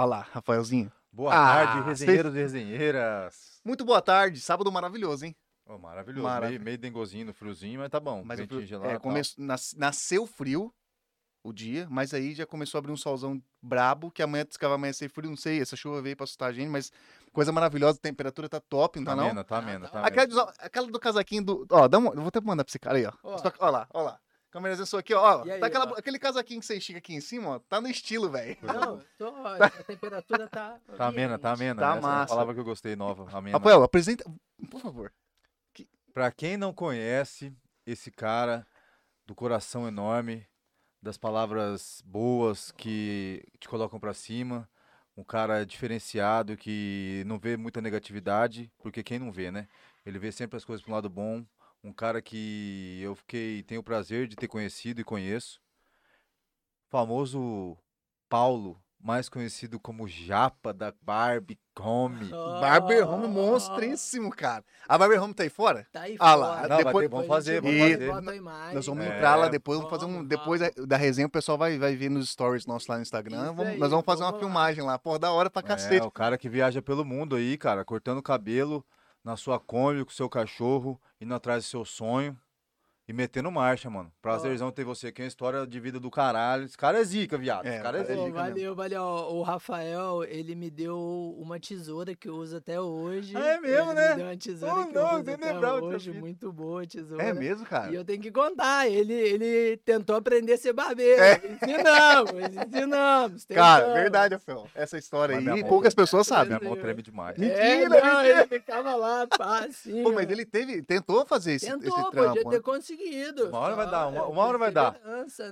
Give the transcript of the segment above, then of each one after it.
Olha lá, Rafaelzinho. Boa Ah, tarde, resenheiros e resenheiras. Muito boa tarde, sábado maravilhoso, hein? Ô, maravilhoso. Maravilha. Meio, meio dengozinho no friozinho, mas tá bom. Mas frio- gelado. é, tal. come- nas- nasceu frio o dia, mas aí já começou a abrir um solzão brabo, que amanhã diz que vai amanhecer frio, não sei, essa chuva veio pra assustar a gente, mas coisa maravilhosa, a temperatura tá top, não Tá tá não? amena, tá amena, tá amena. Aquela, aquela do casaquinho do. Ó, dá eu vou até mandar pra esse cara aí, ó. Que- Ó lá, ó lá. Câmerazinha sua aqui, ó. ó. Aí, tá aquela- ó? aquele casaquinho que você estica aqui em cima, ó. Tá no estilo, velho. Não, tô, a temperatura tá. Tá amena, tá amena. Tá Essa é a massa. palavra que eu gostei, nova. Amena. Rafael, apresenta. Por favor. Pra quem não conhece esse cara do coração enorme, das palavras boas que te colocam pra cima, um cara diferenciado que não vê muita negatividade, porque quem não vê, né? Ele vê sempre as coisas pro lado bom, um cara que eu fiquei tenho o prazer de ter conhecido e conheço. Famoso Paulo, mais conhecido como Japa da Barbie Home. Barber Home monstríssimo, cara. A Barber Home tá aí fora? Tá aí Ah lá, fora. Não, depois- ter- vamos fazer, vamos E- fazer. Imagem. Nós vamos É, entrar lá depois, vamos fazer um. Depois da, da resenha, o pessoal vai, vai ver nos stories nossos lá no Instagram. Vamos- aí, nós vamos fazer uma vamos lá. filmagem lá. Pô, da hora pra É, cacete. o cara que viaja pelo mundo aí, cara, cortando o cabelo na sua Kombi com seu cachorro, indo atrás do seu sonho e metendo marcha, mano. Prazerzão ter você aqui, é uma história de vida do caralho. Esse cara é zica, viado. É, Esse cara é o cara é zica. Pô, valeu, valeu. Ó, O Rafael, ele me deu uma tesoura que eu uso até hoje. Ah, é mesmo, ele né? Me deu uma tesoura Oh, que não, eu uso até hoje. Muito boa a tesoura. É mesmo, cara? E eu tenho que contar, ele, ele tentou aprender a ser barbeiro. É. Ensinamos, ensinamos. Cara, tentamos. verdade, Rafael. Essa história Mas aí, mão- poucas pessoas sabem. Minha mão treme demais. É, Mentira, não, mentira. ele ficava lá, pá, assim. Pô, mas ele teve, tentou fazer esse, Tentou, esse podia trampo. ter né? Conseguido. Uma hora vai dar, uma- é, uma hora vai dar.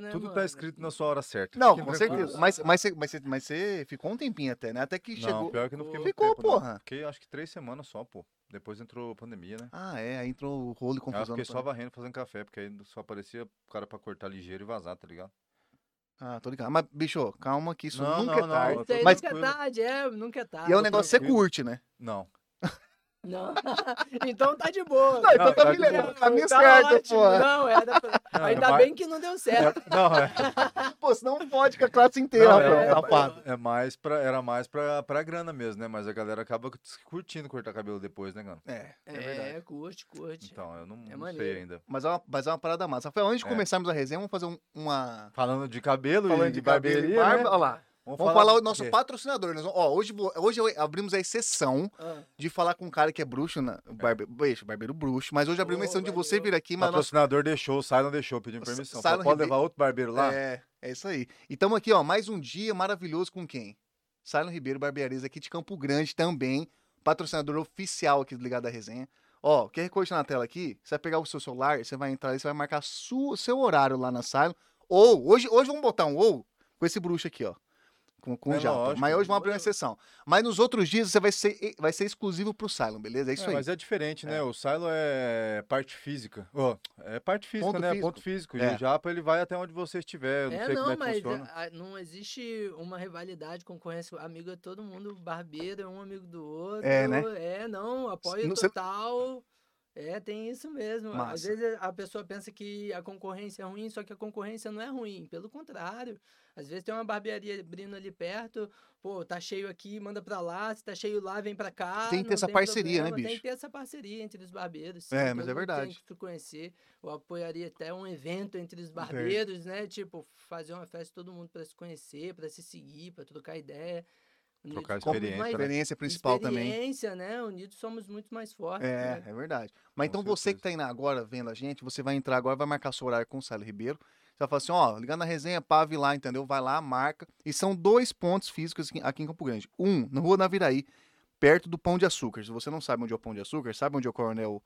né, Tudo tá mano? escrito na sua hora certa. Não, com certeza. Mas, mas, você, mas, você, mas você ficou um tempinho até, né? Até que Não, chegou. pior que não fiquei muito Ficou, tempo, não. porra. Fiquei acho que três semanas só, pô. Depois entrou a pandemia, né? Ah, é. Aí entrou o rolo e Eu confusão. fiquei no só varrendo, fazendo café, porque aí só aparecia o cara pra cortar ligeiro e vazar, tá ligado? Ah, tô ligado. Mas, bicho, calma que isso Não, nunca não, é não, tarde. eu Isso aí Mas- nunca é tarde, é, nunca é tarde. E é um negócio que você tranquilo. curte, né? Não. Não. então tá de boa. Não, então tá tá no caminho Tá certo, ótimo. porra. Não, era pra... Não, Ainda é mais- bem que não deu certo. Não, é. Pô, senão pode com a classe inteira, Não, Rafael, é, safado. é mais pra, era mais pra, pra grana mesmo, né? Mas a galera acaba curtindo cortar cabelo depois, né, cara? É, é verdade. É, curte, curte. Então, eu não, É não maneiro. sei ainda. Mas é, uma, mas é uma parada massa. Rafael, antes de É. começarmos a resenha, vamos fazer um- uma. Falando de cabelo Falando e de de cabelo e barbearia, barba, né? olha lá. Vamos falar o nosso quê? patrocinador. Nós vamos- ó, hoje, hoje abrimos a exceção Ah, de falar com um cara que é bruxo, na, barbe, beijo, barbeiro bruxo. Mas hoje abrimos a Ô, exceção de você vir aqui, mas nós patrocinador deixou, o Silon deixou, pedindo permissão. Pode Ribeiro- levar outro barbeiro lá? É, é isso aí. E estamos aqui, ó, mais um dia maravilhoso com quem? Silon Ribeiro Barbearias aqui de Campo Grande também, patrocinador oficial aqui do Ligado da Resenha. Ó, o QR Code na tela aqui, você vai pegar o seu celular, você vai entrar aí, você vai marcar o seu horário lá na Silon. Ou, hoje, hoje vamos botar um ou com esse bruxo aqui, ó. Com, com É o Japa. lógico. Mas hoje vamos abrir uma exceção. Mas nos outros dias você vai ser, vai ser exclusivo pro Silon, beleza? É isso É, aí. Mas é diferente, né? O silo é parte física. Ó, é parte física, Ponto né? físico. Ponto físico. E É. o Japa, ele vai até onde você estiver. Eu não É, sei não, como é que mas funciona. ah, não existe uma rivalidade, concorrência. Amigo é todo mundo, barbeiro é um amigo do outro. É, né? É, não, apoio Não, total. É, tem isso mesmo. Às Massa. vezes a pessoa pensa que a concorrência é ruim, só que a concorrência não é ruim. Pelo contrário. Às vezes tem uma barbearia abrindo ali perto, pô, tá cheio aqui, manda pra lá, se tá cheio lá, vem pra cá. Tem que ter essa parceria, né, problema, Tem bicho? que ter essa parceria entre os barbeiros. É, mas é verdade. Tem que se conhecer. Eu apoiaria até um evento entre os barbeiros, né? Tipo, fazer uma festa todo mundo pra se conhecer, pra se seguir, pra trocar ideia. Unidos Trocar experiência, né? Experiência principal também. Experiência, né? Unidos somos muito mais fortes. É, né? é verdade. Mas Com então você que certeza. tá indo agora vendo a gente, você vai entrar agora, vai marcar seu horário com o Célio Ribeiro. Você vai falar assim, ó, ligando na resenha, pave lá, entendeu? Vai lá, marca. E são dois pontos físicos aqui, em Campo Grande. Um, na Rua Naviraí, perto do Pão de Açúcar. Se você não sabe onde é o Pão de Açúcar, sabe onde é o Coronel,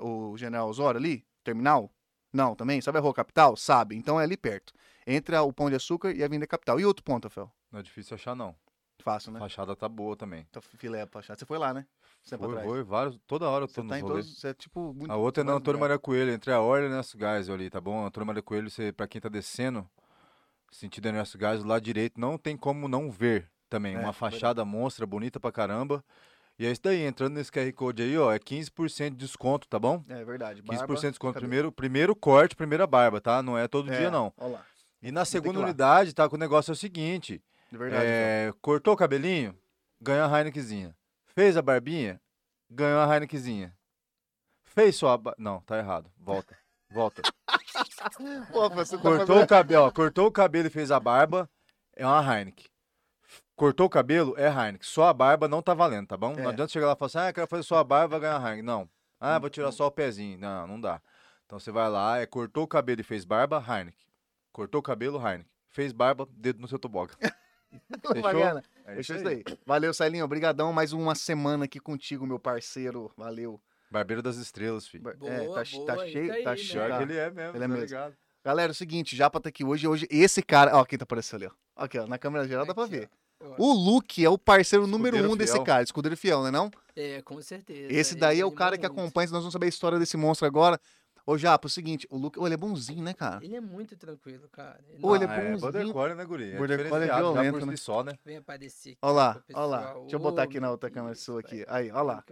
o General Osório ali? Terminal? Não, também? Sabe a Rua Capital? Sabe. Então é ali perto. Entre o Pão de Açúcar e a Avenida Capital. E outro ponto, Rafael? Não é difícil achar, não. Fácil, A né? fachada tá boa também. Tá filé pra achar. Você foi lá, né? Tempo Foi, atrás. foi, vários. Toda hora eu Você tô nos tá em todos. Você é tipo. muito- A outra é na Antônio. Maria Coelho, entre a Orla e Ernesto Gás ali, tá bom? Antônio Maria Coelho, você, pra quem tá descendo, sentido Ernesto Gás, lado direito, não tem como não ver também. É, uma verdade. fachada monstra, bonita pra caramba. E é isso daí, entrando nesse QR Code aí, ó, é 15% de desconto, tá bom? É verdade. 15% de desconto. cabelo. Primeiro, primeiro corte, primeira barba, tá? Não é todo É, dia, não. Olha lá. E na segunda lá. unidade, tá? Que o negócio é o seguinte: De verdade. É, cortou o cabelinho, ganhou a Heinekenzinha. Fez a barbinha, ganhou a Heinekenzinha. Fez sua. ba- Não, tá errado. Volta. Volta. Pô, você tá Cortou fazendo- o cabelo, ó, cortou o cabelo e fez a barba, é uma Heineken. Cortou o cabelo, é Heineken. Só a barba não tá valendo, tá bom? É. Não adianta chegar lá e falar assim, ah, quero fazer só a barba, vai ganhar Heineken. Não. Ah, vou tirar só o pezinho. Não, não dá. Então você vai lá, é cortou o cabelo e fez barba, Heineken. Cortou o cabelo, Heineken. Fez barba, dedo no seu toboga. Fechou? Bacana. É Fechou isso aí. Valeu, Celinho. Obrigadão. Mais uma semana aqui contigo, meu parceiro. Valeu. Barbeiro das estrelas, filho. Boa, é, tá, tá boa, isso cheio, aí, tá né? cheio. Tá- ele é mesmo, Ele é tá mesmo. ligado? Galera, é o seguinte, Japa tá aqui hoje. Hoje, esse cara. Ó, quem tá aparecendo ali, ó. Aqui, ó. Na câmera geral dá pra Aqui, ver. ó. O Luke é o parceiro número Escudeiro um desse fiel. cara, escudeiro fiel, né não? É, com certeza. Esse daí é o cara que acompanha, nós vamos saber a história desse monstro agora. Ô, Japa, é o seguinte, o Luke, ô, ele é bonzinho, né, cara? Ele é muito tranquilo, cara. Ele Ô, ele é Ah, é bonzinho. Border Collie, né, guri? É Border Collie é violento, né? si só, né? vem aparecer aqui. Ó lá, ó lá. Deixa eu botar aqui na outra câmera isso, sua aqui. Aí, ó lá.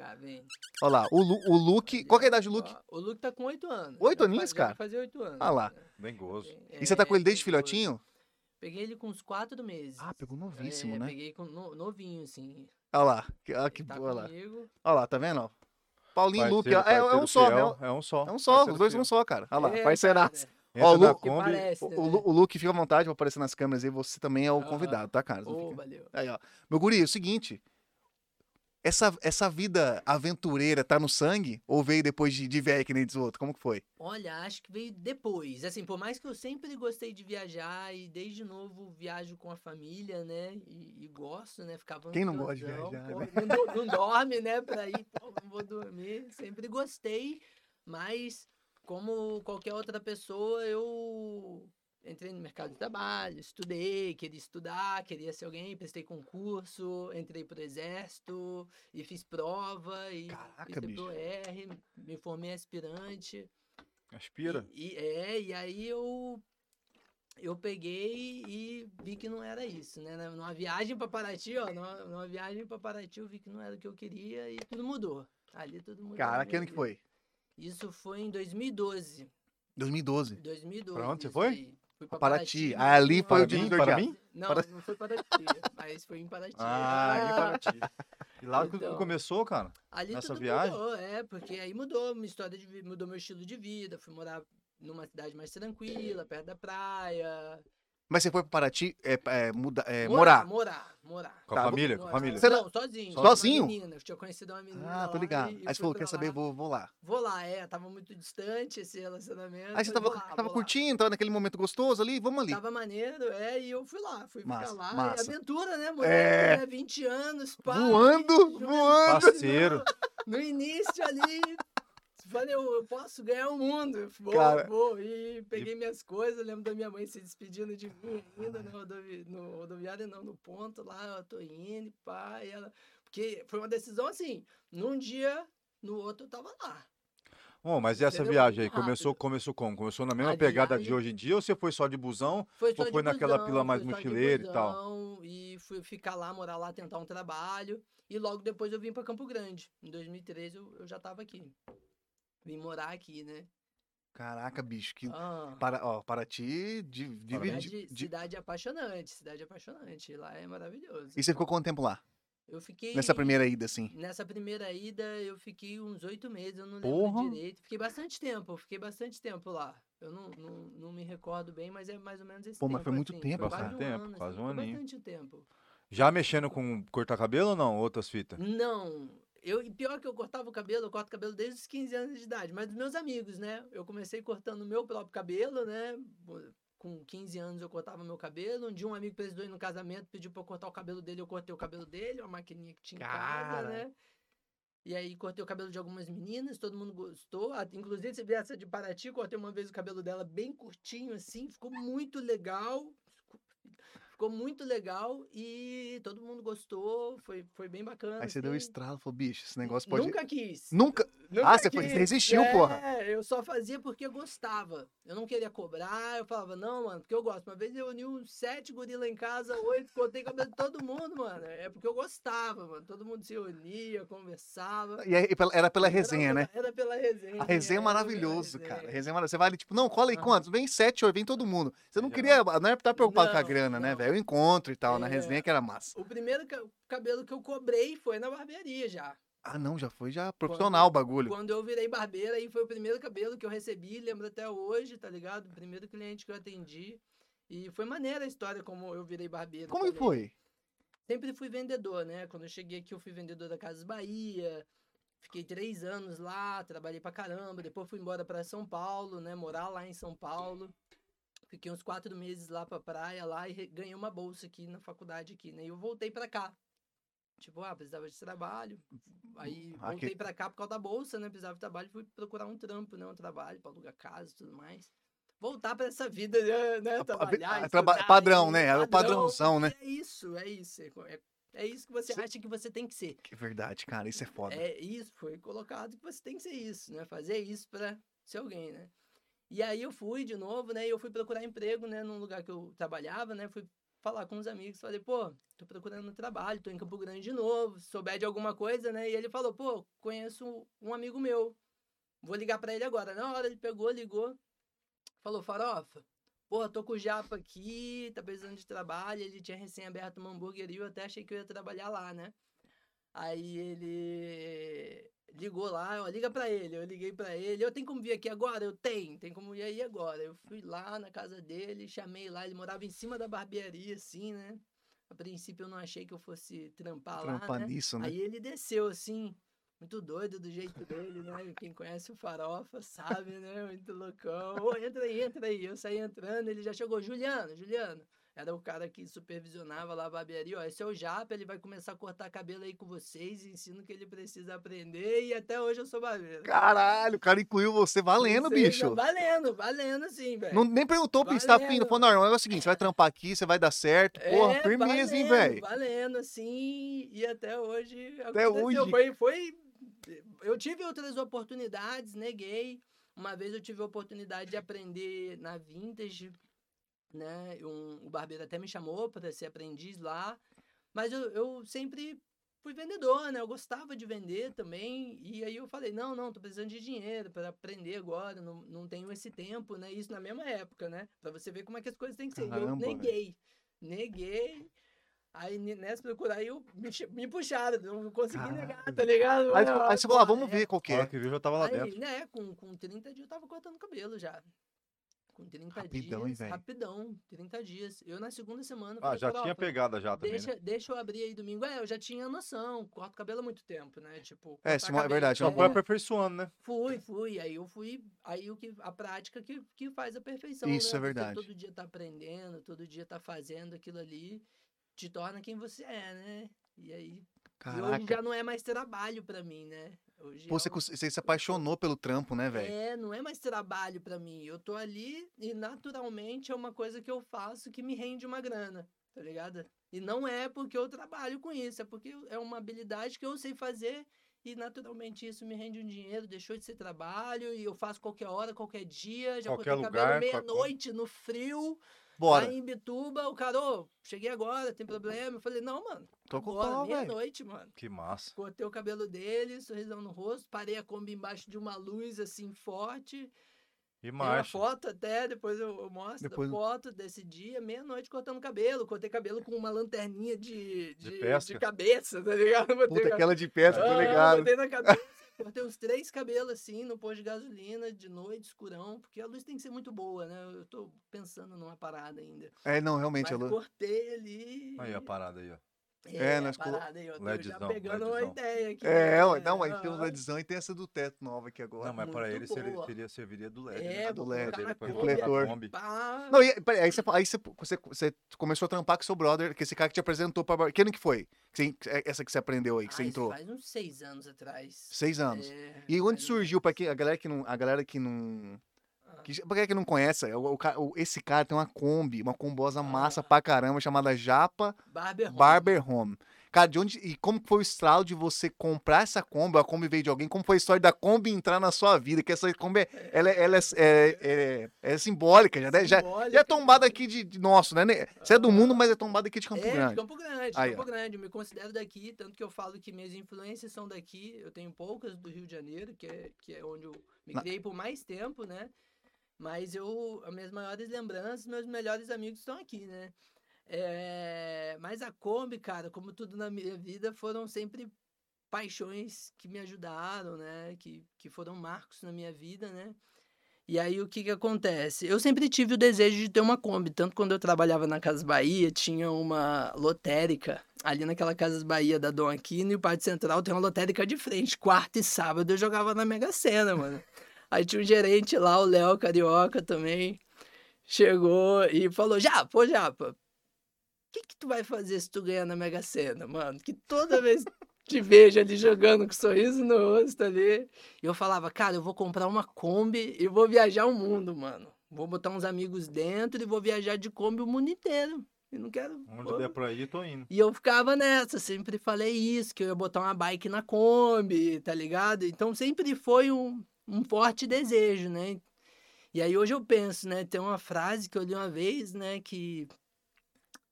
Ó lá. O, Lu- o Luke. Qual que é a idade do Luke? O Luke tá com 8 anos. Oito aninhos, cara? vai fazer 8 anos. Ah lá. Bem gozo. E você tá com ele desde É, filhotinho? Peguei ele com uns 4 meses. Ah, pegou novíssimo, É, né? Peguei com no- novinho, assim. Olha lá. Que, ó, que tá boa lá. Olha lá, tá vendo? Paulinho e Luke. É, é um só, fiel, né? É um só. É um só, Parceiro os dois fiel. são um só, cara. Olha lá, É, parceiraço. Ó, o na Lu- que Kombi, parece, O, né? o Lu- o Luke fica à vontade pra aparecer nas câmeras aí, você também é o convidado, tá, cara? Não Ô, fica- valeu. Aí, ó. Meu guri, é o seguinte. Essa, essa vida aventureira tá no sangue? Ou veio depois de, de velho que nem diz o outro? Como que foi? Olha, acho que veio depois. Assim, por mais que eu sempre gostei de viajar e desde novo viajo com a família, né? E, e gosto, né? Ficava Quem não gosta de viajar, pô, né? Não, não dorme, né? Pra ir, pô, não vou dormir. Sempre gostei, mas como qualquer outra pessoa, eu entrei no mercado de trabalho, estudei, queria estudar, queria ser alguém, prestei concurso, entrei pro exército e fiz prova e Caraca, fiz bicho. R, me formei aspirante. Aspira. E, e- é, e aí eu eu peguei e vi que não era isso, né? Numa viagem para Paraty, ó, numa, numa viagem para Paraty eu vi que não era o que eu queria e tudo mudou. Ali tudo mudou. Cara, que ano que foi? Isso foi em 2012. 2012. 2012. Pra onde você foi? Fui pra Paraty. Paraty. Ah, ali foi o divisor Para mim? Não, Para- não foi Paraty, mas foi em Paraty. Ah, em Paraty. E lá que Então. começou, cara. Ali Nessa viagem? mudou, é, porque aí mudou minha história de vida, mudou meu estilo de vida, fui morar numa cidade mais tranquila, perto da praia. Mas você foi para Paraty é, é, muda, é, morar. Morar, morar. Com Tá, a família, com a família. Você Não, sozinho. Sozinho? Uma menina, eu tinha conhecido uma menina Ah, tô ligado. Aí você falou, quer saber, vou, vou lá. Vou lá, é, tava muito distante esse relacionamento. Aí você tava, lá, tava vou lá. curtindo, tava naquele momento gostoso ali, vamos ali. Tava maneiro, é, e eu fui lá, fui Massa, ficar lá. massa. E aventura, né, moleque, É. né, 20 anos, pá. Voando, voando. Parceiro. No início ali, falei, eu, eu posso ganhar o mundo. Eu Vou, Cara. vou. E peguei minhas coisas, lembro da minha mãe se despedindo de mim ainda no, rodovi, no rodoviário, não, no ponto lá, eu tô indo, pá. E ela, porque foi uma decisão assim, num dia, no outro eu tava lá. Bom, mas e essa Entendeu? viagem aí? Começou, começou como? Começou na mesma A pegada de viagem- hoje em dia ou você foi só de busão? Foi Ou só de foi naquela pila mais de mochileira e tal? E fui ficar lá, morar lá, tentar um trabalho. E logo depois eu vim pra Campo Grande. Em 2013 eu, eu já tava aqui. Vim morar aqui, né? Caraca, bicho, que. Ah. Para, ó, Paraty de, de, Parabéns. de- Cidade, de- cidade apaixonante, cidade apaixonante. Lá é maravilhoso. E você ficou quanto tempo lá? Eu fiquei. Nessa primeira ida, assim? Nessa primeira ida, eu fiquei uns oito meses, eu não Porra! lembro direito. Fiquei bastante tempo, eu fiquei bastante tempo lá. Eu não, não, não me recordo bem, mas é mais ou menos esse Pô, tempo. mas foi muito assim. tempo, foi quase um Tempo, ano, quase assim, um foi aninho. bastante tempo. Já mexendo com cortar cabelo ou não? Outras fitas? Não. Eu, e pior que eu cortava o cabelo, eu corto cabelo desde os 15 anos de idade, mas dos meus amigos, né? Eu comecei cortando o meu próprio cabelo, né? Com 15 anos eu cortava meu cabelo. Um dia um amigo precisou ir no casamento, pediu pra eu cortar o cabelo dele, eu cortei o cabelo dele, uma maquininha que tinha em casa, Cara. né? E aí cortei o cabelo de algumas meninas, todo mundo gostou. Inclusive, você vê essa de Paraty, cortei uma vez o cabelo dela bem curtinho, assim, ficou muito legal. Ficou muito legal e todo mundo gostou, foi, foi bem bacana. Aí você deu um assim. estralo, falou, bicho, esse negócio pode... Nunca quis. Nunca... Nunca Ah, você foi- quis. resistiu, é, porra. eu só fazia porque eu gostava. Eu não queria cobrar, eu falava, não, mano, porque eu gosto. Uma vez eu uni uns sete gorila em casa, oito, cortei cabelo de todo mundo, mano. É porque eu gostava, mano. Todo mundo se unia, conversava. E aí, era pela resenha, era, né? Era pela resenha. A resenha é maravilhoso, resenha. cara. A resenha é maravilhosa. Você vai ali, tipo, não, cola aí Aham. quantos? Vem sete, oito, vem todo mundo. Você não queria, não era pra estar preocupado com a Não, grana, né, não. velho? O encontro e tal, na É. resenha que era massa. O primeiro ca- cabelo que eu cobrei foi na barbearia já. Ah, não, já foi já profissional o bagulho. Quando eu virei barbeira, aí foi o primeiro cabelo que eu recebi, lembro até hoje, tá ligado? O primeiro cliente que eu atendi. E foi maneira a história como eu virei barbeiro. Como que foi? Sempre fui vendedor, né? Quando eu cheguei aqui, eu fui vendedor da Casas Bahia. Fiquei três anos lá, trabalhei pra caramba. Depois fui embora pra São Paulo, né? Morar lá em São Paulo. Fiquei uns quatro meses lá pra praia lá e ganhei uma bolsa aqui na faculdade aqui, né? E eu voltei pra cá. Tipo, ah, precisava de trabalho. Aí Aqui- voltei pra cá por causa da bolsa, né? Precisava de trabalho, fui procurar um trampo, né? Um trabalho pra alugar casa e tudo mais. Voltar pra essa vida, né? né, A- a- Trabalhar, a- traba- estudar padrão, né? É o padrãozão, né? É isso, é isso. É, é- é isso que você Cê- acha que você tem que ser. Que verdade, cara, isso é foda. É isso, foi colocado que você tem que ser isso, né? Fazer isso pra ser alguém, né? E aí eu fui de novo, né? E eu fui procurar emprego, né? Num lugar que eu trabalhava, né? Fui falar com os amigos, falei, pô, tô procurando trabalho, tô em Campo Grande de novo, souber de alguma coisa, né? E ele falou, pô, conheço um amigo meu, vou ligar pra ele agora. Na hora ele pegou, ligou, falou, Farofa, pô, tô com o Japa aqui, tá precisando de trabalho, ele tinha recém aberto uma hamburgueria, eu até achei que eu ia trabalhar lá, né? Aí ele ligou lá, ó, liga pra ele. Eu liguei pra ele. Eu tenho como vir aqui agora? Eu tenho, tem como ir aí agora. Eu fui lá na casa dele, chamei lá, ele morava em cima da barbearia, assim, né? A princípio eu não achei que eu fosse trampar Trampar lá, né? nisso, né? Aí ele desceu assim, muito doido do jeito dele, né? Quem conhece o Farofa sabe, né? Muito loucão. Ô, entra aí, entra aí. Eu saí entrando, ele já chegou. Juliano, Juliano. Era o cara que supervisionava lá a barbearia. Ó, esse é o Japa, ele vai começar a cortar cabelo aí com vocês, ensino que ele precisa aprender. E até hoje eu sou barbeiro. Caralho, o cara incluiu você valendo, seja, bicho. Valendo, valendo sim, velho. Nem perguntou tá afim, Valendo. falou, não, é o seguinte, você vai trampar aqui, você vai dar certo. Porra, É, firmeza, hein, velho? Valendo, assim, e até hoje Até aconteceu. hoje. Foi, foi... Eu tive outras oportunidades, neguei. Uma vez eu tive a oportunidade de aprender na Vintage, né? Um, o barbeiro até me chamou para ser aprendiz lá. Mas eu, eu sempre fui vendedor, né? Eu gostava de vender também. E aí eu falei, não, não, tô precisando de dinheiro para aprender agora. Não, não tenho esse tempo, né? Isso na mesma época, né? Para você ver como é que as coisas têm que ser. Eu Caramba, velho. neguei. Neguei. Aí ne- nessa procura aí eu me, me puxaram, não consegui negar, tá ligado? Aí, aí você falou, ah, vamos é. ver qual que é. que viu, já tava lá Aí, dentro. né, com, com 30 dias eu tava cortando cabelo já. Com 30 Rapidão, hein, dias, velho? rapidão, 30 dias. Eu na segunda semana Ah, falei, já "Farofa, tinha pegada já também, Deixa, né? deixa eu abrir aí domingo. É, eu já tinha noção, corto cabelo há muito tempo, né? Tipo, É, Simão, é cabelo, verdade, Só é, foi aperfeiçoando, né? Fui, fui. Aí eu fui. Aí o que a prática que, que faz a perfeição. Isso né? é verdade. Você todo dia tá aprendendo, todo dia tá fazendo aquilo ali, te torna quem você é, né? E aí. E hoje Caraca. já não é mais trabalho pra mim, né? Hoje Pô, é você, se apaixonou pelo trampo, né, velho? é, não é mais trabalho pra mim. Eu tô ali e naturalmente é uma coisa que eu faço que me rende uma grana, tá ligado? E não é porque eu trabalho com isso, é porque é uma habilidade que eu sei fazer e naturalmente isso me rende um dinheiro, deixou de ser trabalho e eu faço qualquer hora, qualquer dia, já Qualquer cortei lugar, cabelo qualquer- meia-noite no frio, Bora. lá em Bituba, o cara, ô, cheguei agora, tem problema? Eu falei, não, mano, Tô com bora, pau, meia-noite, mano. Que massa. Cortei o cabelo dele, sorrisão no rosto, parei a Kombi embaixo de uma luz assim forte. E Tem uma marcha. foto até, depois eu, eu mostro Depois- a foto desse dia, meia-noite cortando cabelo. Cortei cabelo com uma lanterninha de, De de, pesca? de cabeça, tá ligado? Botei Puta, aquela de tô Ah, ligado. Botei na cabeça. Cortei uns três cabelos assim no posto de gasolina, de noite, escurão, porque a luz tem que ser muito boa, né? Eu tô pensando numa parada ainda. É, não, realmente, Mas ela... cortei ali. Aí a parada aí, ó. É, a nós parada tô LEDzão, já pegando uma LEDzão. ideia aqui. É, né? não, aí tem uma LEDzão e tem essa do teto nova aqui agora. Não, mas para ele seria, seria, serviria do LED. É, né? do LED, refletor. Não, e, peraí, aí, você, aí você, você, você começou a trampar com seu brother, que esse cara que te apresentou pra... bar- Que ano que foi? Que você- é essa que você aprendeu aí, que você Ah, isso entrou? Faz uns seis anos atrás. Seis anos. É, E onde surgiu, pra quem, a galera que não, a galera que não. Que, pra quem que não conhece, o- o o- esse cara tem uma Kombi, uma combosa massa pra caramba, chamada Japa Barber Home. Barber Home. Cara, de onde e como foi o estralo de você comprar essa Kombi? A Kombi veio de alguém? Como foi a história da Kombi entrar na sua vida? Que essa Kombi, é- ela, é- ela é, é- é- é simbólica, já, né? já, Simbólica. já é tombada aqui de, de nosso, né? Você é do mundo, mas é tombada aqui de Campo é, Grande. de Campo Grande, Aí, Campo ó. Grande. Eu me considero daqui, tanto que eu falo que minhas influências são daqui. Eu tenho poucas do Rio de Janeiro, que é, que é onde eu me Na- criei por mais tempo, né? Mas eu, as minhas maiores lembranças, meus melhores amigos estão aqui, né? É, mas a Kombi, cara, como tudo na minha vida, foram sempre paixões que me ajudaram, né? Que, que foram marcos na minha vida, né? E aí o que que acontece? Eu sempre tive o desejo de ter uma Kombi, tanto quando eu trabalhava na Casas Bahia, tinha uma lotérica ali naquela Casas Bahia da Dom Aquino e o Parque Central tem uma lotérica de frente, quarta e sábado eu jogava na Mega Sena, mano. Aí tinha um gerente lá, o Léo Carioca também, chegou e falou: Japa, ô Japa, o que que tu vai fazer se tu ganhar na Mega Sena, mano? Que toda vez te vejo ali jogando com sorriso no rosto ali. E eu falava, cara, eu vou comprar uma Kombi e vou viajar o mundo, mano. Vou botar uns amigos dentro e vou viajar de Kombi o mundo inteiro. E não quero. Onde pô. der pra ir, tô indo. E eu ficava nessa, sempre falei isso, que eu ia botar uma bike na Kombi, tá ligado? Então sempre foi um, um forte desejo, né? E aí hoje eu penso, né? Tem uma frase que eu li uma vez, né? Que.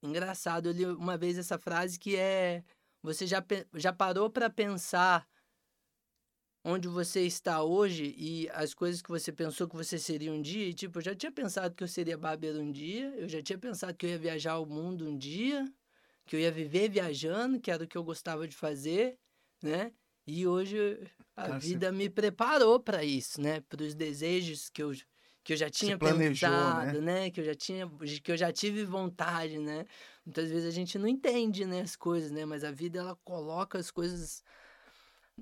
Engraçado, eu li uma vez essa frase que é. Você já, já parou pra pensar onde você está hoje e as coisas que você pensou que você seria um dia? E, tipo, eu já tinha pensado que eu seria barbeiro um dia, eu já tinha pensado que eu ia viajar o mundo um dia, que eu ia viver viajando, que era o que eu gostava de fazer, né? E hoje a Cara, você- vida me preparou para isso, né? Para os desejos que eu, que eu já tinha planejou, né? né? Que eu já tinha, que eu já tive vontade, né? Muitas vezes a gente não entende, né, as coisas, né? Mas a vida ela coloca as coisas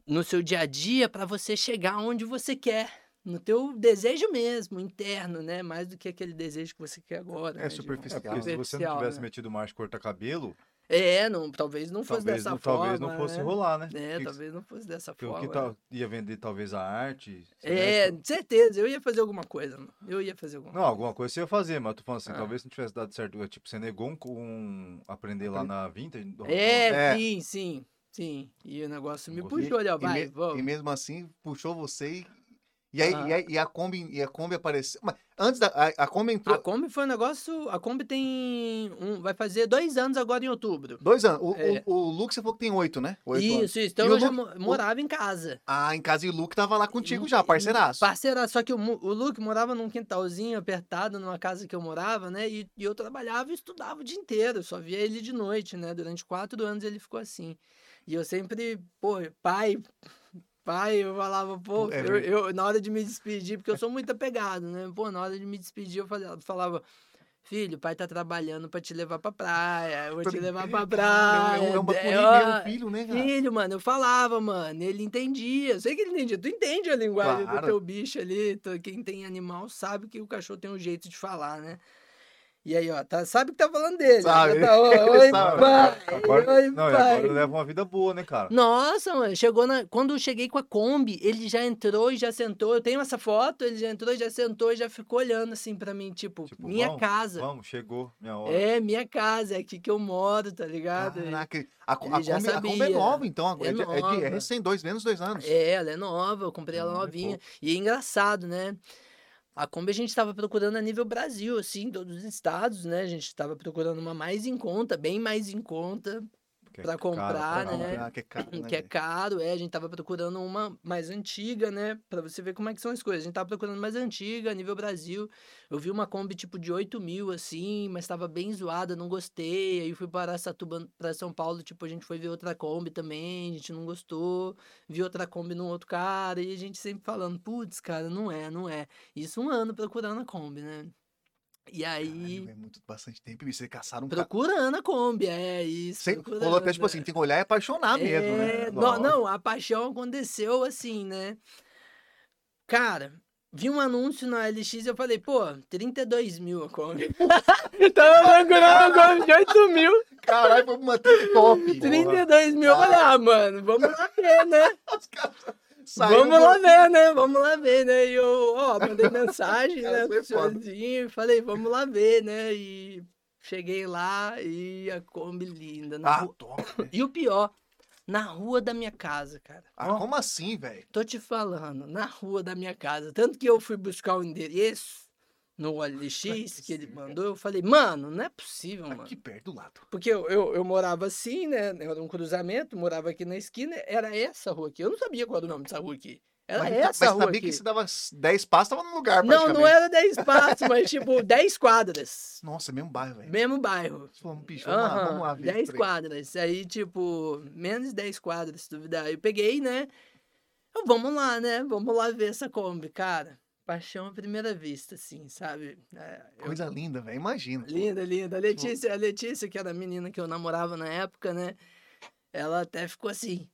no seu dia a dia para você chegar onde você quer, no teu desejo mesmo, interno, né? Mais do que aquele desejo que você quer agora. É né, de- É superficial. porque se você não Superficial, tivesse né? metido marcha cortar cabelo, É, não, talvez não fosse talvez, dessa não, forma. talvez não fosse né? rolar, né? É, Que- talvez não fosse dessa que forma. que tal- ia vender talvez a arte. É, certeza, eu ia fazer alguma coisa. Eu ia fazer alguma Não, alguma coisa você ia fazer, mas tô falando assim, Ah. talvez não tivesse dado certo. Tipo, você negou um, um aprender lá na Vintage? do- É, É. sim, sim, sim. E o negócio me puxou ali, ó, E, vai, me- vamos. e mesmo assim, puxou você e. E, aí, Ah. e, aí- e a Kombi, e a Kombi apareceu. Mas antes da. A, a Kombi entrou. A Kombi foi um negócio. A Kombi tem. Um, vai fazer dois anos agora em outubro. Dois anos. O, É. o, o Luke, você falou que tem oito, né? Oito anos. Isso, isso. Então E eu já morava em casa. Ah, em casa e o Luke tava lá contigo Em- já, parceiraço. Parceira, só que o, o Luke morava num quintalzinho apertado numa casa que eu morava, né? E, e eu trabalhava e estudava o dia inteiro. eu Só via ele de noite, né? Durante quatro anos ele ficou assim. E eu sempre, pô, pai, pai, eu falava, pô, É eu, eu- na hora de me despedir, porque eu sou muito apegado, né? Pô, na hora de me despedir, eu falava, falava Filho, o pai tá trabalhando pra te levar pra praia. Eu vou te levar pra praia. É um, é um, é, é ó, um filho, né, cara? Filho, mano, eu falava, mano, ele entendia. Eu sei que ele entendia. Tu entende a linguagem Claro. do teu bicho ali. tu- quem tem animal sabe que o cachorro tem um jeito de falar, né? E aí, ó, tá, sabe que tá falando dele. Sabe. Já Tá, ó, oi, Sabe. pai. Agora, oi, não, pai. agora leva uma vida boa, né, cara? Nossa, mano, chegou na. Quando eu cheguei com a Kombi, ele já entrou e já sentou. Eu tenho essa foto, ele já entrou e já sentou e já ficou olhando assim pra mim, tipo, Tipo, minha vamos, casa. Vamos, chegou, minha hora. É, minha casa, é aqui que eu moro, tá ligado? Caraca, a, a, Ele já Kombi, a Kombi é nova, então. agora. É É, de, é, de, é nova. recém, dois, menos dois anos. É, ela é nova, eu comprei ela Hum, é novinha. E é engraçado, né? A Kombi a gente estava procurando a nível Brasil, assim, todos os estados, né? A gente estava procurando uma mais em conta, bem mais em conta, é pra caro comprar, pra né? Ah, que é caro, né, que é caro, é. A gente tava procurando uma mais antiga, né? Pra você ver como é que são as coisas. A gente tava procurando mais antiga, nível Brasil. Eu vi uma Kombi tipo de 8 mil, assim, mas tava bem zoada, não gostei. Aí fui para Satuba, pra São Paulo, tipo, a gente foi ver outra Kombi também, a gente não gostou. Vi outra Kombi num outro cara, e a gente sempre falando, putz, cara, não é, não é. Isso um ano procurando a Kombi, né? E aí, Caralho, é muito, bastante tempo. E vocês caçaram um procurando a Kombi, é isso. Você falou até, tipo assim, tem que olhar e apaixonar mesmo, né? é, não, não, a paixão aconteceu assim, né? Cara, vi um anúncio na LX e eu falei, pô, 32 mil a Kombi. Tava procurando a Kombi de 8 mil, Caralho, uma trip top. 32 mil. Eu falei, ah, mano, vamos lá ver, né? Os caras Saiu Vamos do- lá ver, né? Vamos lá ver, né? E eu, ó, mandei mensagem, né, pro senhorzinho, e falei, vamos lá ver, né? E cheguei lá e a Kombi linda. Na Ah, rua... velho. E o pior, na rua da minha casa, cara. Ah, como assim, velho? Tô te falando, na rua da minha casa. Tanto que eu fui buscar o endereço no OLX que ele mandou, eu falei, mano, não é possível, mano. Aqui perto do lado. Porque eu, eu, eu morava assim, né? Era um cruzamento, morava aqui na esquina, era essa rua aqui. Eu não sabia qual era o nome dessa rua aqui. Era mas, essa mas rua sabia aqui. que se dava 10 passos, tava no lugar, Não, não era 10 passos, mas tipo 10 quadras. Nossa, mesmo bairro, velho. Mesmo bairro. Falou, bicho, vamos lá, vamos lá Aham, ver. 10 esse trem. quadras. Aí, tipo, menos de 10 quadras, se duvidar. Eu peguei, né? Eu, vamos lá, né? Vamos lá ver essa Kombi, cara. Paixão à primeira vista, assim, sabe? É, eu- Coisa linda, velho. Imagina. Linda, linda. A Letícia, a Letícia, que era a menina que eu namorava na época, né? Ela até ficou assim.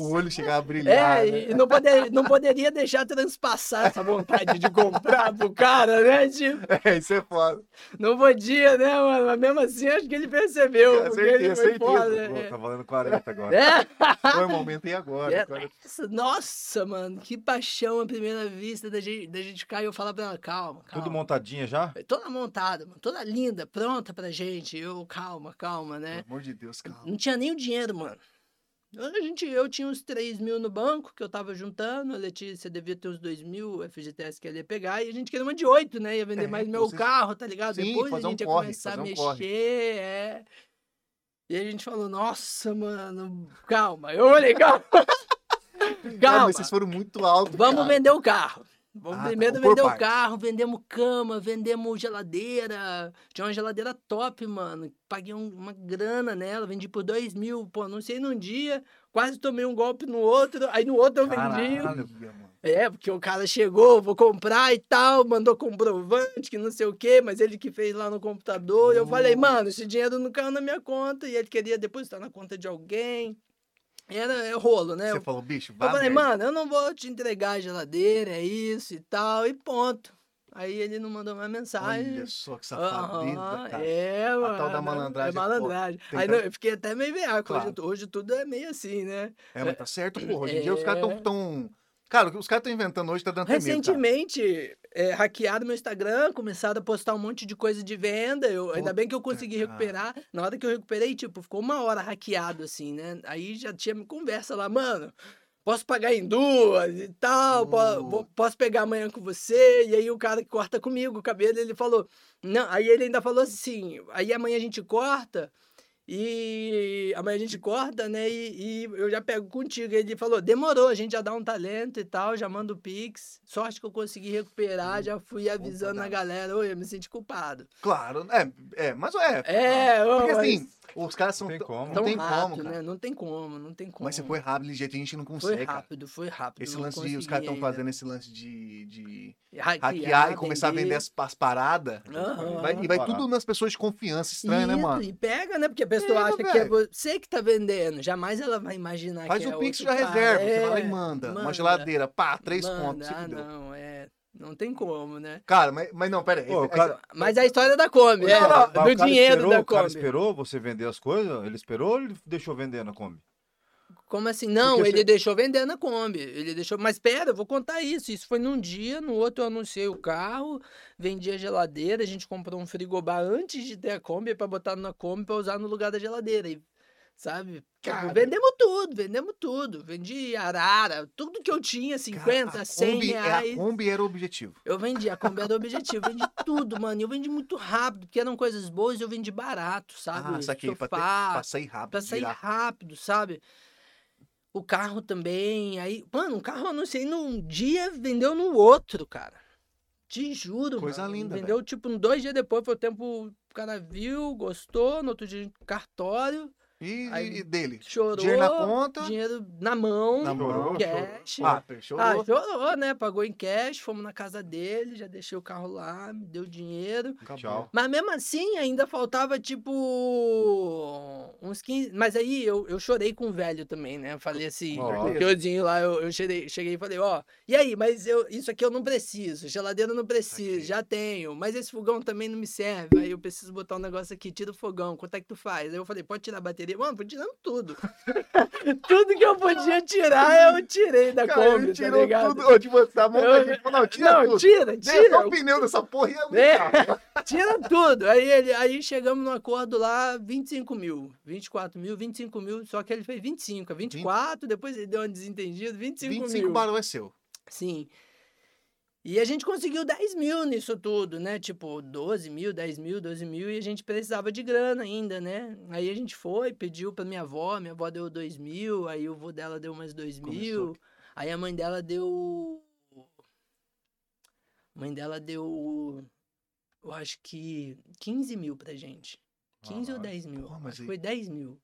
O olho chegava a brilhar. É, né? e não, poder, não poderia deixar transpassar essa vontade de comprar pro cara, né? Tipo, É, isso é foda. não podia, né, mano? Mas mesmo assim, acho que ele percebeu. É, ele certeza, foi certeza. foda, Pô, né? tá valendo 40 agora. É. Foi o momento e agora. É, essa- nossa, mano, que paixão à primeira vista da gente, da gente ficar e eu falar pra ela, calma, calma. Tudo montadinha já? Toda montada, mano, toda linda, pronta pra gente. Eu, calma, calma, né? Pelo amor de Deus, calma. Não tinha nem o dinheiro, mano. A gente, eu tinha uns 3 mil no banco que eu tava juntando, a Letícia devia ter uns 2 mil, o FGTS que ela ia pegar, e a gente queria uma de 8, né? Ia vender É, mais meu vocês- carro, tá ligado? Sim, Depois a fazer um gente ia corre, começar a um mexer, corre. é. E a gente falou, nossa, mano, calma. Eu olhei, calma. Calma. vocês foram muito altos. Vamos cara. vender o carro. Vamos Ah, tá, primeiro por vender o carro, vendemos cama, vendemos geladeira. Tinha uma geladeira top, mano. Paguei um- uma grana nela, vendi por dois mil. Pô, anunciei num dia, quase tomei um golpe no outro. Aí no outro eu vendi. Caralho. É, porque o cara chegou, vou comprar e tal, mandou comprovante, que não sei o quê, mas ele que fez lá no computador. Eu falei, mano, esse dinheiro não caiu na minha conta. E ele queria depositar na conta de alguém. Era é rolo, né? Você falou, bicho, Eu vai. falei, mano, eu não vou te entregar a geladeira, é isso e tal, e ponto. Aí ele não mandou mais mensagem. Olha só que safadeza, cara. É, mano. tal da malandragem É é malandragem. Tem Aí não, eu fiquei até meio veaco. Hoje, Claro. hoje tudo é meio assim, né? É, mas tá certo, porra. Hoje em dia os caras É. tão. Cara, o que os caras estão inventando hoje tá dando. Recentemente, é, hackearam meu Instagram, começaram a postar um monte de coisa de venda. Eu, ainda bem que eu consegui cara. recuperar. Na hora que eu recuperei, tipo, ficou uma hora hackeado, assim, né? Aí já tinha conversa lá, mano. Posso pagar em duas e tal, vou- posso pegar amanhã com você. E aí o cara que corta comigo o cabelo, ele falou. Não, aí ele ainda falou assim: aí amanhã a gente corta. E amanhã a gente corta, né? E, e eu já pego contigo. Ele falou: demorou, a gente já dá um talento e tal, já manda o Pix. Sorte que eu consegui recuperar, já fui avisando da- a galera. Oi, eu me senti culpado. Claro, é, é, mas é. É, ô, Porque mas assim, os caras são. Não tem tão- como. Não tão tem rápido, como, cara. né? Não tem como, não tem como. Mas você foi rápido de jeito que a gente não Foi consegue, cara. rápido, foi rápido. Esse lance de os caras estão fazendo esse lance de, de hackear, hackear e começar a vender as, as paradas. Aham. Vai- e vai tudo nas pessoas de confiança. Estranho, né, Isso, mano? E pega, né? Porque a pessoa Pega, acha que é velho. você que tá vendendo. Jamais ela vai imaginar Faz que o é Pix já cara. reserva. Você É, vai lá e manda. Uma manda. geladeira, pá, três Manda, pontos. se Ah, não, é. Não tem como, né? Cara, mas, mas não, pera aí. Pô, o Esse- cara- Mas a história da Kombi, é. Não, do dinheiro esperou, da O cara Kombi. esperou você vender as coisas? Ele esperou ou ele deixou vender na Kombi? Como assim? Não, Porque ele você- deixou vender na Kombi. Ele deixou. Mas pera, eu vou contar isso. Isso foi num dia, no outro eu anunciei o carro, vendi a geladeira, a gente comprou um frigobar antes de ter a Kombi pra botar na Kombi pra usar no lugar da geladeira. E, sabe? Tipo, Cara. vendemos tudo, vendemos tudo. Vendi arara, tudo que eu tinha, 50, Cara, a 100 Kombi, é- reais. A Kombi era o objetivo. Eu vendi, a Kombi era o objetivo, vendi tudo, mano. E eu vendi muito rápido, porque eram coisas boas e eu vendi barato, sabe? Ah, saquei. Pra, ter, Sofá, pra sair rápido. pra sair virar. rápido, sabe? O carro também, aí, mano, um carro eu anunciei num dia, vendeu no outro, cara. Te juro, Coisa mano. linda, Vendeu, tipo, dois dias depois, foi o tempo, o cara viu, gostou, no outro dia, cartório, E, Aí- e dele? chorou. Dinheiro na conta. dinheiro na mão, Na mão. cash. Ah, fechou. Ah, chorou, né? Pagou em cash, fomos na casa dele, já deixei o carro lá, me deu dinheiro. Acabou. Mas mesmo assim, ainda faltava, tipo, uns 15... Mas aí eu, eu chorei com o velho também, né? Falei assim, Ó. o Teodinho lá, eu, eu cheguei, cheguei e falei, ó, e aí, mas eu, isso aqui eu não preciso, geladeira eu não preciso, Saquei. já tenho, mas esse fogão também não me serve, aí eu preciso botar um negócio aqui, tira o fogão, quanto é que tu faz? Aí eu falei, pode tirar a bateria? Queria. Mano, fui tirando tudo. tudo que eu podia tirar, eu tirei da Cara, ele Kombi, tá tirou ligado? tudo. Ô, tipo, tá bom, Eu- gente. Não, tira Não, tudo. tira, Deixa tira. o pneu dessa porra e é É. carro. Tira tudo. Aí, ele, aí chegamos no acordo lá, 25 mil. 24 mil, 25 mil. Só que ele fez 25. 24, depois ele deu um desentendido, 25, 25 mil. barulho é seu. Sim. E a gente conseguiu 10 mil nisso tudo, né? Tipo, 12 mil, 10 mil, 12 mil, e a gente precisava de grana ainda, né? Aí a gente foi, pediu pra minha avó, minha avó deu 2 mil, aí o vô dela deu mais 2 Começou. mil, aí a mãe dela deu. A mãe dela deu. Eu acho que 15 mil pra gente. 15 ou Caralho. 10 mil. Porra, acho aí- foi 10 mil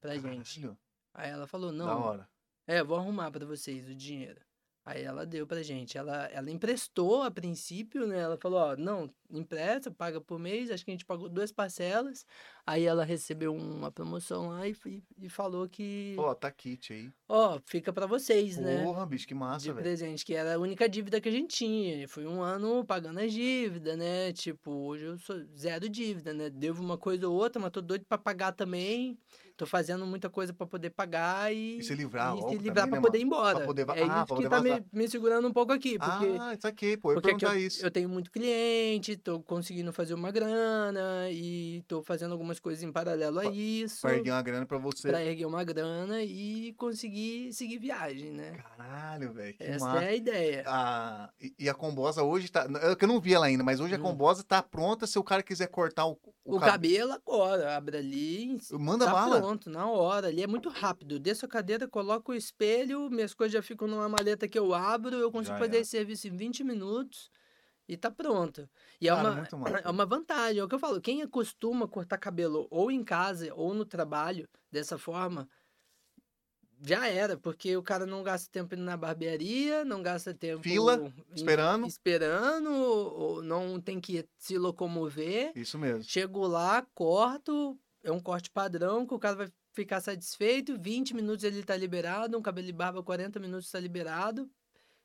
pra gente. Caralho, Aí ela falou: Da não, hora. é, vou arrumar pra vocês o dinheiro. Aí ela deu pra gente. Ela, ela emprestou a princípio, né? Ela falou, ó, não, empresta, paga por mês. Acho que a gente pagou duas parcelas. Aí ela recebeu uma promoção lá e, e, e falou que, Ó, tá kit aí. ó, fica pra vocês, né? Porra, bicho, que massa, velho. presente, que era a única dívida que a gente tinha. E Foi um ano pagando as dívidas, né? Tipo, hoje eu sou zero dívida, né? Devo uma coisa ou outra, mas tô doido pra pagar também. Tô fazendo muita coisa pra poder pagar e, E se livrar e logo se livrar né, pra poder ir mano? Pra embora. poder é ah, isso que poder tá me, me segurando um pouco aqui, porque, Ah, isso aqui, pô. Eu porque perguntar eu, isso. eu tenho muito cliente, tô conseguindo fazer uma grana e tô fazendo algumas coisas em paralelo a Pra- isso. Pra erguer uma grana pra você. pra erguer uma grana e conseguir seguir viagem, né? Caralho, velho. Essa massa. é a ideia. A, e- e a Combosa hoje tá. É eu não vi ela ainda, mas hoje a Hum. Combosa tá pronta se o cara quiser cortar o, O, cab- cabelo agora, abre ali, Manda tá bala. pronto, na hora. Ali é muito rápido. Eu desço a cadeira, coloco o espelho, minhas coisas já ficam numa maleta que eu abro, eu consigo Já fazer esse serviço em 20 minutos e tá pronto. E é, Cara, uma, é uma vantagem. É o que eu falo, quem acostuma cortar cabelo ou em casa ou no trabalho dessa forma, já era, porque o cara não gasta tempo indo na barbearia, não gasta tempo Fila, em- esperando. esperando, ou não tem que se locomover. Isso mesmo. Chego lá, corto, é um corte padrão que o cara vai ficar satisfeito. 20 minutos ele tá liberado, um cabelo de barba 40 minutos tá liberado.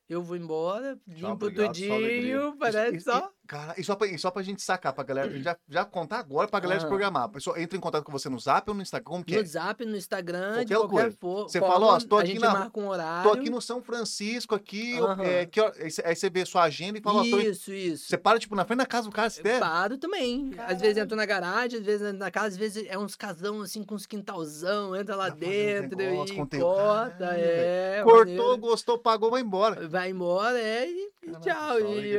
Eu vou embora, limpo obrigado, só tudinho, parece Isso- só. Cara, e só, pra, e só pra gente sacar, pra galera, já, já contar agora pra galera se Aham. programar. A pessoa entra em contato com você no Zap ou no Instagram, como que No é? Zap, no Instagram, de Qualquer qualquer coisa. for, Você fala, ó, tô aqui na- um horário. Tô aqui no São Francisco, aqui, é, que aí você- vê a sua agenda e fala, ó, tô em- Isso, isso. você para, tipo, na frente da casa do cara, se der. Paro também. Às vezes entro na garagem, às vezes na casa, às vezes é uns casão assim com uns quintalzão, entra lá uns dentro negócios, e conteúdo. corta, Caralho, é. Cortou, maneiro. gostou, pagou, vai embora. vai embora, é, e, Caramba, tchau. E,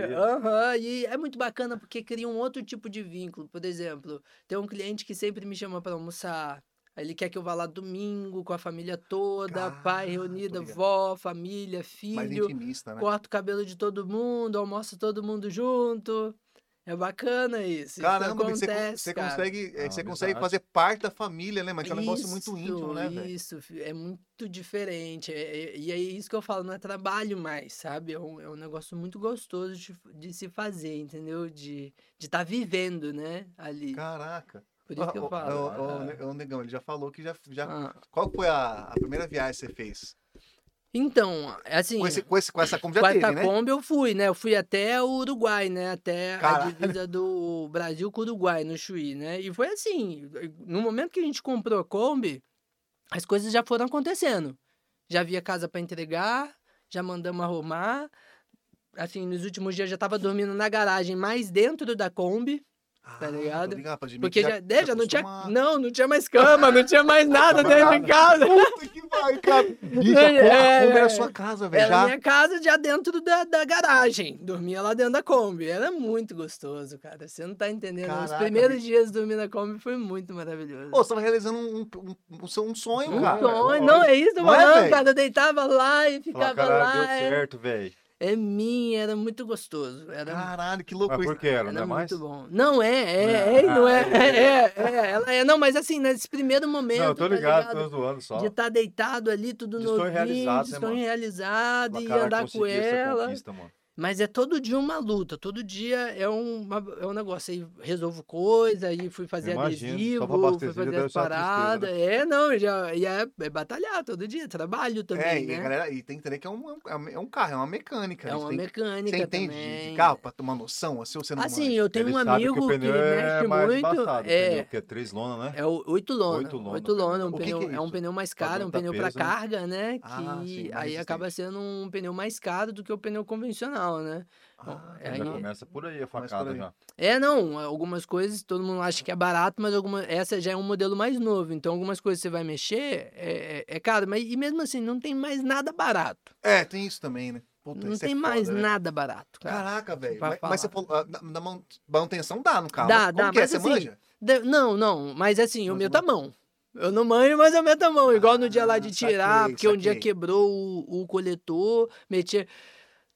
e é muito bacana porque cria um outro tipo de vínculo. Por exemplo, tem um cliente que sempre me chama para almoçar. Ele quer que eu vá lá domingo com a família toda, pai reunida, vó, família, Mais filho, intimista, né? corta o cabelo de todo mundo, almoça todo mundo junto. É bacana isso. Caramba, isso acontece, você cara. consegue, é, Ah, você consegue fazer parte da família, né? Mas é um negócio muito íntimo, né, velho? Isso, é muito diferente. é- é- e é isso que eu falo, não é trabalho mais, sabe? É um, é um negócio muito gostoso de, de se fazer, entendeu? De estar vivendo, né? Ali. Caraca. Por isso que eu falo. ah, o Ne- o Negão, ele já falou que já. já... ah. Qual foi a, a primeira viagem que você fez? Então, assim. Com, esse, com, esse, com essa como já com teve, né? Kombi eu fui, né? Eu fui até o Uruguai, né? Até Caralho. a divisa do Brasil com o Uruguai, no Chuí, né? E foi assim, no momento que a gente comprou a Kombi, as coisas já foram acontecendo. Já havia casa para entregar, já mandamos arrumar. Assim, nos últimos dias já tava dormindo na garagem, mais dentro da Kombi. Tá Ah, ligado? admitir Porque que já, né, já não tinha. Não, não tinha mais cama, não tinha mais nada dentro de casa. Puta que vai, cara. Bicho, a É, Kombi- a Kombi é, era a sua casa, velho. Era Já. minha casa já dentro da, da garagem. Dormia lá dentro da Kombi. Era muito gostoso, cara. Você não tá entendendo. Os Caraca, primeiros bicho. dias dormindo na Kombi foi muito maravilhoso. Pô, você tava realizando um, um, um, um sonho, um cara. sonho. Não, é isso, Não é, mano, velho? cara. Eu deitava lá e Fala, ficava caralho, lá. deu é, certo, velho. É minha, era muito gostoso. Era, Caralho, que Mas loucura. por que era, não era é mais? muito bom. Não, é, é, Ah, é, não é, ah, é, é, é, ela é. Não, mas assim, nesse primeiro momento. Não, eu tô tá ligado, tô zoando só. De estar deitado ali, tudo De novinho, sonho realizado, de né, realizado, e andar com ela. conquista, mano. Mas é todo dia uma luta, todo dia é um, uma- é um negócio. Aí resolvo coisa, aí fui fazer Imagino, adesivo, fui fazer as né? paradas. É, não, já, e é, é batalhar todo dia, trabalho É, também, e, né? a galera, e tem que entender que é um, é um carro, é uma mecânica. É né? Uma tem- mecânica Você entende de- também. de carro pra tomar noção? Assim, você não Assim, manja? eu tenho Ele um que amigo o que, pneu é mexe mais muito. embaçado, o é, pneu, porque é três lona, né? É o 8 lona. Oito lona. 8 lona, é um O que pneu, que é é um pneu mais caro, é um pneu para peso, né? carga, né? Que Ah, sim, mais aí acaba sendo um pneu mais caro do que o pneu convencional, né? Ah, é Já aí- começa por aí a facada aí. já. É, não, algumas coisas todo mundo acha que é barato, mas alguma, essa já é um modelo mais novo. Então, algumas coisas você vai mexer, é, é, é caro. Mas e mesmo assim, não tem mais nada barato. É, tem isso também, né? Puta, não é tem mais foda, né? nada barato, cara. Caraca, velho. Mas, mas você falou, ah, na, na man- manutenção dá no carro. Dá, mas como dá, que é? mas Você assim, manja? De- não, não, mas assim, eu Mas meto a uma- mão. Eu não manjo, mas eu meto a mão. Igual no dia lá de Ah, tirar, saquei, porque um dia saquei. quebrou o, o coletor, metia.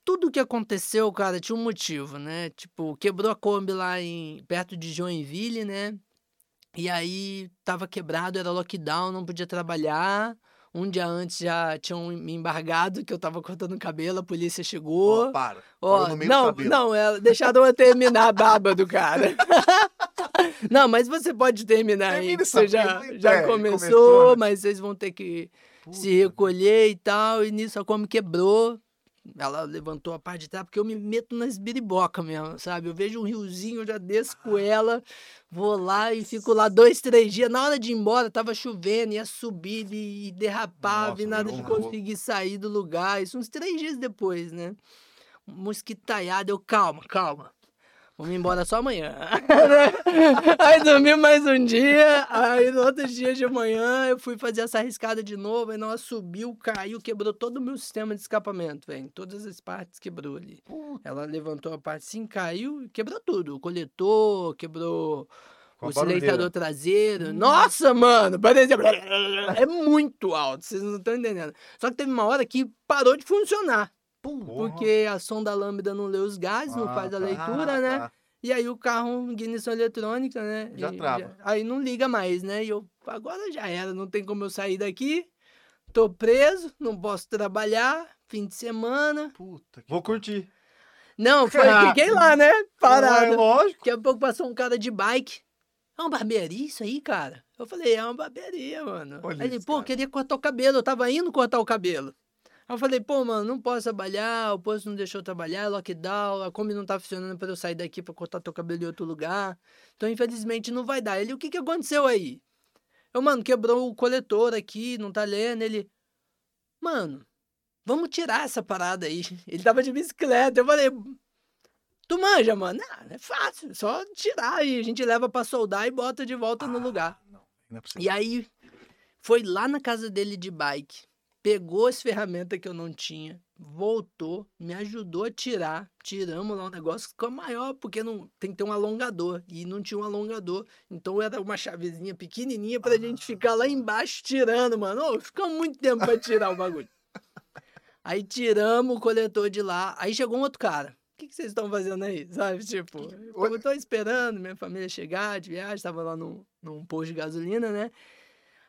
Tudo que aconteceu, cara, tinha um motivo, né? Tipo, quebrou a Kombi lá em, perto de Joinville, né? E aí tava quebrado, era lockdown, não podia trabalhar. Um dia antes já tinham me embargado, que eu tava cortando o cabelo, a polícia chegou. Ó, para. Parou no meio não, não, é, deixaram eu terminar a barba do cara. não, mas você pode terminar aí, Termina essa você já, já é, começou, começou, né? mas vocês vão ter que Puta, se recolher e tal, e nisso a Kombi quebrou. Ela levantou a parte de trás, porque eu me meto nas biribocas mesmo, sabe? Eu vejo um riozinho, eu já desço com ela, vou lá e fico lá dois, três dias. Na hora de ir embora, tava chovendo, ia subir e derrapava, Nossa, e nada de conseguir sair do lugar. Isso uns três dias depois, né? Mosquitaiada, eu, calma, calma. Vamos embora só amanhã. aí dormi mais um dia, aí no outro dia de manhã eu fui fazer essa arriscada de novo, aí hora subiu, caiu, quebrou todo o meu sistema de escapamento, velho. Todas as partes quebrou ali. Ela levantou a parte assim, caiu e quebrou tudo. O coletor, quebrou o silenciador traseiro. Nossa, mano! Parecia... É muito alto, vocês não estão entendendo. Só que teve uma hora que parou de funcionar. Pum. Porque a sonda lambda não lê os gases, não Ah, faz a tá. leitura, Ah, né? tá. E aí o carro, ignição eletrônica, né? Já e trava. aí não liga mais, né? E eu, agora já era, não tem como eu sair daqui. Tô preso, não posso trabalhar, fim de semana. Puta que Vou curtir. Não, foi, fiquei lá, né? É Parado. lógico. Daqui a pouco passou um cara de bike. É uma barbearia isso aí, cara? Eu falei, é uma barbearia, mano. Olha aí ele, pô, cara. queria cortar o cabelo. Eu tava indo cortar o cabelo. Aí eu falei, pô, mano, não posso trabalhar, o posto não deixou trabalhar, é lockdown, a Kombi não tá funcionando pra eu sair daqui pra cortar teu cabelo em outro lugar. Então, infelizmente, não vai dar. Ele, o que que aconteceu aí? Eu, mano, quebrou o coletor aqui, não tá lendo. Ele, mano, vamos tirar essa parada aí. Ele tava de bicicleta. Eu falei, tu manja, mano? Ah, é fácil, só tirar aí. A gente leva pra soldar e bota de volta no lugar. Não, não é. E aí, foi lá na casa dele de bike, pegou as ferramentas que eu não tinha, voltou, me ajudou a tirar. Tiramos lá um negócio que ficou maior, porque não tem que ter um alongador. E não tinha um alongador. Então era uma chavezinha pequenininha pra gente ficar lá embaixo tirando, mano. Ô, ficou muito tempo pra tirar o bagulho. Aí tiramos o coletor de lá. Aí chegou um outro cara. O que, que vocês estão fazendo aí? Sabe? Tipo, eu tô esperando minha família chegar de viagem. Tava lá num, num posto de gasolina, né?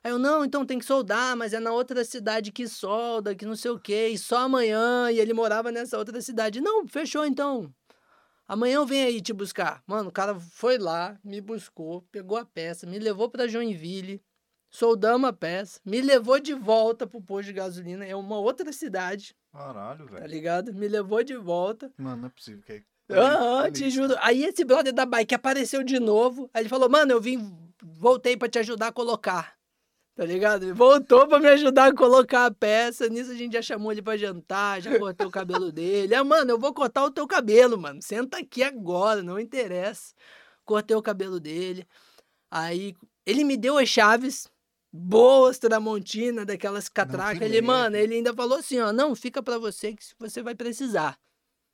Aí eu, não, então tem que soldar, mas é na outra cidade que solda, que não sei o quê, e só amanhã. E ele morava nessa outra cidade. Não, fechou então. Amanhã eu venho aí te buscar. Mano, o cara foi lá, me buscou, pegou a peça, me levou pra Joinville, soldamos a peça, me levou de volta pro posto de gasolina. É uma outra cidade, Caralho, tá velho. ligado? Me levou de volta. Mano, não é possível. Que... Aham, Olha te juro. Aí esse brother da bike apareceu de novo. Aí ele falou, mano, eu vim, voltei pra te ajudar a colocar. Tá ligado? Ele voltou pra me ajudar a colocar a peça. Nisso a gente já chamou ele pra jantar, já cortei o cabelo dele. Ah, mano, eu vou cortar o teu cabelo, mano. Senta aqui agora, não interessa. Cortei o cabelo dele. Aí ele me deu as chaves boas Tramontina, daquelas catracas. Ele, mano, ele ainda falou assim, ó, não, fica pra você que você vai precisar.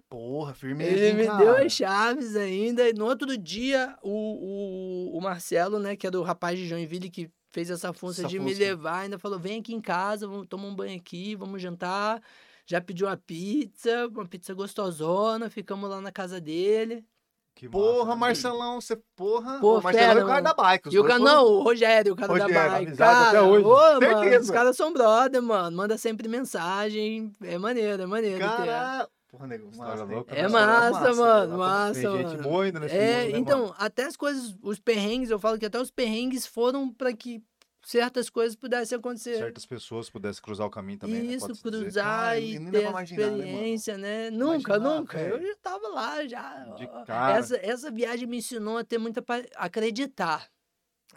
Porra, firmeza. Ele me cara? deu as chaves ainda. E no outro dia, o, o, o Marcelo, né, que era o rapaz de Joinville que fez essa função Essa de me função. levar, ainda falou: vem aqui em casa, vamos tomar um banho aqui, vamos jantar. Já pediu uma pizza, uma pizza gostosona, ficamos lá na casa dele. Que Porra, massa, Marcelão, você porra. Pô, o Marcelão é o cara mano. da bike. E o cara, foram- não, o Rogério, o cara Rogério, da bike. Cara, até hoje. ô, mano, os caras são brother, mano. Manda sempre mensagem. É maneiro, é maneiro. Cara, Porra, nego, massa, louca, É né? massa, História mano, né? massa, Tem gente mano. boa ainda nesse É, mundo, né, então, mano? até as coisas, os perrengues, eu falo que até os perrengues foram pra que certas coisas pudessem acontecer. certas pessoas pudessem cruzar o caminho também, né? Isso, dizer. cruzar Ah, e ter imaginar, né, experiência, né? Nunca, Imaginar, nunca. Eu já tava lá, já. De. Essa, essa viagem me ensinou a ter muita. pa- acreditar.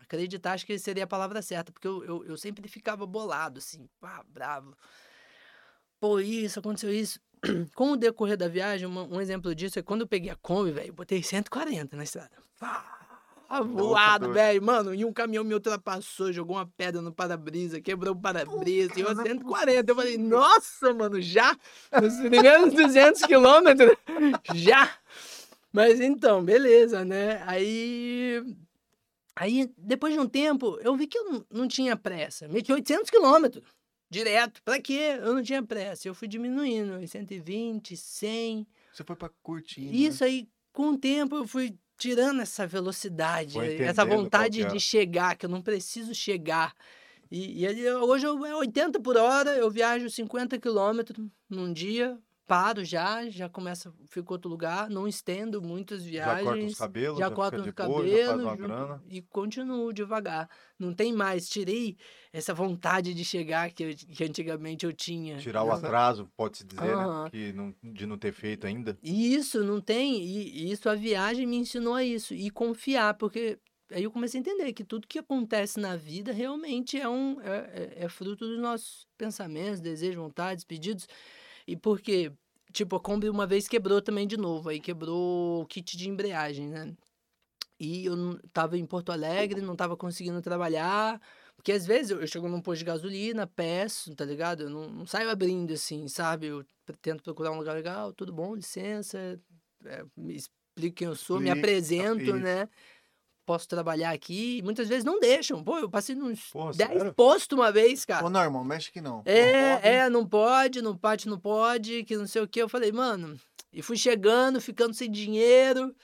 Acreditar, acho que seria a palavra certa, porque eu, eu, eu sempre ficava bolado, assim, pá, bravo. Pô, isso, aconteceu isso. Com o decorrer da viagem, uma- um exemplo disso é quando eu peguei a Kombi, velho, botei 140 na estrada. Pá, voado, velho, mano, e um caminhão me ultrapassou, jogou uma pedra no para-brisa, quebrou o para-brisa, e eu 140. Eu falei, nossa, mano, já? Nos primeiros 200 quilômetros, já? Mas então, beleza, né? Aí. Aí, depois de um tempo, eu vi que eu não, não tinha pressa. Meti 800 quilômetros. Direto. Pra quê? Eu não tinha pressa. Eu fui diminuindo. 120, 100. Você foi pra curtir. né? Isso aí, com o tempo, eu fui tirando essa velocidade, essa vontade de chegar, que eu não preciso chegar. E, e hoje eu, é 80 por hora, eu viajo 50 quilômetros num dia, paro já, já começa, fico outro lugar, não estendo muitas Já corta os viagens. cabelos, Já já, corto os cabelos e continuo devagar. Não tem mais, tirei essa vontade de chegar que, eu- que antigamente eu tinha. Tirar o atraso, pode-se dizer, né? Que não, de não ter feito ainda. E Isso, não tem. E e isso, a viagem me ensinou a isso. E confiar, porque aí eu comecei a entender que tudo que acontece na vida realmente é, um, é, é- é fruto dos nossos pensamentos, desejos, vontades, pedidos. E porque, tipo, a Kombi uma vez quebrou também de novo. Aí quebrou o kit de embreagem, né? E eu tava em Porto Alegre, não tava conseguindo trabalhar. Porque às vezes eu, eu chego num posto de gasolina, peço, tá ligado? Eu não, não saio abrindo assim, sabe? Eu tento procurar um lugar legal, tudo bom, licença, é, me explico quem eu sou, me apresento, né? Posso trabalhar aqui. Muitas vezes não deixam. Pô, eu passei nos Porra, 10 sério? postos uma vez, cara. Ô, não, irmão, mexe que não. É, Pode. é, não pode, não pode, não pode, que não sei o que. Eu falei, mano, e fui chegando, ficando sem dinheiro.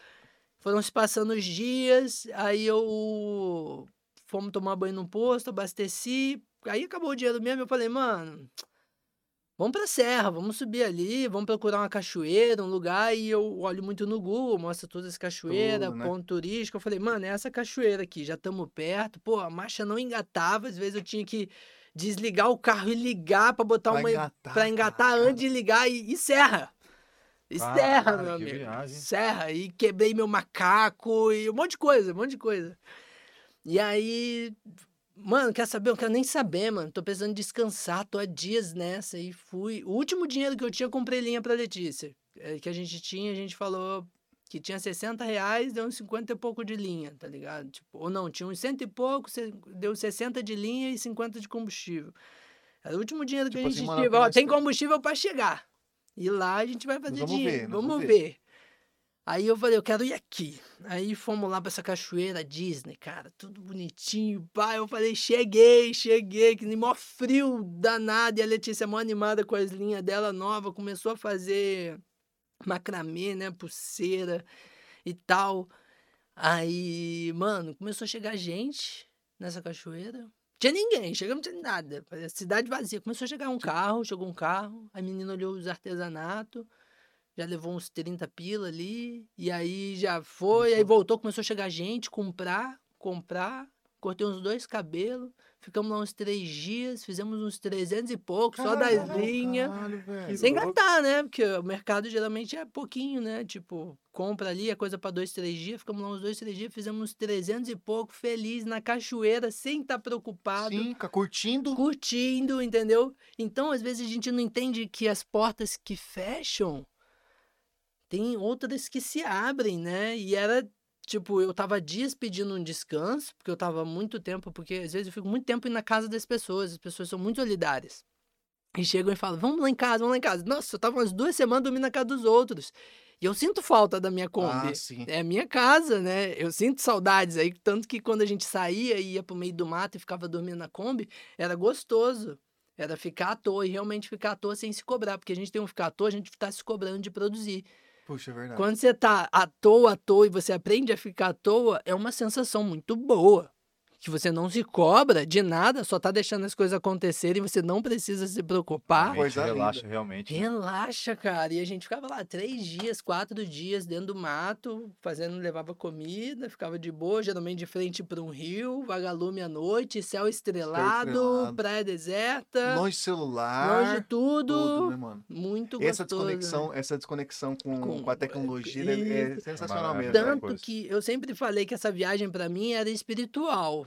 Foram se passando os dias, aí eu fomos tomar banho no posto, abasteci. Aí acabou o dinheiro mesmo, eu falei, mano, vamos pra serra, vamos subir ali, vamos procurar uma cachoeira, um lugar. E eu olho muito no Google, mostra todas as cachoeiras, Tudo, né? ponto turístico. Eu falei, mano, é essa cachoeira aqui, já estamos perto. Pô, a marcha não engatava, às vezes eu tinha que desligar o carro e ligar pra botar Pra uma engatar, para engatar cara. antes de ligar e, e serra. E Caralho, serra, meu que amigo. viagem. Serra. E quebrei meu macaco e um monte de coisa, um monte de coisa. E aí, mano, quer saber? Eu não quero nem saber, mano. Tô precisando descansar, tô há dias nessa. E fui. O último dinheiro que eu tinha, eu comprei linha pra Letícia. É, que a gente tinha, a gente falou que tinha 60 reais, deu uns 50 e pouco de linha, tá ligado? Tipo, ou não, tinha uns cento e pouco, deu 60 de linha e 50 de combustível. Era o último dinheiro que Tipo a gente assim, tinha. Ó, tem combustível pra chegar. E lá a gente vai fazer vamos dinheiro. ver, vamos vamos ver. ver. Aí eu falei, eu quero ir aqui. Aí fomos lá pra essa cachoeira Disney, cara, tudo bonitinho, pai. Eu falei, cheguei, cheguei, que nem mó frio danado. E a Letícia, mó animada com as linhas dela nova, começou a fazer macramê, né, pulseira e tal. Aí, mano, começou a chegar gente nessa cachoeira. Tinha ninguém, chegamos, não tinha nada. Cidade vazia. Começou a chegar um carro, chegou um carro. A menina olhou os artesanatos, já levou uns 30 pila ali. E aí já foi, aí voltou, começou a chegar gente, comprar, comprar. Cortei uns dois cabelos. Ficamos lá uns três dias, fizemos uns 300 e pouco, só das Caralho, linhas. caralho. Sem gastar, né? Porque o mercado geralmente é pouquinho, né? Tipo, compra ali, é coisa pra dois, três dias. Ficamos lá uns dois, três dias, fizemos uns 300 e pouco, feliz na cachoeira, sem estar preocupado, Sim, curtindo. curtindo, entendeu? Então, às vezes a gente não entende que as portas que fecham tem outras que se abrem, né? E era tipo, eu tava dias pedindo um descanso, porque eu tava muito tempo, porque às vezes eu fico muito tempo indo na casa das pessoas, as pessoas são muito solidárias. E chegam e falam, vamos lá em casa, vamos lá em casa. Nossa, eu tava umas duas semanas dormindo na casa dos outros. E eu sinto falta da minha Kombi. Ah, sim. É a minha casa, né? Eu sinto saudades aí, tanto que quando a gente saía e ia pro meio do mato e ficava dormindo na Kombi, era gostoso. Era ficar à toa e realmente ficar à toa sem se cobrar, porque a gente tem um ficar à toa, a gente tá se cobrando de produzir. Puxa, é verdade. Quando você tá à toa, à toa e você aprende a ficar à toa, é uma sensação muito boa. Que você não se cobra de nada, só tá deixando as coisas acontecerem, você não precisa se preocupar. Relaxa, linda. realmente. né? Relaxa, cara. E a gente ficava lá três dias, quatro dias dentro do mato, fazendo, levava comida, ficava de boa, geralmente de frente para um rio, vagalume à noite, céu estrelado, estrelado. praia deserta, Longe de celular. longe de tudo. tudo, né, mano? Muito Essa gostoso. né? desconexão, essa desconexão com, Com- com a tecnologia né, é sensacional Maravilha. mesmo. Tanto- Tanto que eu sempre falei que essa viagem pra mim era espiritual.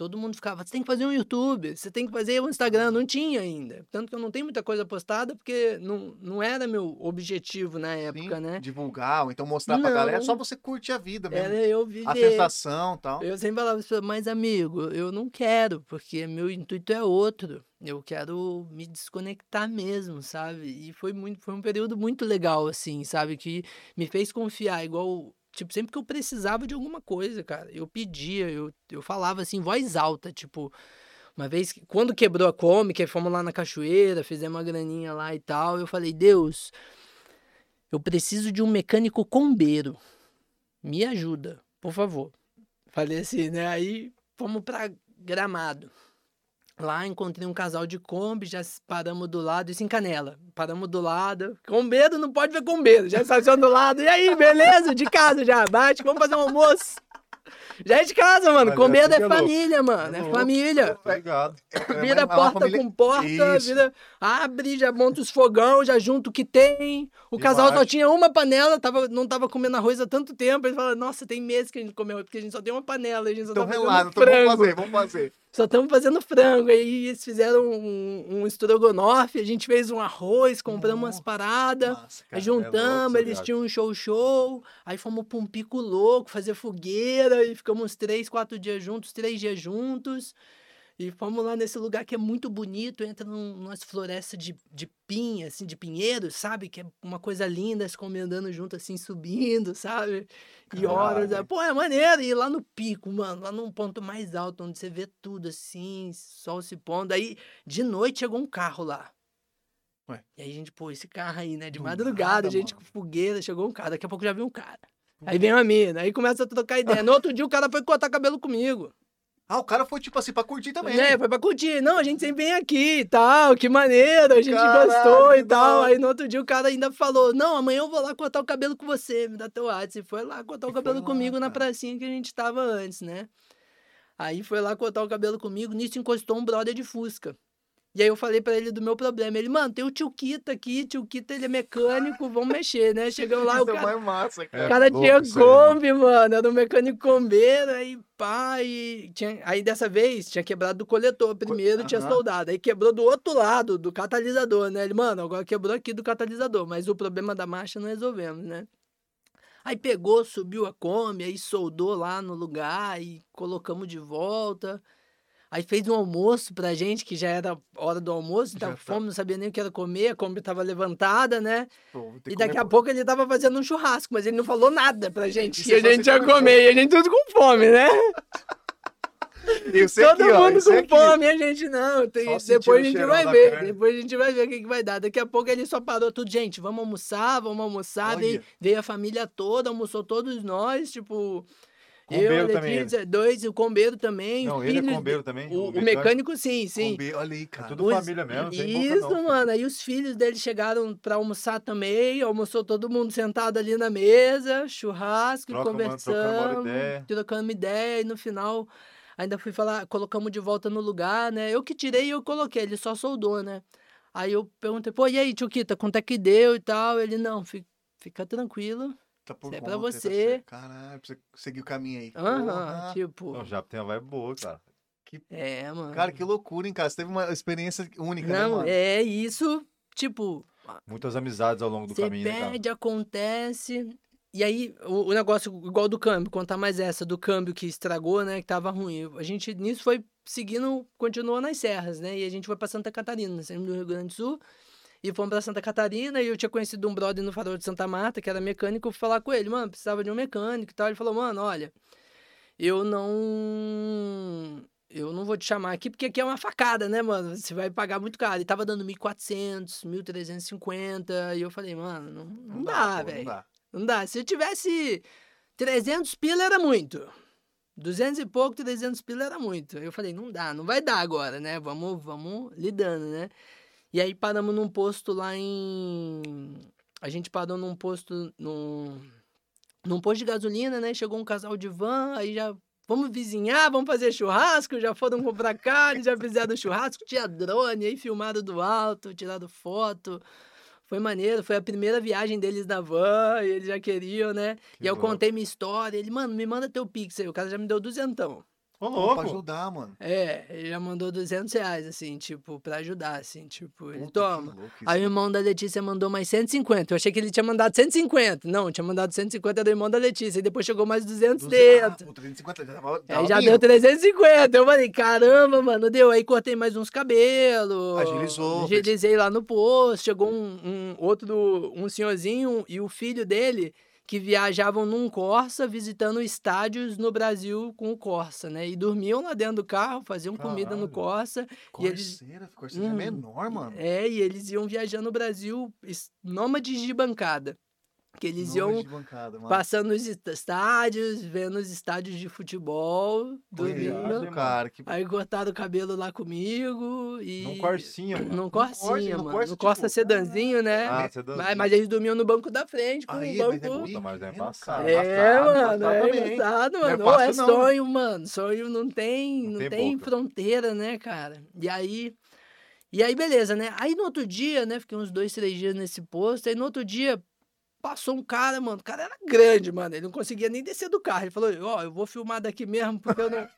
Todo mundo ficava, você tem que fazer um YouTube, você tem que fazer um Instagram. Não tinha ainda. Tanto que eu não tenho muita coisa postada, porque não, não era meu objetivo na época, Sim, né? Divulgar, ou então mostrar pra galera, é só Não. você curtir a vida mesmo. Era eu a viver. sensação e tal. Eu sempre falava mas amigo, eu não quero, porque meu intuito é outro. Eu quero me desconectar mesmo, sabe? E foi muito, foi um período muito legal, assim, sabe? Que me fez confiar, igual, tipo, sempre que eu precisava de alguma coisa, cara, eu pedia, eu, eu falava assim, voz alta, tipo, uma vez, quando quebrou a que fomos lá na cachoeira, fizemos uma graninha lá e tal, eu falei, Deus, eu preciso de um mecânico combeiro. Me ajuda, por favor. Falei assim, né? Aí fomos pra Gramado. Lá encontrei um casal de Kombi, já paramos do lado, isso em Canela. Paramos do lado. Combeiro não pode ver combeiro, já estaciona do lado. E aí, beleza? De casa já, bate, vamos fazer um almoço. Já é de casa, mano. Mas Combeiro essa é que é família, mano. É família. Obrigado. É Vira uma- é uma porta família- com porta, Isso. vira, abre, já monta os fogão, já junta o que tem. O casal só tinha uma panela, tava, não tava comendo arroz há tanto tempo. Ele fala, nossa, tem meses que a gente comeu, porque a gente só tem uma panela, a gente só Então tá então vamos fazer, vamos fazer. Só estamos fazendo frango. Aí eles fizeram um, um estrogonofe, a gente fez um arroz, compramos umas paradas. Cara. juntamos, é eles tinham um show-show, aí fomos pra um pico louco, fazer fogueira, e ficamos uns três, quatro dias juntos, três dias juntos. E fomos lá nesse lugar que é muito bonito, entra num, numas florestas de, de pinha, assim, de pinheiros, sabe? Que é uma coisa linda, se andando junto, assim, subindo, sabe? E horas. Caraca. Pô, é maneiro. E lá no pico, mano, lá num ponto mais alto, onde você vê tudo, assim, sol se pondo. Aí, de noite, chegou um carro lá. Ué. E aí a gente, pô, esse carro aí, né? De Do madrugada, nada, a gente mano. com fogueira, chegou um cara. Daqui a pouco já viu um cara. Aí vem uma mina, aí começa a trocar ideia. No outro dia o cara foi cortar cabelo comigo. Ah, o cara foi tipo assim pra curtir também. É, foi pra curtir. Não, a gente sempre vem aqui e tal, que maneiro, a gente Caralho, gostou e tal. Aí no outro dia o cara ainda falou: Não, amanhã eu vou lá cortar o cabelo com você, me dá teu WhatsApp. E foi lá cortar o cabelo lá, comigo na cara. pracinha que a gente tava antes, né? Aí foi lá cortar o cabelo comigo, nisso encostou um brother de Fusca. E aí eu falei pra ele do meu problema. Ele, mano, tem o tio Kita aqui, tio Kita ele é mecânico, vamos mexer, né? Chegamos lá, o Isso é cara, mais massa, É, cara. o cara louco tinha isso mano. Kombi, mano, era um mecânico combeiro, aí pá, e tinha, aí dessa vez tinha quebrado do coletor primeiro, tinha aham. soldado, aí quebrou do outro lado, do catalisador, né? Ele, mano, agora quebrou aqui do catalisador, mas o problema da marcha não resolvemos, né? Aí pegou, subiu a Kombi, aí soldou lá no lugar e colocamos de volta. Aí fez um almoço pra gente, que já era hora do almoço, tava tá. com fome, não sabia nem o que era comer, a Kombi tava levantada, né? Pô, E daqui comer a pouco ele tava fazendo um churrasco, mas ele não falou nada pra gente E a gente ia comeu. comer. E a gente tudo com fome, né? Todo aqui, ó, mundo esse com fome, a gente não. Tem, depois a gente vai ver. carne. Depois a gente vai ver o que, que vai dar. Daqui a pouco ele só parou tudo. Gente, vamos almoçar, vamos almoçar. Veio, veio a família toda, almoçou todos nós, tipo. Combeiro eu, a também Letícia, dois, e o combeiro também. Não, ele é combeiro também? O, o mecânico, sim, sim. Comer, Olha aí, É cara. tudo Os- família mesmo, boca Isso, não. mano. Aí os filhos dele chegaram pra almoçar também. Almoçou todo mundo sentado ali na mesa, churrasco, Troca conversando, trocando uma ideia. trocando uma ideia. E no final, ainda fui falar, colocamos de volta no lugar, né? Eu que tirei e eu coloquei, ele só soldou, né? Aí eu perguntei, pô, e aí, tio Kita, quanto é que deu e tal? Ele, não, fica, fica tranquilo. Tá por Isso é pra conta, tá você. certo. Caralho, pra você seguir o caminho aí. Aham, tipo. Não, já tem uma vibe boa, cara. É, mano. Cara, que loucura, hein, cara? Você teve uma experiência única, né, Não, mano? é isso, tipo, Muitas amizades ao longo do caminho, né, cara? perde, acontece. E aí, o, o negócio igual do câmbio, contar mais essa, do câmbio que estragou, né? Que tava ruim. A gente nisso foi seguindo, continuou nas serras, né? E a gente foi pra Santa Catarina, saímos do Rio Grande do Sul. E fomos pra Santa Catarina e eu tinha conhecido um brother no farol de Santa Marta, que era mecânico, eu fui falar com ele, mano, precisava de um mecânico e tal. Ele falou, mano, olha, eu não. Eu não vou te chamar aqui, porque aqui é uma facada, né, mano? Você vai pagar muito caro. E tava dando 1.400, 1.350. E eu falei, mano, não, não, dá, pô, velho. Não dá. Não dá. Se eu tivesse 300 pila, era muito. 200 e pouco, 300 pila era muito. Eu falei, não dá, não vai dar agora, né? Vamos, vamos lidando, né? E aí paramos num posto lá em. A gente parou num posto. Num, num posto de gasolina, né? Chegou um casal de van, aí já. Vamos vizinhar, vamos fazer churrasco, já foram comprar carne, já fizeram churrasco, tinha drone, aí filmaram do alto, tiraram foto. Foi maneiro, foi a primeira viagem deles na van, e eles já queriam, né? Que e eu louco. contei minha história, ele, mano, me manda teu pix aí, o cara já me deu duzentão. Ô, louco. Pra ajudar, mano. É, ele já mandou 200 reais, assim, tipo, pra ajudar, assim, tipo, ele, Puta, que toma. Aí o irmão da Letícia mandou mais 150. Eu achei que ele tinha mandado 150. Não, tinha mandado 150 do irmão da Letícia. E depois chegou mais 200 Ah, dentro. pô, 350 já tava, Aí já deu 350. Eu falei, caramba, mano, deu. Aí cortei mais uns cabelos. Agilizou, Agilizei lá no posto. Chegou um, um outro, um senhorzinho e o filho dele que viajavam num Corsa visitando estádios no Brasil com o Corsa, né? E dormiam lá dentro do carro, faziam comida no Caralho. Corsa. e eles- Corseira, Corseira é Hum. menor, mano. É, e eles iam viajando no Brasil, es- nômades de bancada. Que eles iam bancada, passando nos est- estádios, vendo os estádios de futebol, dormindo. Isso, cara, que Aí cortaram o cabelo lá comigo e. Num Corsinha, mano. Num Corsa, Corsinha, no mano. Corsa, no Corsa tipo, sedanzinho, né? Ah, deu... mas, mas eles dormiam no banco da frente, com Aí, o é banco. bonito, mas é embaçado. É, Embaçado, mano, embaçado é Não é mano. É fácil, não. sonho, mano. Sonho não tem, Não não, tem tem, fronteira, né, cara? E aí, e aí, beleza, né? Aí no outro dia, né, fiquei uns dois, três dias nesse posto. Aí no outro dia, passou um cara, mano. O cara era grande, mano. Ele não conseguia nem descer do carro. Ele falou, ó, eu vou filmar daqui mesmo, porque eu não,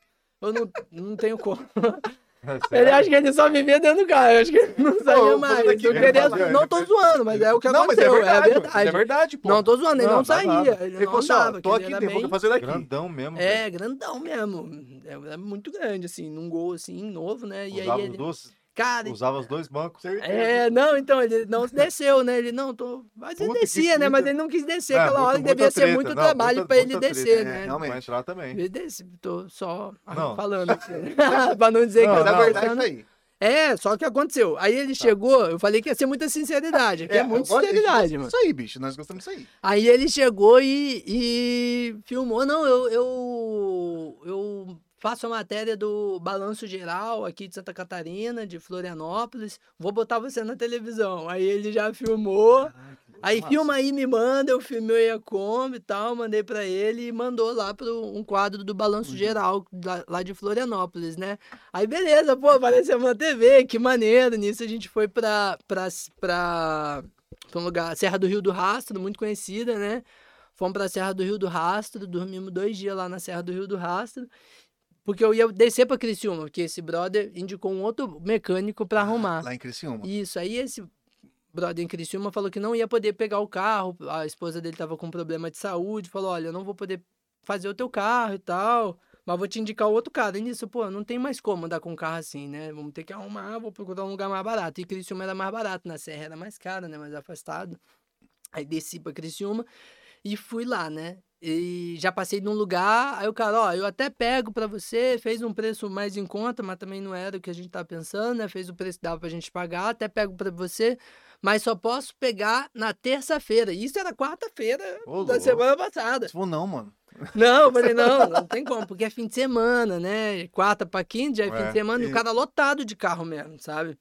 eu não, não tenho como. É Ele acha que ele só vivia dentro do carro. Eu acho que ele não eu saía mais. daqui Não, mesmo, queria- não tô zoando, mas é o que Não, mas é aconteceu. verdade, é verdade. É verdade, pô. Não tô zoando, ele Não, não, tá saía. Ele Ele não falou assim, tô aqui dentro, vou bem- fazer daqui. Grandão mesmo. velho. É, grandão mesmo. É, é muito grande, assim, num gol assim, novo, né? E Usava, aí os ele. dois, Cara, usava os dois bancos. é, não, então, ele não desceu, né? Ele não, tô. Mas ele Puta, que descia, né? Mas ele não quis descer É, aquela muita- hora que devia ser treta. muito Não, trabalho pra ele descer, treta. né? É, realmente. Pra entrar também. Ele desce, tô só Não. falando pra não dizer Não, que Mas eu a tô verdade é isso aí. É, só que aconteceu. Aí ele chegou, eu falei que ia ser muita sinceridade. Aqui é, eu muita gosto- sinceridade, mano. Isso aí, bicho. Nós gostamos disso aí. Aí ele chegou e, e filmou. Não, eu, eu, eu faço a matéria do Balanço Geral aqui de Santa Catarina, de Florianópolis. Vou botar você na televisão. Aí ele já filmou. Aí Massa. filma aí, me manda, eu filmei a Kombi e tal, mandei pra ele e mandou lá pro um quadro do Balanço Geral lá, de Florianópolis, né? Aí beleza, pô, apareceu uma TV, que maneiro. Nisso a gente foi pra, pra, pra, pra um lugar, Serra do Rio do Rastro, muito conhecida, né? Fomos pra Serra do Rio do Rastro, dormimos dois dias lá na Serra do Rio do Rastro. Porque eu ia descer pra Criciúma, porque esse brother indicou um outro mecânico pra arrumar. Lá em Criciúma. Isso, aí esse brother em Criciúma falou que não ia poder pegar o carro, a esposa dele tava com problema de saúde, falou, olha, eu não vou poder fazer o teu carro e tal, mas vou te indicar o outro cara. E nisso, pô, não tem mais como andar com um carro assim, né? Vamos ter que arrumar, vou procurar um lugar mais barato. E Criciúma era mais barato, na Serra era mais caro, né? Mais afastado. Aí desci pra Criciúma e fui lá, né? E já passei num lugar, aí o cara, ó, eu até pego pra você, fez um preço mais em conta, mas também não era o que a gente tá pensando, né? Fez o preço que dava pra gente pagar, até pego pra você, mas só posso pegar na terça-feira. Isso era quarta-feira Ô, da louco. semana passada. For não, mano. Não, eu falei, não, não tem como, porque é fim de semana, né? Quarta pra quinta, já é, fim É, de semana, e o cara lotado de carro mesmo, sabe?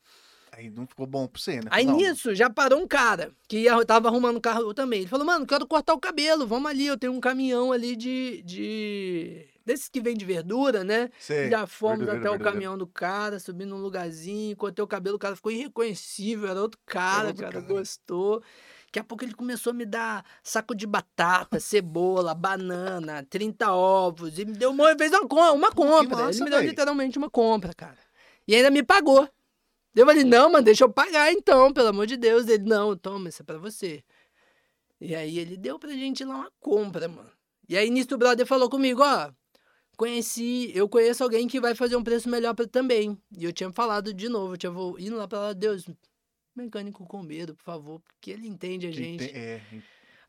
Aí não ficou bom pra você, né? Aí Não, nisso, já parou um cara que ia- tava arrumando o carro também. Ele falou, mano, quero cortar o cabelo, vamos ali, eu tenho um caminhão ali de. de... Desses que vem de verdura, né? Sei. Já fomos verdureiro, até o verdureiro. caminhão do cara, subi num lugarzinho, cortei o cabelo, o cara ficou irreconhecível, era outro cara, outro cara, cara. gostou. Daqui a pouco ele começou a me dar saco de batata, cebola, banana, 30 ovos, e me deu uma, fez uma, uma compra. ele massa, me deu véi. literalmente uma compra, cara. E ainda me pagou. Eu falei, não, mano, deixa eu pagar então, pelo amor de Deus. Ele, não, toma, isso é pra você. E aí ele deu pra gente lá uma compra, mano. E aí nisso o brother falou comigo, ó, conheci, eu conheço alguém que vai fazer um preço melhor pra também. E eu tinha falado de novo, eu tinha vou indo lá pra lá, Deus, mecânico com medo, por favor, porque ele entende a gente. É,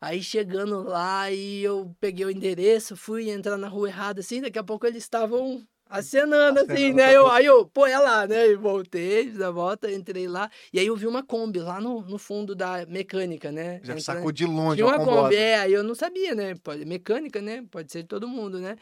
Aí chegando lá e eu peguei o endereço, fui entrar na rua errada assim, daqui a pouco eles estavam acenando assim, né? Eu, aí eu, pô, é lá, né? E voltei, fiz a volta, entrei lá. E aí eu vi uma Kombi lá no, no fundo da mecânica, né? já Entrando- sacou de longe Tinha uma Kombi. é, aí eu não sabia, né? Pode, mecânica, né? Pode ser de todo mundo, né?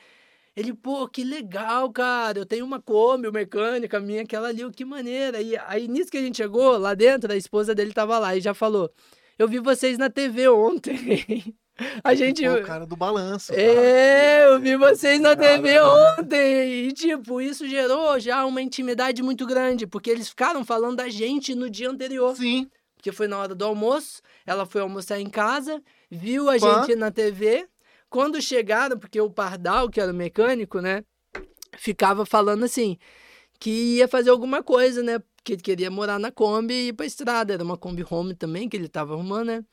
Ele, pô, que legal, cara. Eu tenho uma Kombi mecânica minha, aquela ali, que maneira. E aí, nisso que a gente chegou, lá dentro, a esposa dele tava lá e já falou: Eu vi vocês na TV ontem. A gente. Pô, o cara do balanço. cara. É, eu vi vocês na TV ontem. E, tipo, isso gerou já uma intimidade muito grande, porque eles ficaram falando da gente no dia anterior. Sim. Porque foi na hora do almoço, ela foi almoçar em casa, viu a Pã. gente na TV. Quando chegaram, porque o Pardal, que era o mecânico, né, ficava falando assim, que ia fazer alguma coisa, né, que ele queria morar na Kombi e ir pra estrada. Era uma Kombi Home também, que ele tava arrumando, né.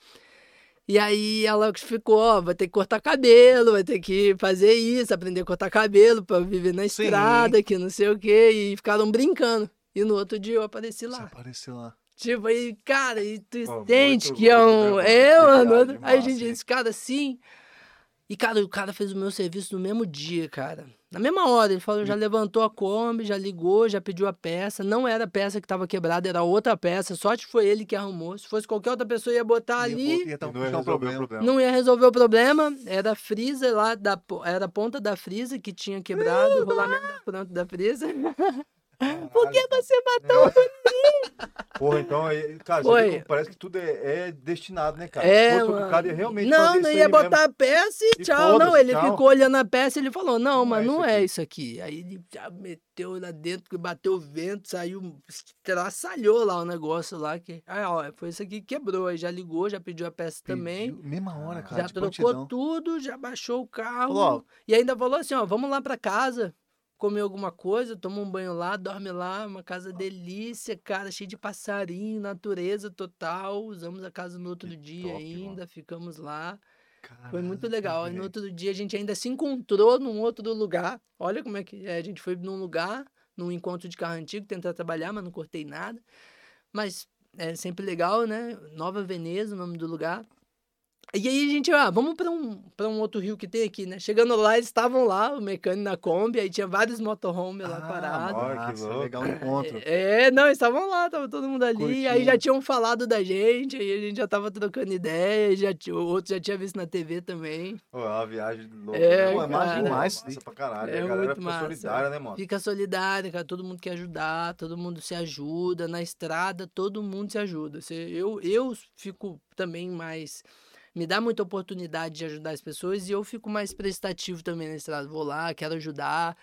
E aí ela ficou, ó, vai ter que cortar cabelo, vai ter que fazer isso, aprender a cortar cabelo pra viver na Sim. estrada, que não sei o quê. E ficaram brincando. E no outro dia eu apareci Você lá. apareceu lá. Tipo, aí, cara, e tu Pô, sente que é um. né, É, mano? Aí a gente disse, cara, sim. E, cara, o cara fez o meu serviço no mesmo dia, cara. Na mesma hora, ele falou, já levantou a Kombi, já ligou, já pediu a peça. Não era a peça que tava quebrada, era outra peça. Sorte foi ele que arrumou. Se fosse qualquer outra pessoa, ia botar Ia ali. ia tá- Não ia um o problema. problema. Não ia resolver o problema. Era a frisa lá, da, era a ponta da frisa que tinha quebrado, o rolamento da ponta da. Por que você matou? Porra, então, aí, cara, Foi. parece que tudo é, é destinado, né, cara? É, outro mano. cara, realmente Não, não isso ia botar mesmo. a peça e E tchau. Não, foda-se, ele tchau. ficou olhando a peça e ele falou: Não, Não mas é não isso é aqui. isso aqui. Aí ele já meteu lá dentro, que bateu o vento, saiu, traçalhou lá o negócio lá. Que, aí, ó, foi isso aqui que quebrou. Aí já ligou, já pediu a peça também. Pediu- Mesma hora, cara. Já de trocou prontidão. tudo, já baixou o carro. Falou, E ainda falou assim: ó, vamos lá pra casa. Comer alguma coisa, toma um banho lá, dorme lá, uma casa delícia, cara, cheia de passarinho, natureza total. Usamos a casa no outro Que dia top, ainda, mano. ficamos lá. Foi muito legal. Aí no outro dia a gente ainda se encontrou num outro lugar. Olha como é que é. A gente foi num lugar, num encontro de carro antigo, tentar trabalhar, mas não cortei nada. Mas é sempre legal, né? Nova Veneza, o nome do lugar. E aí a gente, ah, vamos pra um, pra um outro rio que tem aqui, né? Chegando lá, eles estavam lá, o mecânico na Kombi, aí tinha vários motorhome lá Ah, parados. Olha que louco. legal o encontro. É, não, eles estavam lá, tava todo mundo ali, aí já tinham falado da gente, aí a gente já tava trocando ideia, já tinha, o outro já tinha visto na TV também. Pô, é uma viagem louca. É, né? Pô, é cara. demais. Massa isso pra caralho. É a galera muito fica massa. solidária, né, mano? Fica solidário, cara, todo mundo quer ajudar, todo mundo se ajuda, na estrada todo mundo se ajuda. Eu, eu fico também mais, me dá muita oportunidade de ajudar as pessoas e eu fico mais prestativo também na estrada. Vou lá, quero ajudar.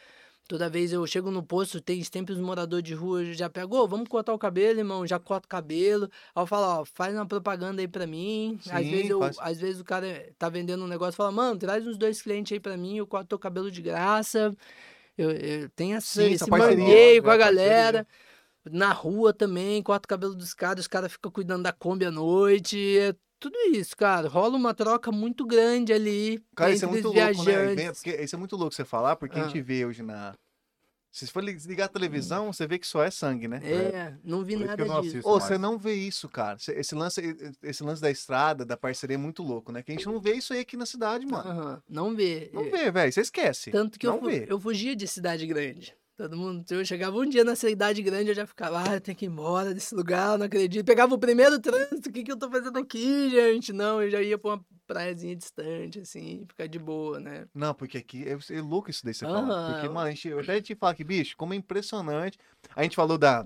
Toda vez eu chego no posto, tem sempre os moradores de rua, já pegou, vamos cortar o cabelo, irmão, já corta o cabelo. Aí eu falo, ó, faz uma propaganda aí pra mim. às, Sim, vezes eu, faz. às vezes o cara tá vendendo um negócio, fala, mano, traz uns dois clientes aí pra mim, eu corto teu cabelo de graça. Eu, eu tenho essa, Sim, esse parceria, mangueio com a né, parceria. galera. Na rua também, corta o cabelo dos caras, os caras ficam cuidando da Kombi à noite. É tudo isso, cara. Rola uma troca muito grande ali Cara, isso é muito louco, né? porque Isso é muito louco você falar, porque a Ah. gente vê hoje na. Se for li- ligar a televisão, você vê que só é sangue, né? É, não vi Por nada não disso. Ô, mais. você não vê isso, cara. Esse lance, esse lance da estrada, da parceria é muito louco, né? Que a gente não vê isso aí aqui na cidade, mano. Aham, não vê. Não É, vê, velho. Você esquece. Tanto que eu, não fu- vê. eu fugia de cidade grande. Todo mundo, eu chegava um dia na cidade grande, eu já ficava, ah, eu tenho que ir embora desse lugar, eu não acredito. Pegava o primeiro trânsito, o que, que eu tô fazendo aqui, gente? Não, eu já ia pra uma praiazinha distante, assim, ficar de boa, né? Não, porque aqui é, é louco isso daí você fala. Porque, mano, a gente, eu até te falo que, bicho, como é impressionante. A gente falou da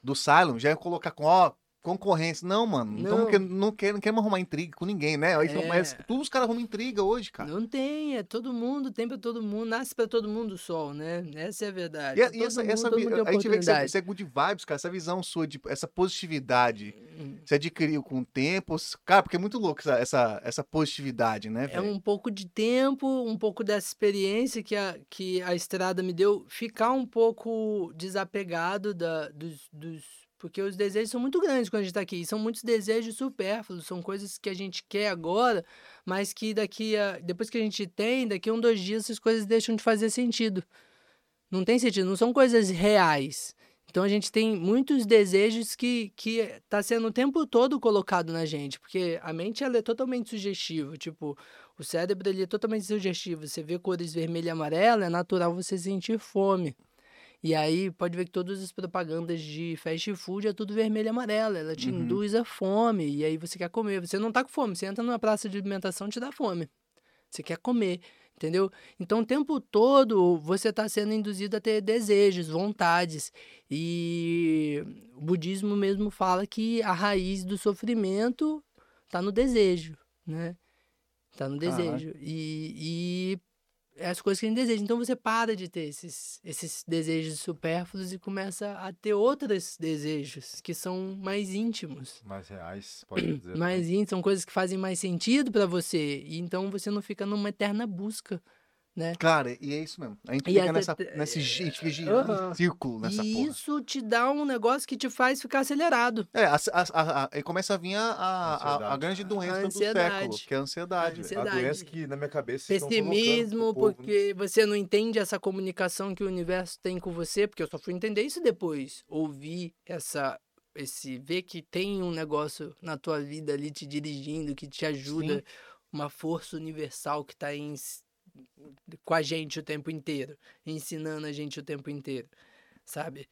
do Silent, já ia colocar com, ó, concorrência. Não, mano, não, Não. não, quer, não, quer, não queremos arrumar intriga com ninguém, né? Aí, É. Mas todos os caras arrumam intriga hoje, cara. Não tem, é todo mundo, tem pra todo mundo, nasce pra todo mundo o sol, né? Essa é a verdade. E, Pra e essa, mundo, essa mundo a gente vê que você, você é good vibes, cara, essa visão sua, de, essa positividade, Hum. você adquiriu com o tempo. Cara, porque é muito louco essa, essa, essa positividade, né, É velho? um pouco de tempo, um pouco dessa experiência que a, que a estrada me deu, ficar um pouco desapegado da, dos, dos. Porque os desejos são muito grandes quando a gente tá aqui. E são muitos desejos supérfluos, são coisas que a gente quer agora, mas que daqui a. Depois que a gente tem, daqui a um, dois dias, essas coisas deixam de fazer sentido. Não tem sentido, não são coisas reais. Então a gente tem muitos desejos que que tá sendo o tempo todo colocado na gente, porque a mente ela é totalmente sugestiva, tipo, o cérebro ele é totalmente sugestivo. Você vê cores vermelha e amarela, é natural você sentir fome. E aí pode ver que todas as propagandas de fast food é tudo vermelho e amarelo, ela te Uhum. induz a fome e aí você quer comer. Você não tá com fome, você entra numa praça de alimentação te dá fome. Você quer comer. Entendeu? Então, o tempo todo você está sendo induzido a ter desejos, vontades. E o budismo mesmo fala que a raiz do sofrimento está no desejo, né? Está no desejo. E, e é as coisas que a gente deseja. Então você para de ter esses, esses desejos supérfluos e começa a ter outros desejos que são mais íntimos. Mais reais, pode dizer. Mais íntimos, são coisas que fazem mais sentido para você. E então você não fica numa eterna busca, né? Cara, e é isso mesmo. A gente E fica nessa, nesse gi- a gente fica girando em Aham. círculo nessa e porra. isso te dá um negócio que te faz ficar acelerado. É, a, a, a, começa a vir a, a, a, a Ansiedade. grande doença do século, que é a ansiedade. A ansiedade. A doença que na minha cabeça Pessimismo, povo, né? porque você não entende essa comunicação que o universo tem com você, porque eu só fui entender isso depois. Ouvir essa. Esse, ver que tem um negócio na tua vida ali te dirigindo, que te ajuda, Sim. uma força universal que tá em, com a gente o tempo inteiro, ensinando a gente o tempo inteiro, sabe?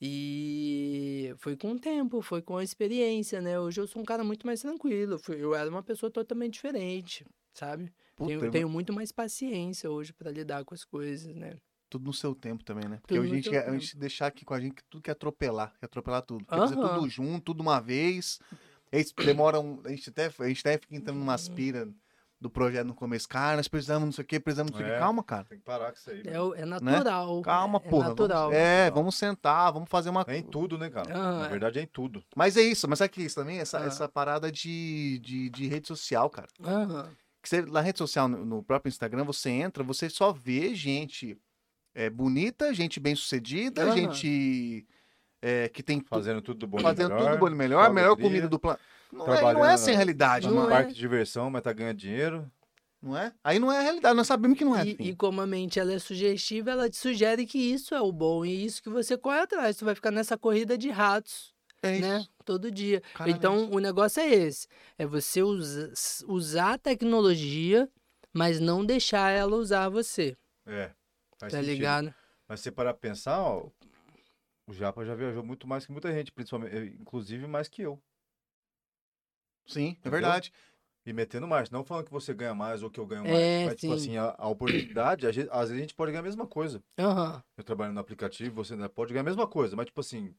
E foi com o tempo, foi com a experiência, né? Hoje eu sou um cara muito mais tranquilo, eu era uma pessoa totalmente diferente, sabe? Puta, Tenho, eu- tenho muito mais paciência hoje pra lidar com as coisas, né? tudo no seu tempo também, né? Porque Tudo hoje a gente, quer, a gente deixar aqui com a gente que tudo quer atropelar, quer atropelar tudo. Quer fazer tudo junto, tudo uma vez. Eles demoram. A gente até, a gente até fica entrando numa aspira do projeto no começo. Cara, nós precisamos, não sei o quê, precisamos, não sei o quê. É. Calma, cara. Tem que parar com isso aí. É, é natural. Calma, é, porra. É natural. Vamos, é, vamos sentar, vamos fazer uma. É em tudo, né, cara? Ah, Na é. verdade é em tudo. Mas é isso, mas sabe que é isso também? Essa, Ah. essa parada de, de, de rede social, cara. Aham. Que você, na rede social, no, no próprio Instagram, você entra, você só vê gente é, bonita, gente bem sucedida, gente é, que tem Fazendo tudo do bom e fazendo melhor, tudo bom e melhor, melhor comida do planeta. Não, é, não é essa a realidade, Não num mano. é. parque de diversão, mas tá ganhando dinheiro. Não é? Aí não é a realidade, nós sabemos que não é. E, assim. e como a mente ela é sugestiva, ela te sugere que isso é o bom e isso que você corre atrás. Tu vai ficar nessa corrida de ratos, É isso. né? Todo dia. Claramente. Então, o negócio é esse. É você usa- usar a tecnologia, mas não deixar ela usar você. É. Faz tá sentido. ligado? Mas se você parar pra pensar, ó, o Japa já viajou muito mais que muita gente, principalmente, eh, inclusive mais que eu. Sim, é Entendeu? verdade. E metendo mais. Não falando que você ganha mais ou que eu ganho mais. É, mas, tipo sim. assim, a, a oportunidade, às vezes a gente pode ganhar a mesma coisa. Aham. Eu trabalho no aplicativo, você né, pode ganhar a mesma coisa, mas tipo assim,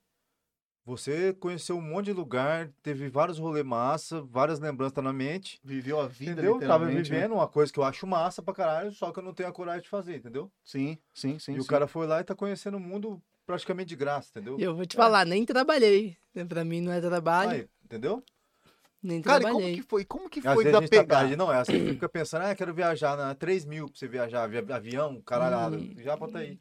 você conheceu um monte de lugar, teve vários rolê massa, várias lembranças tá na mente. Viveu a vida, Entendeu? Tava né? vivendo uma coisa que eu acho massa pra caralho, só que eu não tenho a coragem de fazer, entendeu? Sim, sim, sim. e o sim. cara foi lá e tá conhecendo o mundo praticamente de graça, entendeu? E eu vou te É. falar, nem trabalhei. né? Pra mim não é trabalho, Aí, entendeu? Nem Cara, e como trabalhei. que foi? Como que foi da tá- pegada? gente não é, você fica pensando, ah, quero viajar, na 3 mil pra você viajar, avi- avião, caralhada, Hum. já bota aí.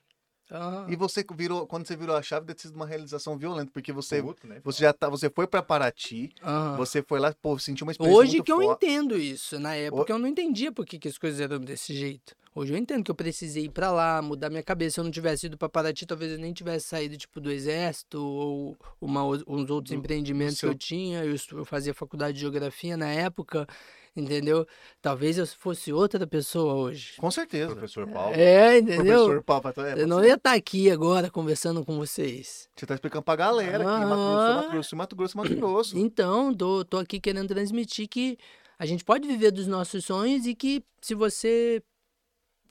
E você virou, quando você virou a chave, deve ter sido uma realização violenta, porque você, Puto, né? você já tá, você foi pra Paraty, você foi lá, pô, sentiu uma experiência Hoje muito que eu entendo isso. Na época eu não entendia por que, que as coisas eram desse jeito. Hoje eu entendo que eu precisei ir pra lá, mudar minha cabeça. Se eu não tivesse ido pra Paraty, talvez eu nem tivesse saído, tipo, do exército ou uma, uns outros Do- empreendimentos seu- que eu tinha. Eu, eu fazia faculdade de geografia na época, entendeu? Talvez eu fosse outra pessoa hoje. Com certeza. Professor Paulo. É, entendeu? Professor Paulo, é, Eu não ia estar aqui agora conversando com vocês. Você tá explicando pra galera aqui, Mato Grosso, Ah. Mato Grosso, Mato Grosso, Mato Grosso. Então, tô, tô aqui querendo transmitir que a gente pode viver dos nossos sonhos e que se você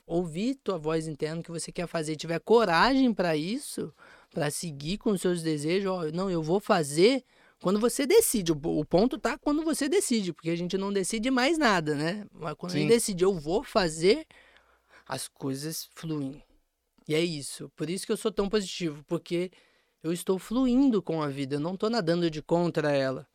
ouvir tua voz interna que você quer fazer, tiver coragem para isso, para seguir com os seus desejos, ó, não, eu vou fazer quando você decide. O, ponto tá quando você decide, porque a gente não decide mais nada, né? Mas quando a Sim. gente decide, eu vou fazer, as coisas fluem. E é isso. Por isso que eu sou tão positivo, porque eu estou fluindo com a vida, eu não estou nadando de contra ela.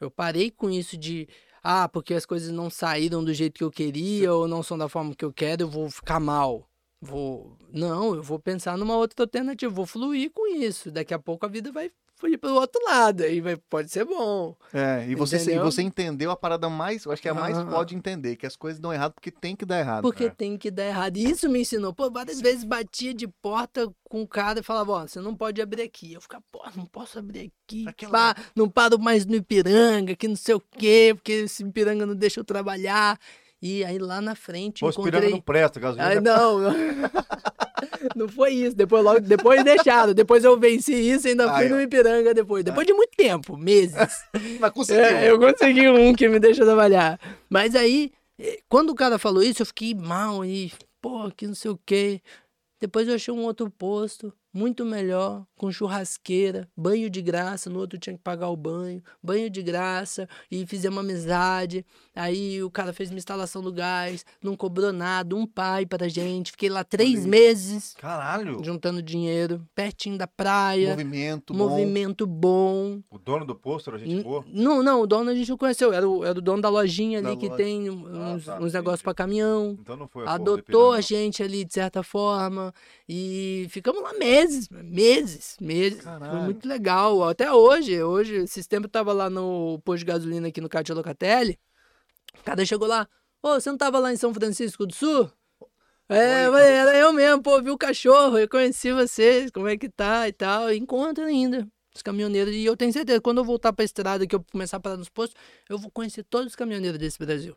Eu parei com isso de, ah, porque as coisas não saíram do jeito que eu queria ou não são da forma que eu quero, eu vou ficar mal. Vou, não, eu vou pensar numa outra alternativa, vou fluir com isso. Daqui a pouco a vida vai fluir para o outro lado, aí vai, pode ser bom. É, e você, e Entendeu? você entendeu a parada mais, eu acho que é a mais Aham. pode entender, que as coisas dão errado porque tem que dar errado. Porque É. tem que dar errado. E Isso me ensinou. Pô, várias vezes batia de porta com o cara e falava, ó, você não pode abrir aqui. Eu ficava, pô, não posso abrir aqui. Pá, não paro mais no Ipiranga, que não sei o quê, porque esse Ipiranga não deixa eu trabalhar. E aí lá na frente Pô, encontrei... não presta, gasolina. Ai, não, não. Não foi isso. Depois, logo, depois deixaram. Depois eu venci isso e ainda fui ó. no Ipiranga depois. Depois de muito tempo, meses. Mas conseguiu. É, eu consegui um que me deixa trabalhar. Mas aí, eh, quando o cara falou isso, eu fiquei mal e, pô, que não sei o quê. Depois eu achei um outro posto, muito melhor, com churrasqueira, banho de graça, no outro tinha que pagar o banho, banho de graça, e fizemos amizade. Aí o cara fez uma instalação do gás, não cobrou nada, um pai pra gente. Fiquei lá três Olha meses Caralho! juntando dinheiro, pertinho da praia, Movimento, bom. movimento bom. O dono do posto era gente boa? Não, não, o dono a gente não conheceu, era o, era o dono da lojinha ali Da que loja. tem uns, tá, uns negócios pra caminhão. Então não foi a Adotou a gente ali de certa forma e ficamos lá meses, meses, meses. Foi muito legal. Até hoje, hoje, esses tempos eu tava lá no posto de gasolina aqui no Cátio Locatelli. O cara chegou lá, ô, você não tava lá em São Francisco do Sul? É, falei, era eu mesmo, pô, vi o cachorro, eu conheci vocês, como é que tá e tal. Encontro ainda os caminhoneiros. E eu tenho certeza, quando eu voltar pra estrada, que eu começar a parar nos postos, eu vou conhecer todos os caminhoneiros desse Brasil.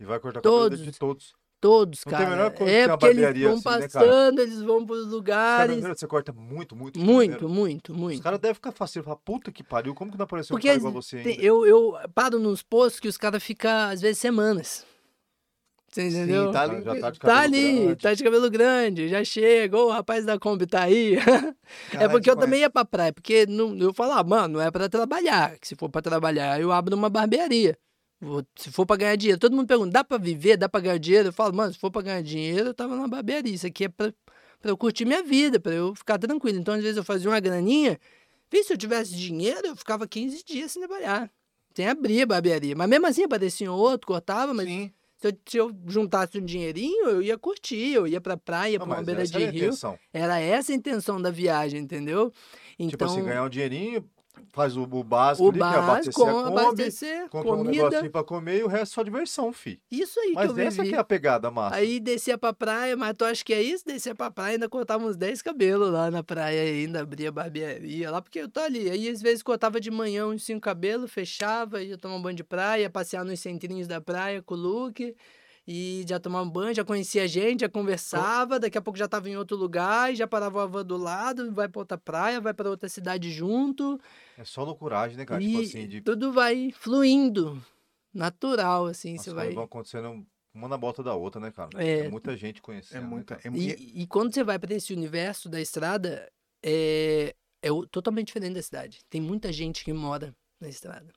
E vai cortar cabelo Todos. de todos. Todos, Não cara. é porque eles vão assim, né, passando, eles vão pros lugares. Caminhoneiro, você corta muito, muito. Muito, caminhoneiro. muito, Os muito. caras devem ficar faceiro. Falar, puta que pariu, como que não apareceu Porque um cara igual você ainda? eu, eu paro nos postos que os caras ficam, às vezes, semanas. Você entendeu? Sim, tá ali. já tá de Tá cabelo ali, grande. tá de cabelo grande, já chega, o rapaz da Kombi tá aí. é Caralho, porque eu demais. também ia pra praia, porque não, eu falava, mano, não é pra trabalhar, que se for pra trabalhar, eu abro uma barbearia. Vou- Se for pra ganhar dinheiro, todo mundo pergunta, dá pra viver, dá pra ganhar dinheiro? Eu falo, mano, se for pra ganhar dinheiro, eu tava na barbearia, isso aqui é pra, pra eu curtir minha vida, pra eu ficar tranquilo. Então, às vezes eu fazia uma graninha, vi, se eu tivesse dinheiro, eu ficava 15 dias sem trabalhar, sem abrir a barbearia. Mas mesmo assim, aparecia um outro, cortava, mas Sim. se eu, se eu juntasse um dinheirinho, eu ia curtir, eu ia pra praia, Não, pra uma beira de é a rio. intenção. Era essa a intenção da viagem, entendeu? Tipo Então, assim, ganhar um dinheirinho, faz o, o básico o ali, que é abastecer básico, a Kombi, abastecer, compra um comida, negocinho pra comer e o resto só diversão, fi. isso aí Mas que eu essa vivi. que é a pegada massa. Aí descia pra praia, mas tu acha que é isso? Descia pra praia, ainda cortava uns 10 cabelos lá na praia ainda, abria barbearia lá, porque eu tô ali. Aí às vezes cortava de manhã uns 5 cabelos, fechava, ia tomar um banho de praia, ia passear nos centrinhos da praia com o Luke. E já tomava um banho, já conhecia a gente, já conversava, daqui a pouco já tava em outro lugar, e já parava a van do lado, vai pra outra praia, vai pra outra cidade junto. É só loucuragem, né, cara? e Tipo assim, de tudo vai fluindo, natural, assim, Nossa, você vai... vai... vão acontecendo uma na bota da outra, né, cara? É. muita gente conhecendo. É né, muita. cara? é- E, e quando você vai para esse universo da estrada, é, é totalmente diferente da cidade. Tem muita gente que mora na estrada.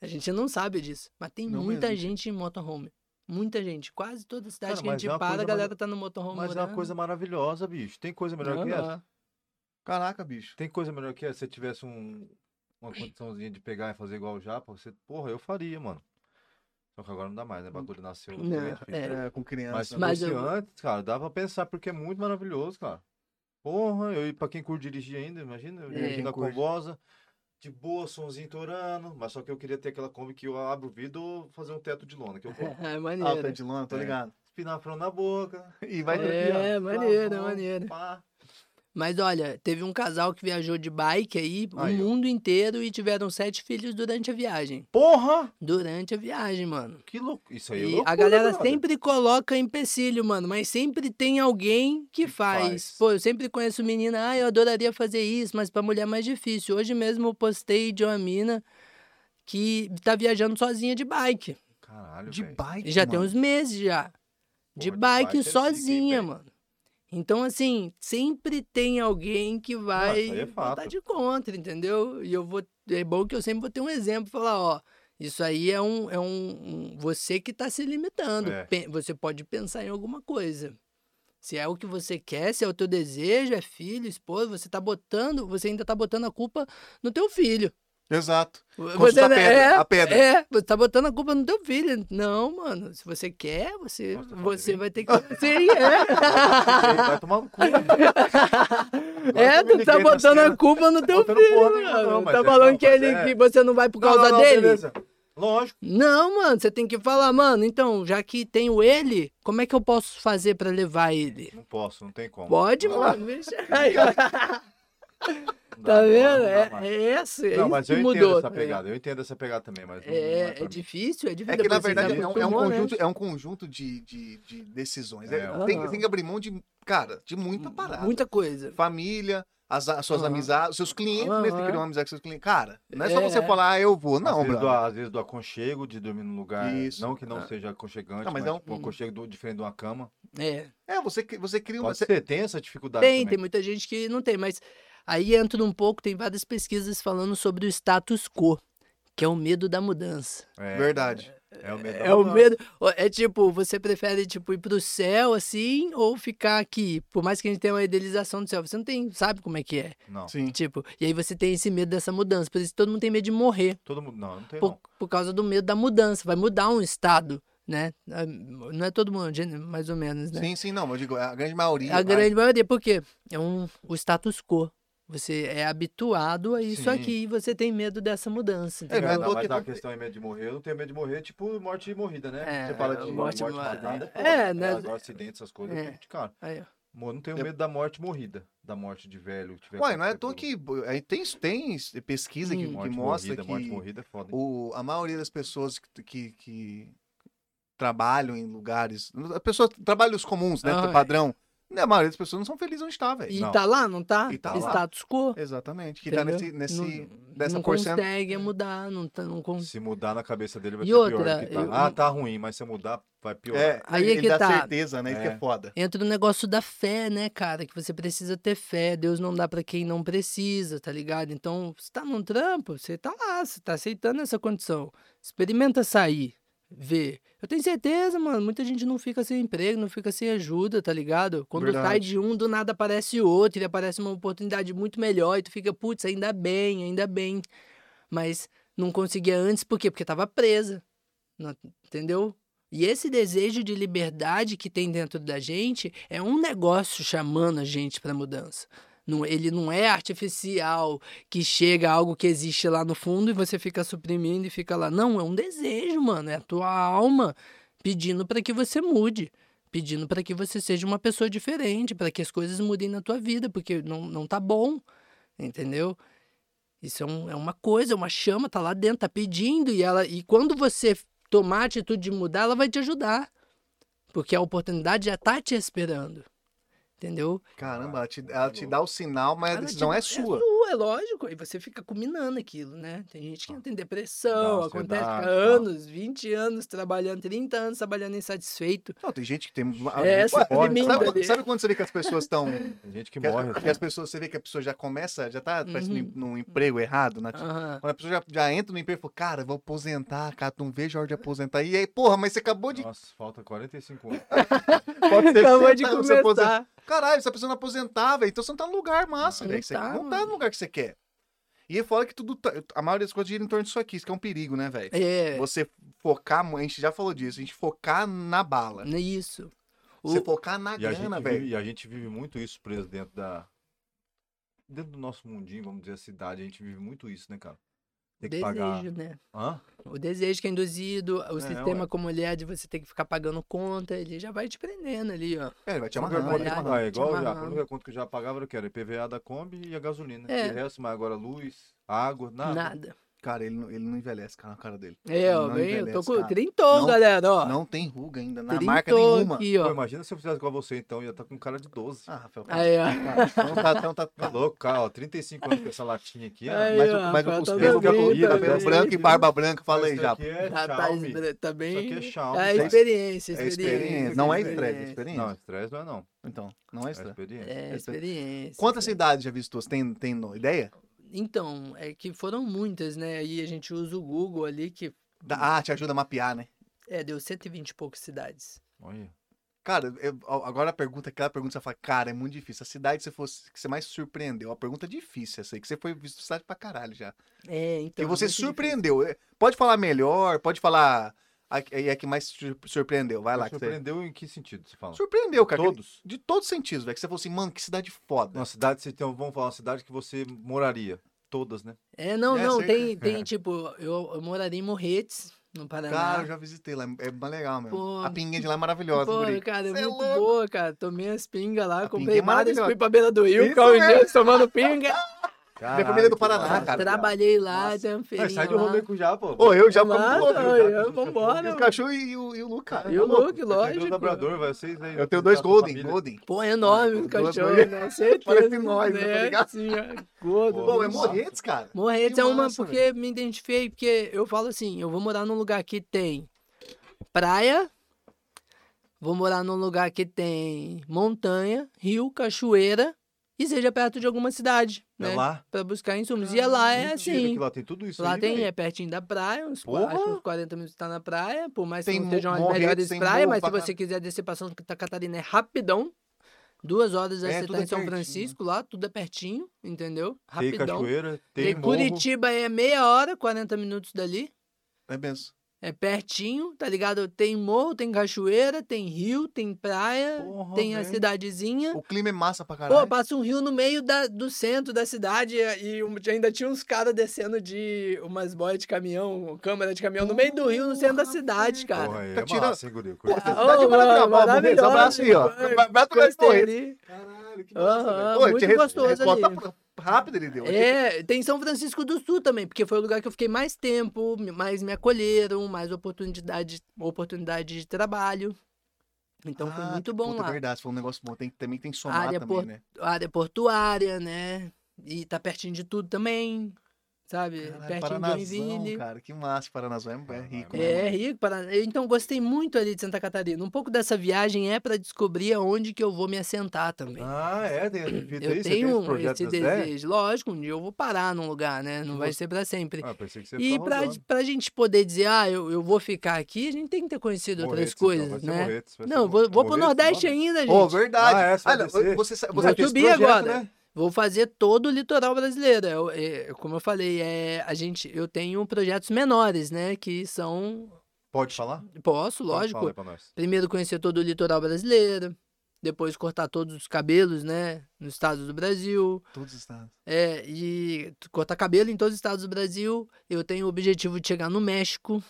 A gente não sabe disso, mas tem Não muita mesmo. gente em motorhome. Muita gente. Quase toda cidade Cara, que a gente é uma para, a galera tá no motorhome Mas é morando. uma coisa maravilhosa, bicho. Tem coisa melhor que essa? Aham. Caraca, bicho. Tem coisa melhor que essa? Se você tivesse um, uma condiçãozinha de pegar e fazer igual o Japa, você, porra, eu faria, mano. Só que agora não dá mais, né? O bagulho nasceu. Não, bicho. É. É, com criança. Mas Mas eu- antes, cara, dá pra pensar, porque é muito maravilhoso, cara. Porra, eu, e pra quem curte dirigir ainda, imagina, eu É. dirigindo a curte. De boa, somzinho torando, mas só que eu queria ter aquela Kombi que eu abro o vidro fazer um teto de lona, que eu gosto. É Ah, maneiro. pé de lona, tô É. ligado. Espinar frão na boca. E vai É, maneiro, suavão, maneiro. pá. Mas olha, teve um casal que viajou de bike aí, o Aí, ó. mundo inteiro, e tiveram sete filhos durante a viagem. Porra! Durante a viagem, mano. Que louco. Isso aí é E loucura, a galera sempre coloca empecilho, mano, mas sempre tem alguém que Que faz. faz. Pô, eu sempre conheço menina, ah, eu adoraria fazer isso, mas pra mulher é mais difícil. Hoje mesmo eu postei de uma mina que tá viajando sozinha de bike. Caralho, De velho. bike. E já tem mano. uns meses já. De Porra, de bike, bike é zica, hein, sozinha, mano. Então, assim, sempre tem alguém que vai isso aí é botar de contra, entendeu? E eu vou. É bom que eu sempre vou ter um exemplo falar, ó. Isso aí é um. É um, um- você que tá se limitando. É. Você pode pensar em alguma coisa. Se é o que você quer, se é o teu desejo, é filho, esposa, você tá botando, você ainda tá botando a culpa no teu filho. Exato. Você a né, pedra, é, a pedra. É, você tá botando a culpa no teu filho. Não, mano, se você quer, você, Nossa, tá você vai ter que. Sim, é. Vai tomar no cu. É, tu tá botando a culpa no teu Botando filho, porra mano. não, Tá é- falando não, que, ele, é- que você não vai por Não, causa não, dele? beleza. Lógico. Não, mano, você tem que falar, mano, então, já que tenho ele, como é que eu posso fazer pra levar ele? Não posso, não tem como. Pode, mano. deixa aí, Tá não, vendo? É, é essa, é Não, mas que eu entendo mudou. essa tá pegada, eu entendo essa pegada também, mas não- não É, é mim. difícil, é difícil. É que, na verdade, é um, é um né? conjunto, é um conjunto de, de, de decisões. É, É, tem, tem que abrir mão de, cara, de muita parada. Muita coisa. Família, as, as suas Aham. amizades, os seus clientes mesmo que Aham. criam uma amizade com seus clientes. Cara, não é só É, você é. falar, ah, eu vou. Não, às, vezes do, às vezes do aconchego de dormir num lugar. Isso. Não que não Ah. seja aconchegante, Não, mas mas, é um- tipo, um aconchego do, diferente de uma cama. É. É, você, você cria uma. Pode ser, tem essa dificuldade. Tem, tem muita gente que não tem, mas aí entra um pouco, tem várias pesquisas falando sobre o status quo, que é o medo da mudança. É, Verdade. É o medo. da É o medo. É tipo, você prefere tipo ir pro céu assim ou ficar aqui? Por mais que a gente tenha uma idealização do céu, você não tem, sabe como é que é. Não, Sim. Tipo, e aí você tem esse medo dessa mudança, por isso todo mundo tem medo de morrer, todo mundo. Não, não tem por, não. por causa do medo da mudança, vai mudar um estado, né? Não é todo mundo, mais ou menos, né? Sim, sim, não. Eu digo, a grande maioria. A grande maioria, por quê? É um, o status quo. Você é habituado a isso Sim. aqui e você tem medo dessa mudança. É, não é entendeu? à Ainda toa mais que- a questão de medo de morrer, eu não tenho medo de morrer, tipo morte morrida, né? É, Você fala de morte morte, mo- morrida. é, né? Agora, acidentes, essas coisas, É. cara. Aí, ó. Mo- Não tenho medo da morte morrida, da morte de velho. que tiver Ué, não é à toa que. aí Tem, tem pesquisa que, Hum. que mostra morrida, que morte morrida é foda. hein? o, a maioria das pessoas que, que, que trabalham em lugares. As pessoas trabalhos comuns, né? Ah, é. A maioria das pessoas não são felizes onde está, velho. E Não. tá lá, não tá? E tá lá. status quo. Exatamente. Que tá entendeu? nesse. nesse não, dessa não porcent- consegue mudar, não, tá, não consegue. Se mudar na cabeça dele vai E ser outra, pior. que tá. eu- Ah, tá ruim, mas se mudar, vai piorar. É, Aí é ele que dá tá. certeza, né? Isso que é É. foda. Entra no negócio da fé, né, cara? Que você precisa ter fé. Deus não dá pra quem não precisa, tá ligado? Então, você tá num trampo, você tá lá, você tá aceitando essa condição. Experimenta sair, ver. Eu tenho certeza, mano, muita gente não fica sem emprego, não fica sem ajuda, tá ligado? Quando sai Verdade. de um, do nada aparece outro, e aparece uma oportunidade muito melhor, e tu fica, putz, ainda bem, ainda bem. Mas não conseguia antes, por quê? Porque tava presa. Não- entendeu? E esse desejo de liberdade que tem dentro da gente é um negócio chamando a gente para mudança. Não, ele não é artificial, que chega algo que existe lá no fundo e você fica suprimindo e fica lá. Não, é um desejo, mano. É a tua alma pedindo para que você mude. Pedindo para que você seja uma pessoa diferente, para que as coisas mudem na tua vida, porque não, não tá bom. Entendeu? Isso é, um- é uma coisa, é uma chama, tá lá dentro, tá pedindo, e ela. E quando você tomar a atitude de mudar, ela vai te ajudar. Porque a oportunidade já tá te esperando. Entendeu? Caramba, ela te, ela te dá o sinal, mas a Ela decisão te- é sua. É lógico. E você fica combinando aquilo, né? Tem gente que tem depressão, Dá acontece tal. anos, 20 anos trabalhando, 30 anos trabalhando insatisfeito. Não, tem gente que tem. É, Ué, suprimindo sabe, sabe quando você vê que as pessoas estão. Tem gente que que, morre. que as pessoas, você vê que a pessoa já começa, já tá Uhum. num, num emprego errado, né? Aham. Quando a pessoa já, já entra no emprego e fala, cara, vou aposentar, cara, não vejo a hora de aposentar. E aí, porra, mas você acabou de. Nossa, falta 45 anos. Pode ter Acabou de 60 anos, você aposenta- começar. Caralho, essa pessoa não aposentar, velho. Então você não tá no lugar massa, Não velho. Você tá, não tá no lugar que você quer. E é fora que tudo. tá- A maioria das coisas gira em torno disso aqui, isso que é um perigo, né, velho? É, Você focar, a gente já falou disso, a gente focar na bala. é isso. O- Você focar na E grana, velho. e a gente vive muito isso preso dentro da. Dentro do nosso mundinho, vamos dizer, a cidade, a gente vive muito isso, né, cara? Tem que desejo, pagar. né? Hã? O desejo que é induzido, o É, sistema ué. como ele é de você ter que ficar pagando conta, ele já vai te prendendo ali, ó. É, ele vai te amarrando, vai te amarrando. Ah, igual já, a única conta que eu já pagava era o que? Era IPVA da Kombi e a gasolina. É. E o resto, mas agora luz, água, nada. Nada. Cara, ele, não- ele não envelhece, cara, na cara dele. É, ó, bem, eu tô com trintou, galera, ó. Não tem ruga ainda, na Trintou marca nenhuma. aqui, Pô, ó. imagina se eu fizesse igual você, então, ia estar com cara de 12. Ah, Rafael. Aí, ó. Então tá, então tá, Tá louco, cara, ó, 35 anos com essa latinha aqui, ó. Aí, Mas, ó, o- mas Rafael, os tá pelos tá cabelo bem. branco e barba branca, fala aí Isso já. aqui é Tá, tá, Xiaomi. tá bem. Isso aqui é Xiaomi. É experiência, É experiência. experiência, não é estresse, é experiência. Não, estresse não é não. Então, não é É estresse. experiência. É experiência. Quantas cidades já visitou? Você tem, tem ideia? Então, é que foram muitas, né? Aí a gente usa o Google ali, que Da- Ah, te ajuda a mapear, né? é, deu 120 e poucas cidades. Olha. Cara, eu- agora a pergunta, aquela pergunta que você fala, cara, é muito difícil. A cidade que você, fosse, que você mais surpreendeu. A pergunta difícil essa aí, que você foi visto cidade pra caralho já. É, então. e você muito difícil. surpreendeu. É, Pode falar melhor, pode falar a, a, a que mais sur- surpreendeu. Vai lá. Mas Que você... surpreendeu em que sentido você fala? Surpreendeu, cara. que- Todos? De todos os sentidos, velho. Que você falou assim, mano, que cidade foda. Uma cidade, você tem, vamos falar, uma cidade que você moraria. Todas, né? É, não, É, não, cerca- tem, tem tipo, eu, eu moraria em Morretes, no Paraná. Cara, eu já visitei lá. É mais legal mesmo. Pô. a pinguinha de lá é maravilhosa, Pô, guri. cara, é Cê é muito louco. boa, cara. Tomei as pingas lá, A comprei pinga é várias, fui pra beira do rio, um mesmo. dia tomando pinga. Minha família é do Paraná, cara. Trabalhei lá, tem feirinha sai de rolê com já, pô. Ô, eu já oi, eu- vambora. Os cachorros e o, e o Luke, cara. E o Tá. Luke, lógico. labrador, vai vocês aí. Eu tenho dois tá Golden, família. Golden. Pô, é enorme o cachorro, né? Certeza. Parece nós, né, tá né? ligado? Assim, ó, gordo. Pô, é. Morretes, cara. Morretes é uma porque me identifiquei, porque eu falo assim, eu vou morar num lugar que tem praia, vou morar num lugar que tem montanha, rio, cachoeira e seja perto de alguma cidade, É né? lá? Pra buscar insumos. e lá é assim. que lá tem tudo isso Lá aí, tem, velho. é pertinho da praia, uns, Porra! acho que uns 40 minutos tá na praia, por mais que Tem não mo- sejam as melhores tem praias, morro mas se você quiser descer pra Santa Catarina é rapidão. Duas horas aí É, você tá é em São né? Francisco, lá, tudo é pertinho, entendeu? Tem Rapidão. cachoeira, tem Tem morro. Curitiba é meia hora, 40 minutos dali. É mesmo. É pertinho, tá ligado? Tem morro, tem cachoeira, tem rio, tem praia, Porra, tem a velho. cidadezinha. O clima é massa pra Pô, caralho. passa um rio no meio da, do centro da cidade e um- ainda tinha uns caras descendo de umas boias de caminhão, câmera de caminhão, no meio do rio, no centro da cidade, cara. Porra, aí Tá é tirando- massa, hein, guri? Pô, Ô, maravilhosa, mano, Morretes, maravilhosa, abraço aí, ó. Vai- Morretes. ali. Caralho, que Aham, velho. Ô, muito tinha res- gostoso resposta ali. Rápida ele deu. É, tem São Francisco do Sul também, porque foi o lugar que eu fiquei mais tempo, mais me acolheram, mais oportunidade, oportunidade de trabalho. Então foi Ah, muito bom puta, lá. verdade, foi um negócio bom. Tem, também tem somar Área também, por- né? área portuária, né? E tá pertinho de tudo também, sabe? Caralho, pertinho de Paranazão, Joinville. cara. Que massa, Paranazão é, é rico. né, É, rico. Então gostei muito ali de Santa Catarina. Um pouco dessa viagem é para descobrir aonde que eu vou me assentar também. Ah, é? Tem esse eu aí? Você tem tenho esse esse desejo. Lógico, um dia eu vou parar num lugar, né? Não Que vai você- ser para sempre. Ah, pensei que você E ficava pra, gente poder dizer, ah, eu, eu vou ficar aqui, a gente tem que ter conhecido Morretes, outras então, coisas, ser né? Morretes, Não, vou, vou pro Morretes, Nordeste ainda, gente. Ô, verdade. Ah, é, você Olha, você, sa- Vou você tem esse Vou fazer todo o litoral brasileiro. Eu- é, como eu falei, é, a gente, eu tenho projetos menores, né? Que são. Pode falar? Posso, lógico. Fala aí pra nós. Primeiro conhecer todo o litoral brasileiro. Depois cortar todos os cabelos, né? Nos estados do Brasil. Todos os estados. É, e cortar cabelo em todos os estados do Brasil. Eu tenho o objetivo de chegar no México.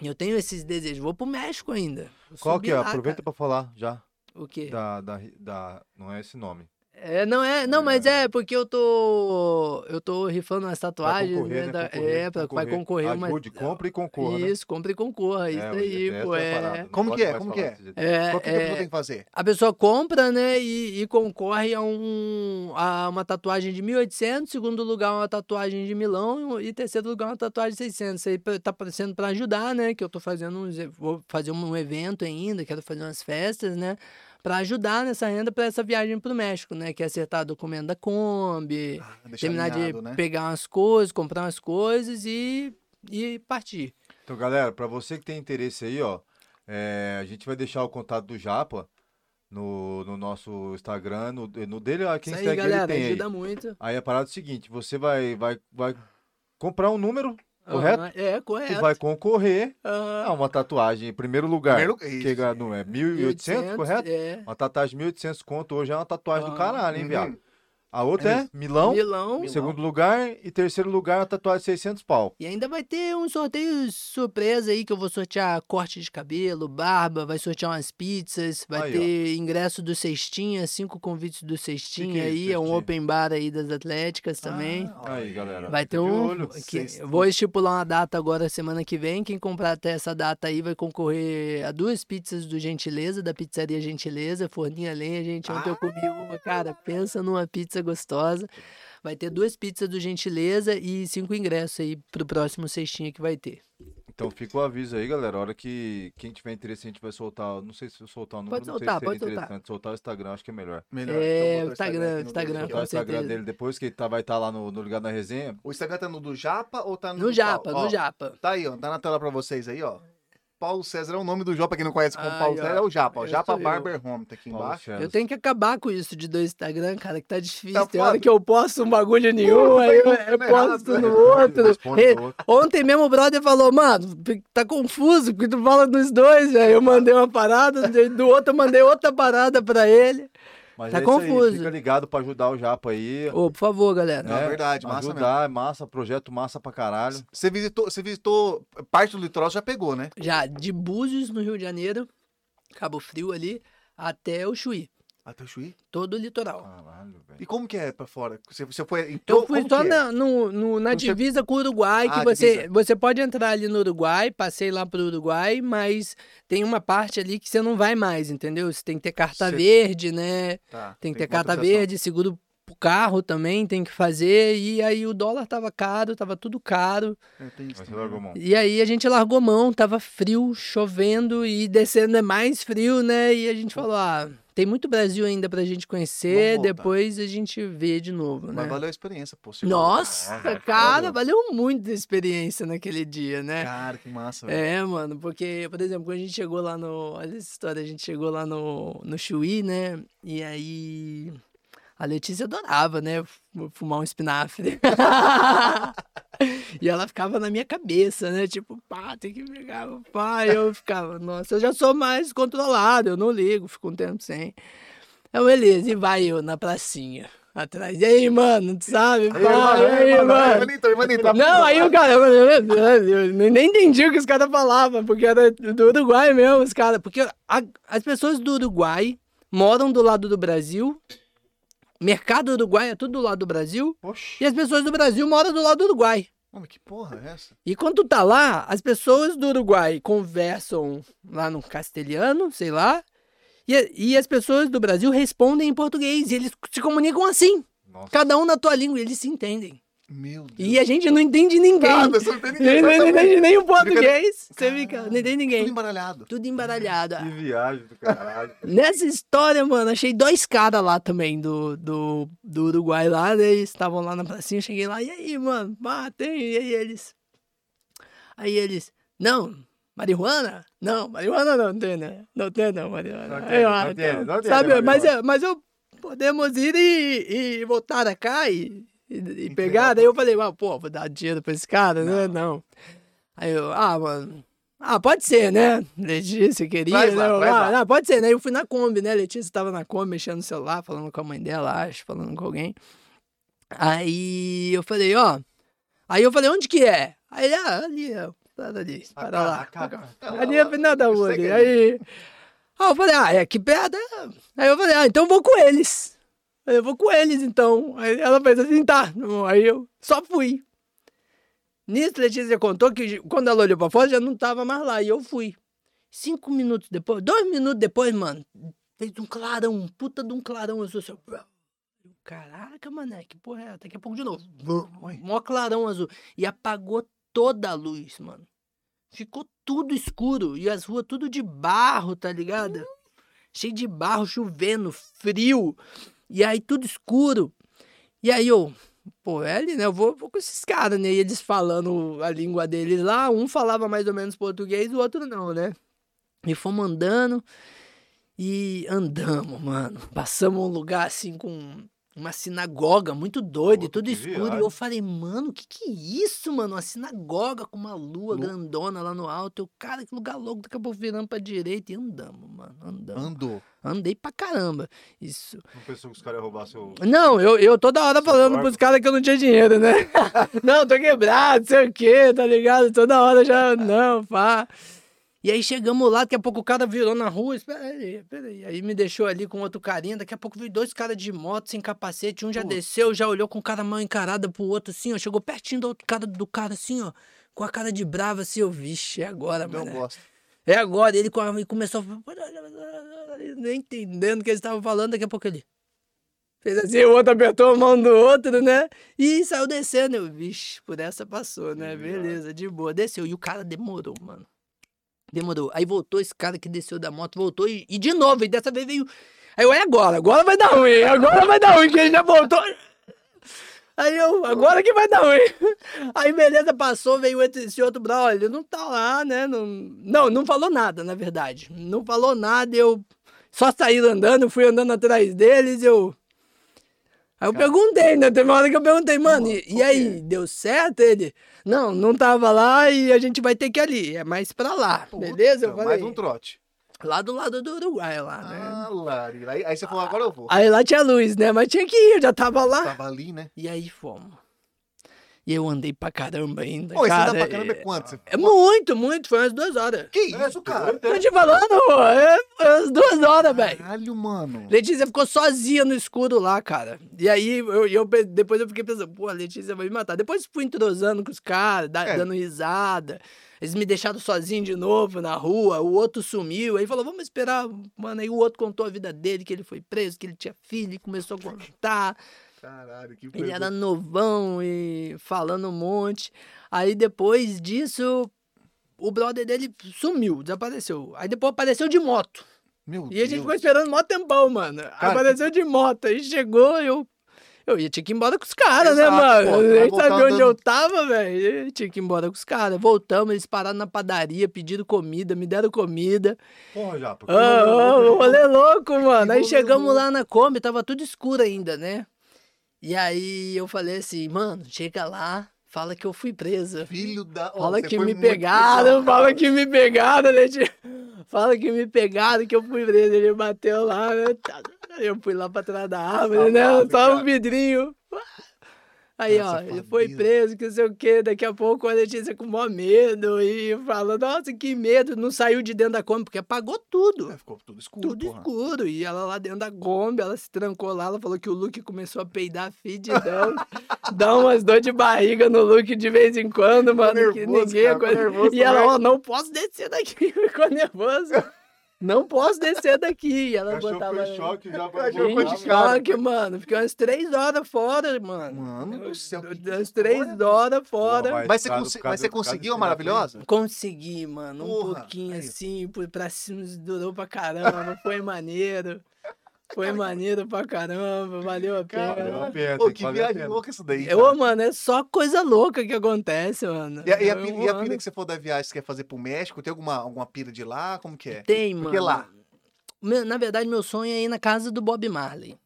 Eu tenho esses desejos. Vou pro México ainda. Vou Qual que é? lá, Aproveita pra falar já. O quê? Da, da, da. Não é esse nome. É, não é, não, mas é porque eu tô eu tô rifando umas tatuagens, concorrer, né, né? da- Concorrer, é, pra, vai concorrer uma Ajude, compre e concorra, né? Isso, compre e concorra, isso É, aí, essa pô, é. Como que é? Como que é? É, Qual que a pessoa é, tem que fazer? a pessoa compra, né, e, e concorre a, um, a uma tatuagem de 1.800, segundo lugar uma tatuagem de Milão e terceiro lugar uma tatuagem de 600. Isso aí tá aparecendo para ajudar, né, que eu tô fazendo uns, vou fazer um evento ainda, quero fazer umas festas, né, para ajudar nessa renda para essa viagem pro México, né, que é acertar documento da Kombi, Ah, terminar alinhado, de né? pegar umas coisas, comprar umas coisas e, e partir. Então, galera, pra você que tem interesse aí, ó, é, a gente vai deixar o contato do Japa no, no nosso Instagram, no, no dele, ó, quem Isso aí, galera, ele tem ajuda aí. muito. Aí a parada é o seguinte, você vai, vai, vai comprar um número, Correto? É, que correto. vai concorrer Aham. a uma tatuagem em primeiro lugar. Primeiro- que isso. não é 1.800, correto? É. Uma tatuagem de 1.800 conto hoje é uma tatuagem do Aham. caralho, hein, Uhum. A outra é, É Milão, Milão. em segundo lugar, e terceiro lugar, uma tatuagem de 600 pau. E ainda vai ter uns sorteios surpresa aí, que eu vou sortear corte de cabelo, barba, vai sortear umas pizzas, vai Aí, ó. ter ingresso do Cestinha, cinco convites do Cestinha é isso, aí, é um Cestinha? open bar aí das Atléticas também. Ah, Aí, galera. Vai ter um. que- vou estipular uma data agora semana que vem. Quem comprar até essa data aí vai concorrer a duas pizzas do Gentileza, da pizzaria Gentileza, forninha lenha, gente. Ontem eu comi uma, cara, pensa numa pizza gostosa. Vai ter duas pizzas do Gentileza e cinco ingressos aí pro próximo cestinha que vai ter. Então fica o aviso aí, galera. A hora que quem tiver interesse, a gente vai soltar. Não sei se eu soltar o número, Pode não sei soltar, se pode seria soltar. interessante. Soltar o Instagram, acho que é melhor. Melhor. É, Então, o Instagram, Instagram, Soltar o Instagram certeza. dele depois, que tá, vai estar lá no, no Ligado na Resenha. O Instagram tá no do Japa ou tá no, No do Japa, Paulo? no Ó, Japa. Tá aí, ó. Tá na tela pra vocês aí, ó. Paulo César é o nome do Japa, pra quem não conhece como Ai, Paulo ó, César, é o Japa. Ó. esse Japa sou eu. Barber Home, tá aqui Paulo embaixo. Eu tenho que acabar com isso de dois Instagram, cara, que tá difícil. Tá Tem hora que eu posto um bagulho nenhum, Pô, aí eu, tá eu posto no outro. Re-. Ontem mesmo o brother falou, mano, tá confuso, porque tu fala dos dois, velho. Eu mandei uma parada, do outro eu mandei outra parada pra ele. Mas Tá é isso aí, confuso. fica ligado pra ajudar o Japa aí. Ô, por favor, galera. Não, é verdade, massa Ajudar, é massa, projeto massa pra caralho. Você visitou, você visitou parte do litoral, já pegou, né? Já de Búzios, no Rio de Janeiro, Cabo Frio ali, até o Chuí. Até o Chuí? Todo o litoral. Caralho, velho. E como que é pra fora? Você, você foi. Eu Então, fui como só é? na, no, no- na Quando você- divisa com o Uruguai, que Ah, você, divisa. você pode entrar ali no Uruguai, passei lá pro Uruguai, mas tem uma parte ali que você não vai mais, entendeu? Você tem que ter carta Cê- verde, né? Tá, Tem que ter uma carta verde, seguro pro carro também tem que fazer. E aí o dólar tava caro, tava tudo caro. É, tem isso Mas você também, largou mão. E aí a gente largou mão, tava frio, chovendo e descendo é mais frio, né? E a gente falou, ah, tem muito Brasil ainda pra gente conhecer, depois a gente vê de novo, né? Mas valeu a experiência, pô. Nossa, Ah, cara, foda. valeu muito a experiência naquele dia, né? Cara, que massa, velho. É, mano, porque, por exemplo, quando a gente chegou lá no. Olha essa história, a gente chegou lá no, no Chuí, né? E aí. A Letícia adorava, né? fu- Fumar um espinafre. e ela ficava na minha cabeça, né? Tipo, pá, tem que pegar, pá. E eu ficava, nossa, eu já sou mais controlado, eu não ligo, fico um tempo sem. Então, beleza, e vai eu na pracinha atrás. E aí, mano, tu sabe? Pá, aí, mano? Manito, Manito. Não, aí o cara, eu, eu nem entendi o que os caras falavam, porque era do Uruguai mesmo, os caras. Porque a- as pessoas do Uruguai moram do lado do Brasil, mercado uruguai é tudo do lado do Brasil, Oxi. e as pessoas do Brasil moram do lado do Uruguai. Mano, que porra é essa? E quando tu tá lá, as pessoas do Uruguai conversam lá no castelhano, sei lá, e, e as pessoas do Brasil respondem em português, e eles se comunicam assim, Nossa. cada um na tua língua, eles se entendem. Meu Deus. E a gente não entende ninguém. Nada, você não tem Não ninguém. não entende nem o português. Você fica, não entende Tudo ninguém. embaralhado. Tudo embaralhado. Que viagem do caralho. Nessa história, mano, achei dois caras lá também do, do, do Uruguai lá, né? Eles estavam lá na pracinha, eu cheguei lá, e aí, mano, ah, tem, e aí eles. Aí eles, não, marihuana? Não, marihuana não tem, né? Não tem, não, marihuana. Não tem, ah, não tem, então, não tem, Sabe, né, mas, marihuana? é- mas eu podemos ir e, e voltar a cá e, e, e Entregar pegar. Daí eu falei, ah, pô, vou dar dinheiro pra esse cara, né? Não. Aí eu, ah, mano. Ah, pode ser, né? Letícia queria, Traz né? lá, ah, lá. não, pode ser, né? Eu fui na Kombi, né? Letícia tava na Kombi, mexendo no celular, falando com a mãe dela, acho, falando com alguém. Aí eu falei, ó. Aí eu falei, onde que é? Aí ele, ah, ali, ó. Para ali, Ah, para tá, lá. tá, tá, lá, Ali é lá. final da rua ali. que é Aí. Ah, eu falei, ah, é aqui perto. é. Aí eu falei, ah, então vou com eles. Eu vou com eles, então. Aí ela fez assim, tá. Aí eu só fui. Nisso, Letícia contou que quando ela olhou pra fora, já não tava mais lá. E eu fui. Cinco minutos depois, dois minutos depois, mano, fez um clarão, um puta de um clarão. Eu sou assim, Caraca, mané, que porra é? Daqui a pouco de novo. Mó clarão azul. E apagou toda a luz, mano. Ficou tudo escuro. E as ruas tudo de barro, tá ligado? Cheio de barro, chovendo, frio. E aí tudo escuro. E aí eu, pô, é ali, né? Eu vou, vou com esses caras, né? E eles falando a língua deles lá. Um falava mais ou menos português, o outro não, né? E fomos andando. E andamos, mano. Passamos um lugar assim com uma sinagoga muito doida e Puta, tudo escuro. E viagem. eu falei, mano, que que é isso, mano? Uma sinagoga com uma lua Lu- grandona lá no alto. Eu, cara, que lugar louco. Daqui a pouco virando pra direita e andamos, mano. Andamos. Andou. Andei pra caramba. Isso. Não pensou que os caras iam roubar seu. Não, eu, eu toda hora Seu falando barco? pros caras que eu não tinha dinheiro, né? não, tô quebrado, sei o quê, tá ligado? Toda hora já, não, pá. E aí chegamos lá, daqui a pouco o cara virou na rua, espera aí, espera aí. Aí me deixou ali com outro carinha, daqui a pouco veio dois caras de moto sem capacete, um já desceu, já olhou com cara mal encarada pro outro assim, ó, chegou pertinho do outro cara, do cara assim, ó, com a cara de brava assim, eu, vixe, é agora, mano. bosta. É agora, ele com- começou a... Nem entendendo o que eles estavam falando, daqui a pouco ele... Fez assim, o outro apertou a mão do outro, né? E saiu descendo. Eu, vixe, por essa passou, né? Beleza, de boa. Desceu. E o cara demorou, mano. Demorou. Aí voltou esse cara que desceu da moto, voltou e, e de novo. E dessa vez veio... Aí eu, é agora, agora vai dar ruim, agora vai dar ruim, que ele já voltou. Aí eu, agora que vai dar ruim. Aí beleza, passou, veio esse outro brother, ele não tá lá, né? Não, não, não falou nada, na verdade. Não falou nada, eu só saí andando, fui andando atrás deles, eu... Aí eu perguntei, né? Teve uma hora que eu perguntei, mano, e, e aí, deu certo? Ele, não, não tava lá e a gente vai ter que ir ali, é mais pra lá, beleza? Eu Puta, falei, Mais um trote. lá do lado do Uruguai, lá, né? Ah, Lari. Aí, aí você falou, agora eu vou. Aí lá tinha luz, né? Mas tinha que ir, eu já tava lá. Tava ali, né? E aí fomos. E eu andei pra caramba ainda. Pô, esse cara, dá pra caramba é é- quanto? Você- é muito, muito. Foi umas duas horas. Que isso, cara? Tô te falando, pô, é, foi umas duas horas, velho. Caralho, mano. Letícia ficou sozinha no escuro lá, cara. E aí, eu, eu depois eu fiquei pensando, pô, a Letícia vai me matar. Depois fui entrosando com os caras, É. dando risada. Eles me deixaram sozinho de novo na rua, o outro sumiu. Aí falou, vamos esperar. Mano, aí o outro contou a vida dele, que ele foi preso, que ele tinha filho, e começou a contar. Caralho, que Ele era novão e falando um monte. Aí depois disso, o brother dele sumiu, desapareceu. Aí depois apareceu de moto. Meu E a gente Deus. ficou esperando mó tempão, mano. Apareceu de moto. Aí chegou, eu. Eu ia, tinha que ir embora com os caras, né, mano? pô, vai nem sabia onde eu tava, velho. Tinha que ir embora com os caras. Voltamos, eles pararam na padaria, pediram comida, me deram comida. Porra, já. Porque Ah, ah, rolê louco, mano. Aí chegamos louco. lá na Kombi, tava tudo escuro ainda, né? E aí eu falei assim, mano, chega lá, fala que eu fui presa. Filho da. Fala você que me pegaram, fala que me pegaram, Letícia. Fala que me pegaram, que eu fui preso. Ele bateu lá, né? Tá, Eu fui lá pra trás da árvore, né? Safado, Só cara. um vidrinho. Aí, ó, Nossa, ele foi preso, que não sei o quê. Daqui a pouco a Letícia com maior medo e falando, nossa, que medo. Não saiu de dentro da Kombi, porque apagou tudo. É, Ficou tudo escuro, Tudo porra. escuro. E ela lá dentro da Kombi, ela se trancou lá, ela falou que o Luke começou a peidar fedidão. dá umas dor de barriga no Luke de vez em quando, mano. que nervoso, ninguém cara, nervoso E ela, ó, não posso descer daqui. Ficou nervoso. Não posso descer daqui. E ela Cachorro botava. foi choque já. Cachorro de choque, mano. Fiquei umas três horas fora, mano. Mano do céu. Umas três foi? horas fora. Porra, Mas você, mas você conseguiu, cena maravilhosa? Consegui, mano. Um Porra, pouquinho aí. assim, pra cima, durou pra caramba. Foi maneiro. Foi maneiro pra caramba, valeu a pena. Valeu a pena, Pô, que viagem pena. louca isso daí. Eu, cara. mano, é só coisa louca que acontece, mano. E a, e a pira, e a pira que você for da viagem, você quer fazer pro México? Tem alguma, alguma pira de lá? Como que é? Tem, Porque mano. lá? Na verdade, meu sonho é ir na casa do Bob Marley.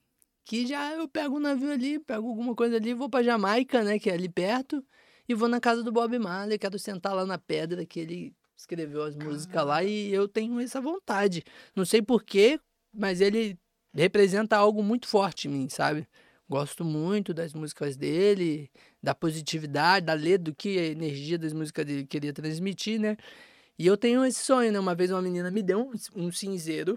Que já eu pego um navio ali, pego alguma coisa ali, vou pra Jamaica, né, que é ali perto, e vou na casa do Bob Marley, quero sentar lá na pedra que ele escreveu as músicas lá e eu tenho essa vontade. Não sei porquê, mas ele representa algo muito forte em mim, sabe? Gosto muito das músicas dele, da positividade, da letra, do que a energia das músicas dele queria transmitir, né? E eu tenho esse sonho, né? Uma vez uma menina me deu um, um cinzeiro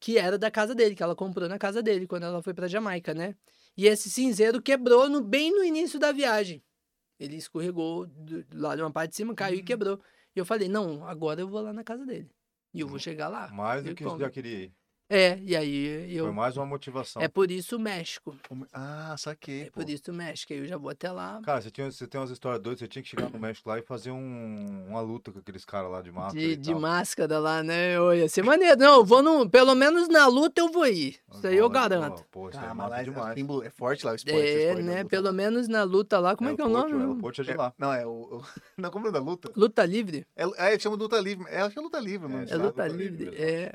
que era da casa dele, que ela comprou na casa dele quando ela foi pra Jamaica, né? E esse cinzeiro quebrou no, bem no início da viagem. Ele escorregou do, lá de uma parte de cima, caiu e quebrou. E eu falei, não, agora eu vou lá na casa dele. E eu vou chegar lá. Mais do que como? já queria ir. É, e aí Foi eu. mais uma motivação. É por isso o México. Ah, saquei. É pô. por isso o México. Aí eu já vou até lá. Cara, você, tinha, você tem umas histórias doidas, você tinha que chegar no México lá e fazer um- uma luta com aqueles caras lá de máscara De, e de máscara lá, né? Ô, ia ser maneiro. Não, eu vou no. Pelo menos na luta eu vou ir. Isso aí eu garanto. Pô, isso Ah, é mas lá é, demais. é forte lá o esporte. É, esporte né? Pelo menos na luta lá. Como é, que é o nome? O Porto é de É, lá. não, é o. Não, como é da luta? Luta livre? É, é, chama de luta livre. É, acho que é luta livre, mano. É, É Sabe, luta luta livre. É.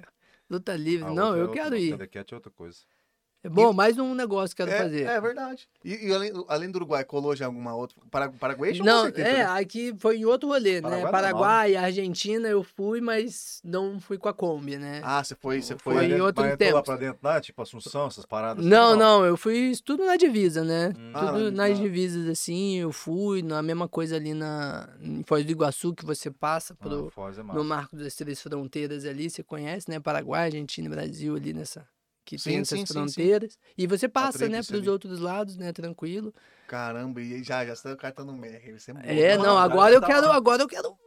Luta livre. A não, outra é eu quero ir. É outra coisa. É bom, mais um negócio que eu quero É, fazer. é verdade. E, e além, além do Uruguai, colou já alguma outra? Para, Paraguai, Não, certeza, é, né? aqui foi em outro rolê, Paraguai né? não, Paraguai, Argentina eu fui, mas não fui com a Kombi, né? Ah, você foi, você Foi foi. em outro mas lá tempo. pra dentro lá, tipo Assunção, essas paradas? assim, não, não, eu fui tudo na divisa, né? Hum. Ah, Tudo na- nas na- divisas, assim, eu fui, na mesma coisa ali na, em Foz do Iguaçu, que você passa pro, Ah, é no Marco das Três Fronteiras ali, você conhece, né? Paraguai, Argentina e Brasil ali nessa. Que Sim, tem essas sim, sim, sim. fronteiras. E você passa, né, pros ali. outros lados, né, tranquilo. Caramba, e já, já está cartando MER. Isso é. É, não, Não, agora eu tá quero, lá. agora eu quero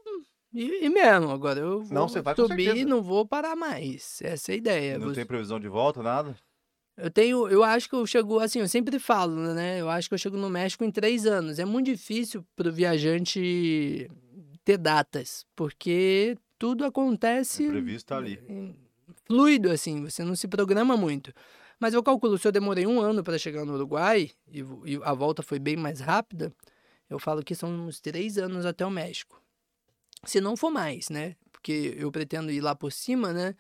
ir, ir mesmo. Agora eu vou Não, você vai subir e não vou parar mais. Essa é a ideia. Não Você- tem previsão de volta, nada? Eu tenho, eu acho que eu chego, assim, eu sempre falo, né? Eu acho que eu chego no México em três anos. É muito difícil pro viajante ter datas, porque tudo acontece Imprevisto tá ali. em- fluido, assim, você não se programa muito. Mas eu calculo, se eu demorei um ano para chegar no Uruguai e, e a volta foi bem mais rápida, eu falo que são uns três anos até o México. Se não for mais, né? Porque eu pretendo ir lá por cima, né?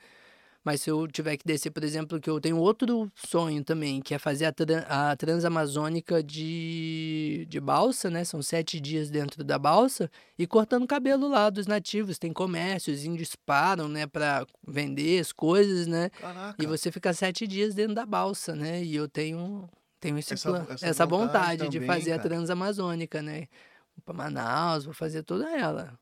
Mas se eu tiver que descer, por exemplo, que eu tenho outro sonho também, que é fazer a, tran- a Transamazônica de, de balsa, né? São sete dias dentro da balsa e cortando cabelo lá dos nativos. Tem comércio, os índios param, né? Pra vender as coisas, né? Caraca. E você fica sete dias dentro da balsa, né? E eu tenho tenho esse Essa- plano, essa essa, vontade vontade, de também, fazer a cara. Transamazônica, né? Pra Manaus, vou fazer toda ela.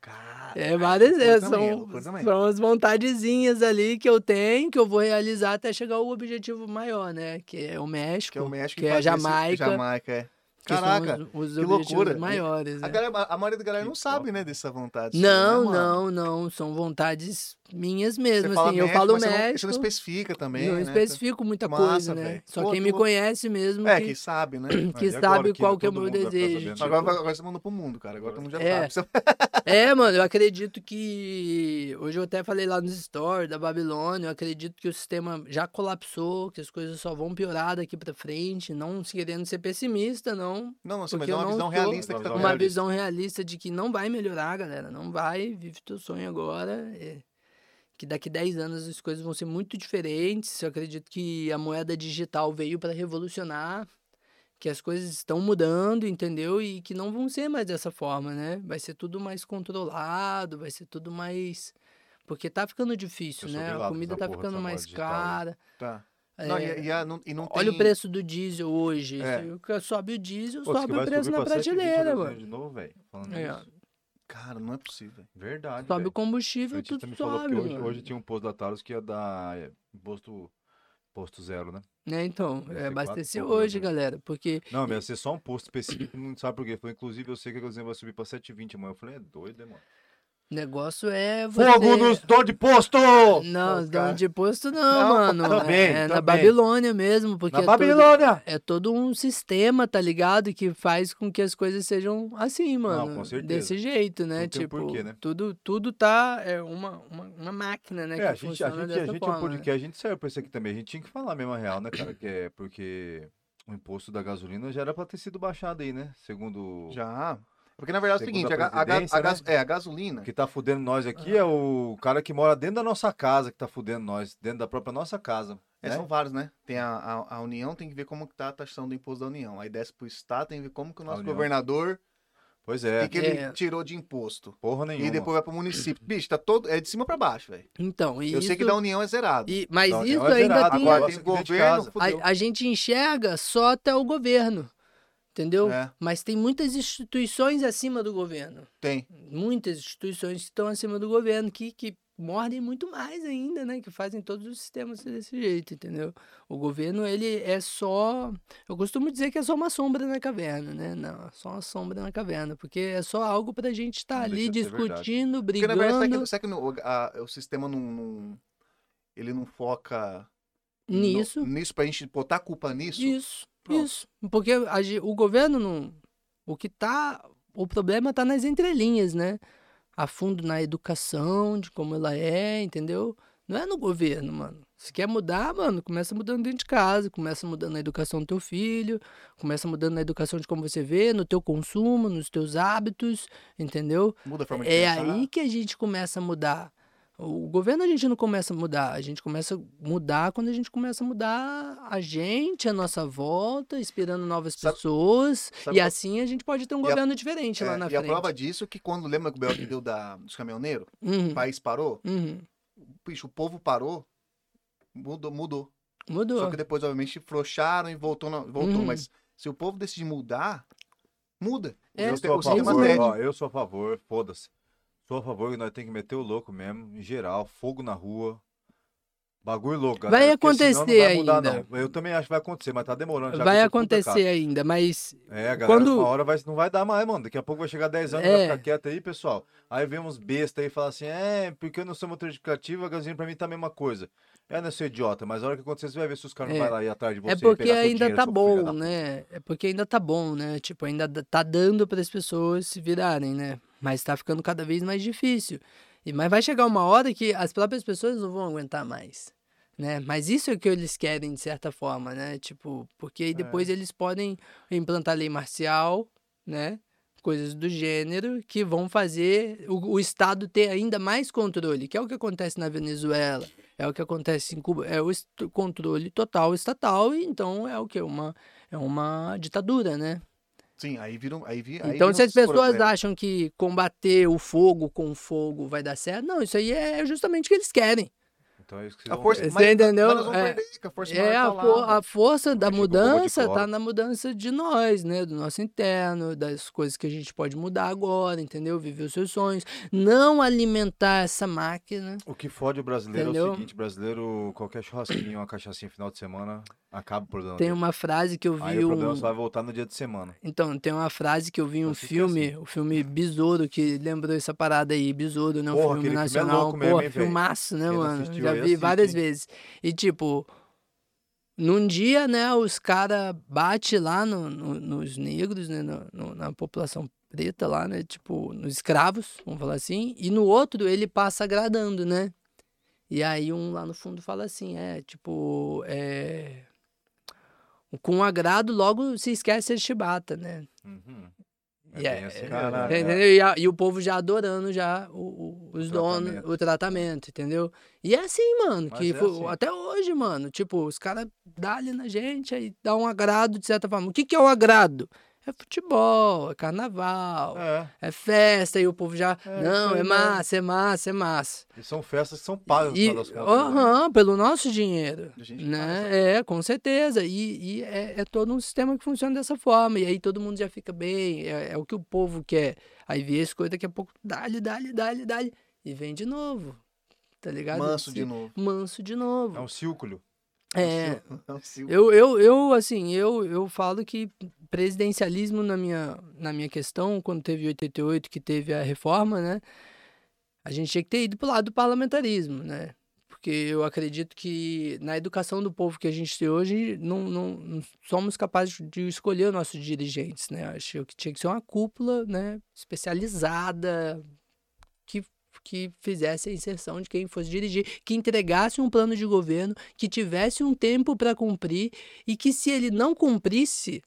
Cara, É várias, é, são, são as vontadezinhas ali que eu tenho, que eu vou realizar até chegar ao objetivo maior, né? Que é o México, Que é o México que é a Jamaica, Jamaica, é. que Caraca, os, os que loucura. maiores. A, né? galera- a maioria da galera não Que sabe, né, dessa vontade. Não, né, não, não. São vontades minhas Você mesmo. fala assim, eu falo mas você não- México. Você não especifica também, não né? especifico muita Massa, coisa, né? velho. Só Pô, quem que me conhece mesmo. É, que, que sabe, né? que agora sabe qual que é o meu ficar desejo. tipo, Agora, agora você mandou pro mundo, cara. Agora todo mundo já É. sabe. É, mano, eu acredito que. Hoje eu até falei lá nos stories da Babilônia. Eu acredito que o sistema já colapsou, que as coisas só vão piorar daqui pra frente. Não querendo ser pessimista, não. Não, você mas Porque é uma visão sou realista que tá Uma visão realista de que não vai melhorar, galera. Não vai. Vive teu sonho agora. é, que daqui 10 anos as coisas vão ser muito diferentes. Eu acredito que a moeda digital veio para revolucionar. Que as coisas estão mudando, entendeu? E que não vão ser mais dessa forma, né? Vai ser tudo mais controlado, vai ser tudo mais. Porque tá ficando difícil, né? A comida tá ficando mais cara. Tá. é, Não, e, e, a- não, e não Olha o tem- preço do diesel hoje. É. Sobe o diesel, Pô, sobe o preço na pra 7,20 a prateleira, mano. De novo, velho. Falando É. Cara, não é possível. Verdade, Sobe o velho. combustível, O tudo me falou sobe, que hoje, hoje tinha um posto da Talos que ia dar é, imposto, imposto zero, né? Né, então, é, ser quatro abastecer e pouco, né, hoje, galera, porque Não, mas ia ser só um posto específico, não sabe por quê. Falou, inclusive, eu sei que a gasolina vai subir pra 7,20 amanhã. Eu falei, é doido, né, mano? O negócio é você... Fogo nos donos de posto! Não, Os dono cara- de posto não, Não, mano. também, é na também. Babilônia mesmo, porque Na é todo- Babilônia! é todo um sistema, tá ligado? Que faz com que as coisas sejam assim, mano. com certeza. Desse jeito, né? Não tipo, porquê, né? tudo, tudo tá. É uma, uma, uma máquina, né? É, que a gente, a gente, a gente é um forma, né? podcast, a gente serve pra isso aqui também. A gente tinha que falar mesmo a real, né, cara? Que é porque o imposto da gasolina já era pra ter sido baixado aí, né? Segundo. Já. Porque na verdade é o seguinte, a a, a, a né? é, a gasolina. O que tá fudendo nós aqui é o cara que mora dentro da nossa casa que tá fudendo nós, dentro da própria nossa casa. É, né? São vários, né? Tem a, a, a União, tem que ver como que tá a taxação do imposto da União. Aí desce pro Estado, tem que ver como que o nosso governador, Pois o é, que, que ele É. tirou de imposto. porra nenhuma. E depois vai pro município. Bicho, tá todo. É de cima pra baixo, velho. Então, e Eu isso, sei que da União é zerado. e- mas isso é ainda zerado, tem. Agora tem governo. A, a gente enxerga só até o governo. Entendeu? É, Mas tem muitas instituições acima do governo. tem. Muitas instituições que estão acima do governo que, que mordem muito mais ainda, né? Que fazem todos os sistemas desse jeito, entendeu? O governo, ele é só. Eu costumo dizer que é só uma sombra na caverna, né? Não, é só uma sombra na caverna. Porque é só algo pra gente estar Não ali de ser verdade. discutindo, Porque na verdade, brigando será que, será que no- a- o sistema não, não- Ele não foca no- nisso. nisso pra gente botar a culpa nisso? Isso, Pronto. isso. Porque a o governo não. O que tá. O problema tá nas entrelinhas, né? A fundo na educação, de como ela é, entendeu? Não é no governo, mano. Se quer mudar, mano, começa mudando dentro de casa, começa mudando na educação do teu filho, começa mudando na educação de como você vê, no teu consumo, nos teus hábitos, entendeu? Muda a forma de É pensar. aí que a gente começa a mudar. O governo a gente não começa a mudar, a gente começa a mudar quando a gente começa a mudar a gente, a nossa volta, inspirando novas Sabe- pessoas. sabe e qual- assim a gente pode ter um E a- governo diferente É, lá na e frente. a prova disso é que quando lembra que o Bel que deu da, dos caminhoneiros, o Uhum, país parou, uhum. bicho, o povo parou, mudou. mudou. Mudou. Só que depois, obviamente, frouxaram e voltou. na- voltou. Uhum. Mas se o povo decidir mudar, muda. É, eu o, sou a o sistema favor, ó, eu sou a favor, foda-se. Sou a favor que nós temos que meter o louco mesmo, em geral, fogo na rua. Bagulho louco, Vai galera, senão acontecer vai mudar, ainda. não. Eu também acho que vai acontecer, mas tá demorando. Vai acontecer ainda, mas. É, galera, Quando- uma hora vai, não vai dar mais, mano. Daqui a pouco vai chegar 10 anos, É. vai ficar quieto aí, pessoal. Aí vem uns besta aí e fala assim, é, porque eu não sou motor de aplicativo, a gasolina pra mim tá a mesma coisa. É, não ser idiota, mas a hora que acontecer, você vai ver se os caras É. não vai lá ir atrás de você é porque ainda dinheiro, tá bom, né? É porque ainda tá bom, né? Tipo, ainda tá dando para as pessoas se virarem, né? Mas tá ficando cada vez mais difícil. E mas vai chegar uma hora que as próprias pessoas não vão aguentar mais, né? Mas isso é o que eles querem de certa forma, né? Tipo, porque aí depois eles podem implantar lei marcial, né? Coisas do gênero que vão fazer o, o Estado ter ainda mais controle, que é o que acontece na Venezuela, é o que acontece em Cuba, é o controle total estatal, e então é o que? Uma, é uma ditadura, né? Sim, aí viram. Aí vi, aí Então, viram se as pessoas problemas. acham que combater o fogo com fogo vai dar certo, não, isso aí é justamente o que eles querem. Então é isso que vocês A vão força. Você mas entendeu? É. perder, que a força É, a, tá for- a força da mudança cloro. tá na mudança de nós, né? Do nosso interno, das coisas que a gente pode mudar agora, entendeu? Viver os seus sonhos. Não alimentar essa máquina. O que fode o brasileiro é Entendeu? o seguinte, brasileiro, qualquer churrasquinho, uma cachaçinha final de semana, acaba o problema Tem dele. uma frase que eu vi. Aí o problema um- só vai voltar no dia de semana. Então, tem uma frase que eu vi em um filme, assim. o filme Besouro, que lembrou essa parada aí, Besouro, né? Um Porra, filme aquele filme é nacional, mesmo, porra, velho? filmaço, né, Quem mano? assistiu Já vi assiste, várias hein? vezes. E, tipo, num dia, né, os caras batem lá no- no- nos negros, né, no- na população preta lá, né, tipo, nos escravos, vamos falar assim, e no outro ele passa agradando, né? E aí um lá no fundo fala assim, é, tipo, é... Com agrado, logo se esquece de chibata, né? Uhum. E bem é- assim é- mesmo, Caraca. né? Entendeu? E, a- e o povo já adorando já o, o- os O donos, tratamento. o tratamento, entendeu? E é assim, mano, Mas que é fo- assim. até hoje, mano, tipo, os caras dão ali na gente, aí dá um agrado de certa forma. O que que é o agrado? É futebol, é carnaval, é, É, festa, e o povo já, É, não, é aí massa, é massa, é massa. e são festas que são pagas E, contas. né? aham, pelo nosso dinheiro. Né? É, com certeza. E, e é, é todo um sistema que funciona dessa forma. E aí todo mundo já fica bem. É, é o que o povo quer. Aí vê as coisas, daqui a pouco, dá-lhe, dá-lhe, dá-lhe, dá-lhe. E vem de novo. Tá ligado? Manso de novo. Manso de É novo. um círculo. É. Eu, eu, eu, assim, eu, eu falo que presidencialismo na minha, na minha questão, quando teve 88, que teve a reforma, né? A gente tinha que ter ido pro lado do parlamentarismo, né? Porque eu acredito que na educação do povo que a gente tem hoje, não, não, não somos capazes de escolher os nossos dirigentes, né? Acho que tinha que ser uma cúpula, né? Especializada, que, que fizesse a inserção de quem fosse dirigir, que entregasse um plano de governo, que tivesse um tempo para cumprir e que se ele não cumprisse,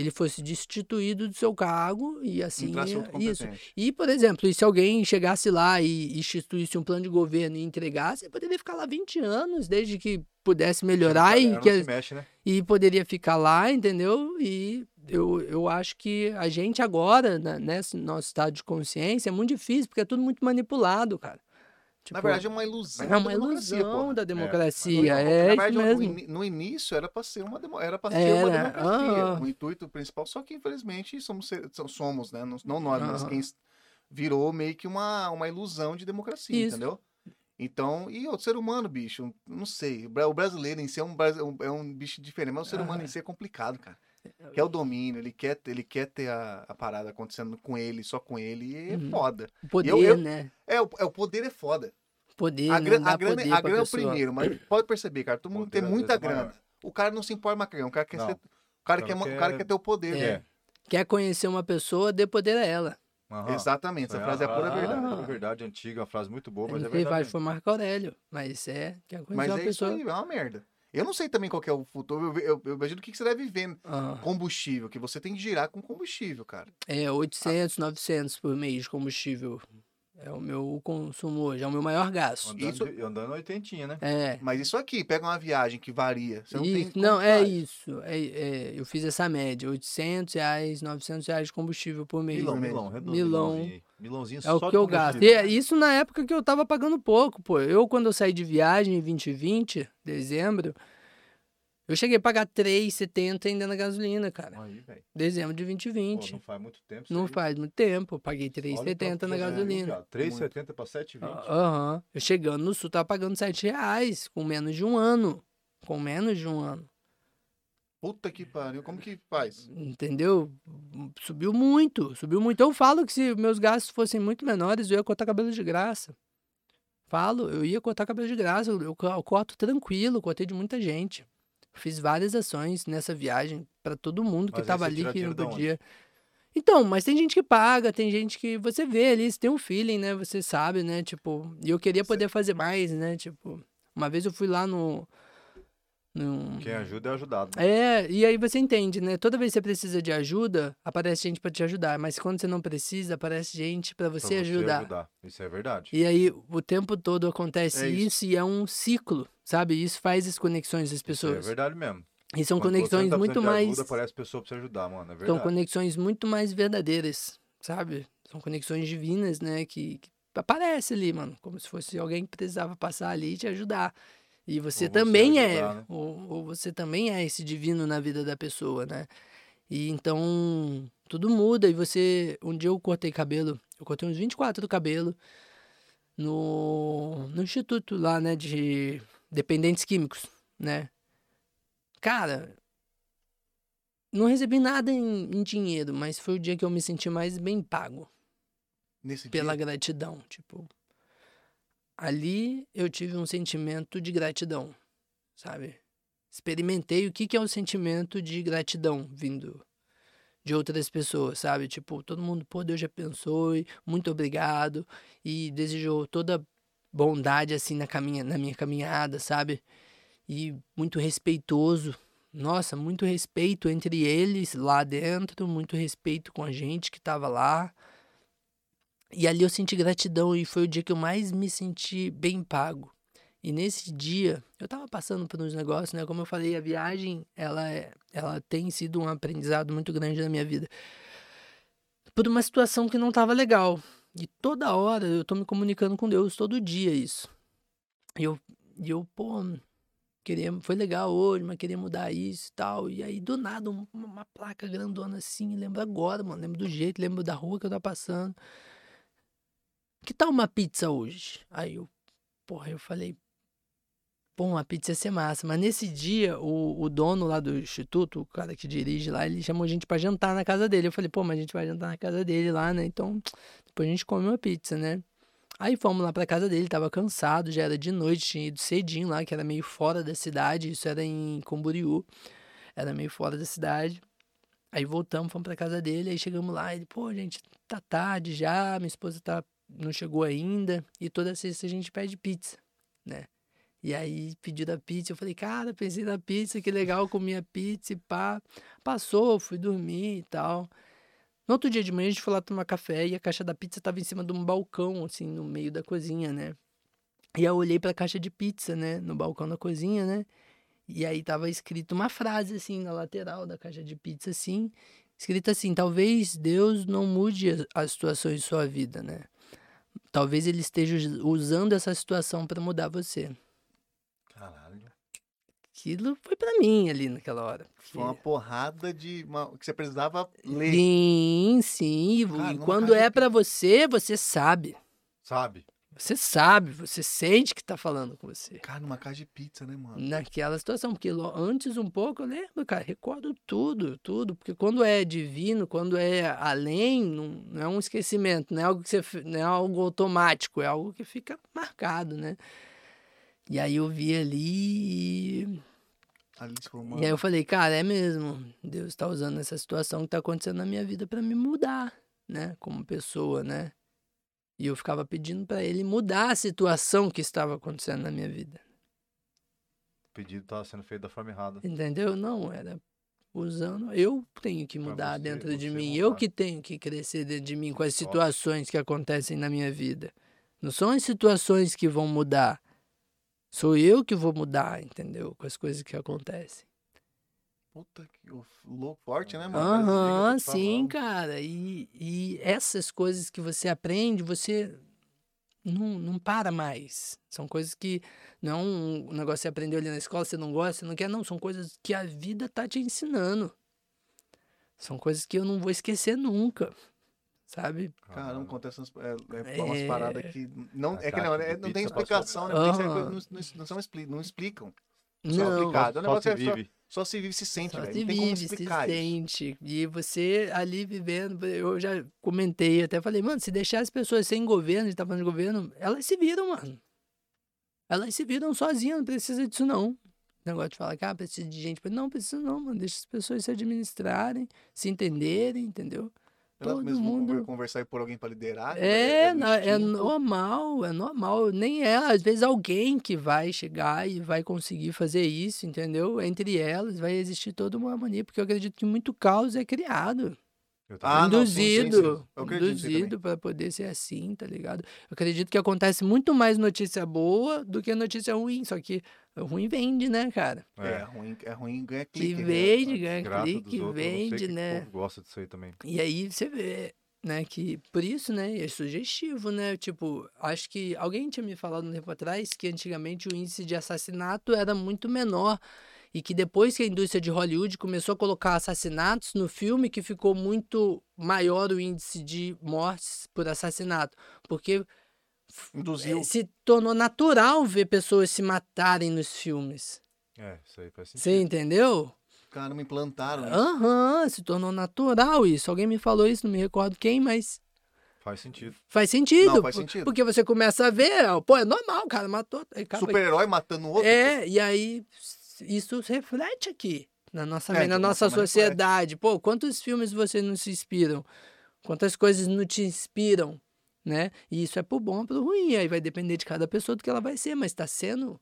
ele fosse destituído do seu cargo e assim outro isso. E, por exemplo, e se alguém chegasse lá e instituísse um plano de governo e entregasse, ele poderia ficar lá 20 anos, desde que pudesse melhorar e, que, se mexe, né? e poderia ficar lá, entendeu? E eu, eu acho que a gente agora, né, nesse nosso estado de consciência, é muito difícil, porque é tudo muito manipulado, cara. Na Tipo, verdade, é uma ilusão. é da uma democracia, ilusão porra. da mas democracia, Na é, verdade, isso no, mesmo. no início era para ser uma era para ser Era, uma democracia, aham. o intuito principal. Só que infelizmente somos somos, né? Não, nós, mas Aham. quem virou meio que uma, uma ilusão de democracia, Isso. entendeu? Então, e o ser humano, bicho, não sei. O bra- o brasileiro em si é um, bras- um- é um bicho diferente, mas o ser humano em si é complicado, cara. Quer o domínio, ele quer, ele quer ter a, a parada acontecendo com ele, só com ele, e é Uhum. foda. O poder, eu- né? É, o, é, o poder é foda. Poder, A, né? gran- Dar a grana, poder a grana é o primeiro, mas pode perceber, cara, todo mundo Poder, tem muita é maior. grana. O cara não se importa mais com a grana, o cara quer, Não. ser, o cara quer, ma- o quer- cara quer ter o poder. É. né? Quer conhecer uma pessoa, dê poder a ela. Aham. Exatamente, essa Isso aí frase é a pura verdade. É uma verdade antiga, uma frase muito boa, mas é Ele verdade. foi Marco Aurélio, mas é, quer conhecer Mas uma é isso pessoa. aí, é uma merda. Eu não sei também qual é o futuro, eu, eu, eu imagino o que, que você deve ver. Ah, Combustível, que você tem que girar com combustível, cara. é 800, 900 por mês de combustível. É o meu consumo hoje, é o meu maior gasto. Andando, Isso- andando oitentinha, né? É. Mas isso aqui, pega uma viagem que varia. Você não tem Isso, como não, é faz. isso. É, é, eu fiz essa média, 800 reais, 900 reais de combustível por mês. Milão? Milão, redondo. Milão. Milãozinho. Milãozinho É o que eu gasto. E é isso na época que eu tava pagando pouco, pô. Eu, quando eu saí de viagem em 2020, dezembro, eu cheguei a pagar 3,70 ainda na gasolina, cara. Aí. Dezembro de Pô, 2020. não faz muito tempo. Não aí. faz muito tempo. Eu paguei Olha o tanto 3,70 que na você ganhou, gasolina. viado. 3,70 pra 7,20. Aham. Eu chegando no sul, tava pagando 7 reais, com menos de um ano. Com menos de um ano. Puta que pariu, como que faz? Entendeu? Subiu muito, subiu muito. Eu falo que se meus gastos fossem muito menores, eu ia cortar cabelo de graça. Falo, eu ia cortar cabelo de graça. Eu, eu co- eu corto tranquilo, cortei de muita gente. Fiz várias ações nessa viagem pra todo mundo que Mas aí tava você ali que não podia. Então, mas tem gente que paga, tem gente que você vê ali, você tem um feeling, né? Você sabe, né? Tipo, e eu queria poder fazer mais, né? Tipo, uma vez eu fui lá no. Quem ajuda é ajudado. né? é, e aí você entende, né? Toda vez que você precisa de ajuda, aparece gente pra te ajudar. Mas quando você não precisa, aparece gente pra Pra você, ajudar. Isso é verdade. E aí o tempo todo acontece É isso. isso. e é um ciclo, sabe? Isso faz as conexões das Isso é pessoas. verdade mesmo. e são Quando você conexões tá muito mais. Ajuda, aparece pessoa pra você ajudar, mano. É São verdade. conexões muito mais verdadeiras, sabe? São conexões divinas, né? Que, que aparece ali, mano. Como se fosse alguém que precisava passar ali e te ajudar. E você você também é, ajudar, né? ou, ou você também é esse divino na vida da pessoa, né? E então tudo muda. E você. Um dia eu cortei cabelo, eu cortei uns 24 do cabelo no, no instituto lá, né, de dependentes químicos, né? Cara, não recebi nada em, em dinheiro, mas foi o dia que eu me senti mais bem pago Nesse pela dia. gratidão, tipo. Ali eu tive um sentimento de gratidão, sabe? Experimentei o que é o sentimento de gratidão vindo de outras pessoas, sabe? Tipo, todo mundo, pô, Deus já pensou, muito obrigado e desejou toda bondade assim na caminha, na minha caminhada, sabe? E muito respeitoso. Nossa, muito respeito entre eles lá dentro, muito respeito com a gente que tava lá. E ali eu senti gratidão e foi o dia que eu mais me senti bem pago. E nesse dia, eu tava passando por uns negócios, né? Como eu falei, a viagem, ela, é, ela tem sido um aprendizado muito grande na minha vida. Por uma situação que não tava legal. E toda hora eu tô me comunicando com Deus, todo dia isso. E eu, e eu pô, queria, foi legal hoje, mas queria mudar isso e tal. E aí, do nada, um- uma, uma placa grandona assim, lembro agora, mano, lembro do jeito, lembro da rua que eu tava passando. Que tal uma pizza hoje? Aí eu, porra, eu falei, pô, uma pizza ia ser massa. Mas nesse dia, o, o dono lá do instituto, o cara que dirige lá, ele chamou a gente pra jantar na casa dele. Eu falei, pô, mas a gente vai jantar na casa dele lá, né? Então, depois a gente come uma pizza, né? Aí fomos lá pra casa dele, tava cansado, já era de noite, tinha ido cedinho lá, que era meio fora da cidade, isso era em Camboriú, era meio fora da cidade. Aí voltamos, fomos pra casa dele, aí chegamos lá, ele, pô, gente, tá tarde já, minha esposa tá, não chegou ainda, e toda sexta a gente pede pizza, né? E aí pediu da pizza, eu falei, cara, pensei na pizza, que legal, comi a pizza e pá. Passou, fui dormir e tal. No outro dia de manhã a gente foi lá tomar café e a caixa da pizza tava em cima de um balcão, assim, no meio da cozinha, né? E eu olhei pra caixa de pizza, né, no balcão da cozinha, né? E aí tava escrito uma frase, assim, na lateral da caixa de pizza, assim, escrita assim, talvez Deus não mude as situações de sua vida, né? Talvez ele esteja us- usando essa situação pra mudar você. Caralho. Aquilo foi pra mim ali naquela hora. Foi uma porque- porrada de. uma- que você precisava ler. Sim, sim. E Cara, e quando é pra você, você sabe. Sabe? Você sabe, você sente que tá falando com você. Cara, numa caixa de pizza, né, mano? Naquela situação, porque antes um pouco eu lembro, cara, recordo tudo, tudo, porque quando é divino, quando é além, não, é um esquecimento, não é algo que você, não é algo automático, é algo que fica marcado, né? E aí eu vi ali e E aí eu falei, cara, é mesmo. Deus tá usando essa situação que tá acontecendo na minha vida pra me mudar, né? Como pessoa, né? E eu ficava pedindo pra ele mudar a situação que estava acontecendo na minha vida. O pedido tava sendo feito da forma errada. Entendeu? Não, era usando. Eu tenho que mudar você- dentro de mim. Eu mudar. que tenho que crescer dentro de mim com as situações que acontecem na minha vida. Não são as situações que vão mudar. Sou eu que vou mudar, entendeu? Com as coisas que acontecem. Puta que o- louco, forte, né, mano? Aham, te sim, falando. cara. E, e essas coisas que você aprende, você não, não para mais. São coisas que não é um negócio que você aprendeu ali na escola, você não gosta, você não quer, não. São coisas que a vida tá te ensinando. São coisas que eu não vou esquecer nunca, sabe? Caramba, acontece umas, é, é umas É. paradas que. Não, é que não, é- não tem explicação, né? coisa- não, não, não, não explicam. Só Não, explicado. O Só se é só, vive. só se vive e se sente, Só velho. se vive, se isso. sente. E você ali vivendo, eu já comentei, até falei, mano, se deixar as pessoas sem governo, a gente tá falando de governo, elas se viram, mano. Elas se viram sozinhas, não precisa disso não. Negócio de falar que ah, precisa de gente. Não, precisa não, mano. Deixa as pessoas se administrarem, se entenderem, entendeu? Todo mesmo mundo- conver- conversar e por alguém pra liderar. É, no na- é instinto. normal, é normal. Nem é, às vezes, alguém que vai chegar e vai conseguir fazer isso, entendeu? Entre elas vai existir toda uma mania, porque eu acredito que muito caos é criado. Eu Ah, também. não, sim, sim, sim. induzido, induzido para poder ser assim, tá ligado? Eu acredito que acontece muito mais notícia boa do que notícia ruim, só que ruim vende, né, cara? É, É. ruim, é ruim ganha Que clique. né? vende, ganha Graça dos clique, outros, vende, que né? O gosta disso aí também. E aí você vê, né, que por isso, né, é sugestivo, né, tipo, acho que alguém tinha me falado um tempo atrás que antigamente o índice de assassinato era muito menor e que depois que a indústria de Hollywood começou a colocar assassinatos no filme, que ficou muito maior o índice de mortes por assassinato, porque Induziu. eh, se tornou natural ver pessoas se matarem nos filmes. É, isso aí faz sentido. Você entendeu? Cara, me implantaram. isso. Aham, se tornou natural isso. Alguém me falou isso, não me recordo quem, mas Faz sentido. faz sentido. Não, faz sentido. Porque você começa a ver, ó, pô, é normal, o cara matou. Super-herói matando o outro. É, e aí isso se reflete aqui na nossa, É, na nossa sociedade. Pô, quantos filmes você não se inspiram? Quantas coisas não te inspiram, né? E isso é pro bom ou pro ruim. Aí vai depender de cada pessoa do que ela vai ser, mas tá sendo.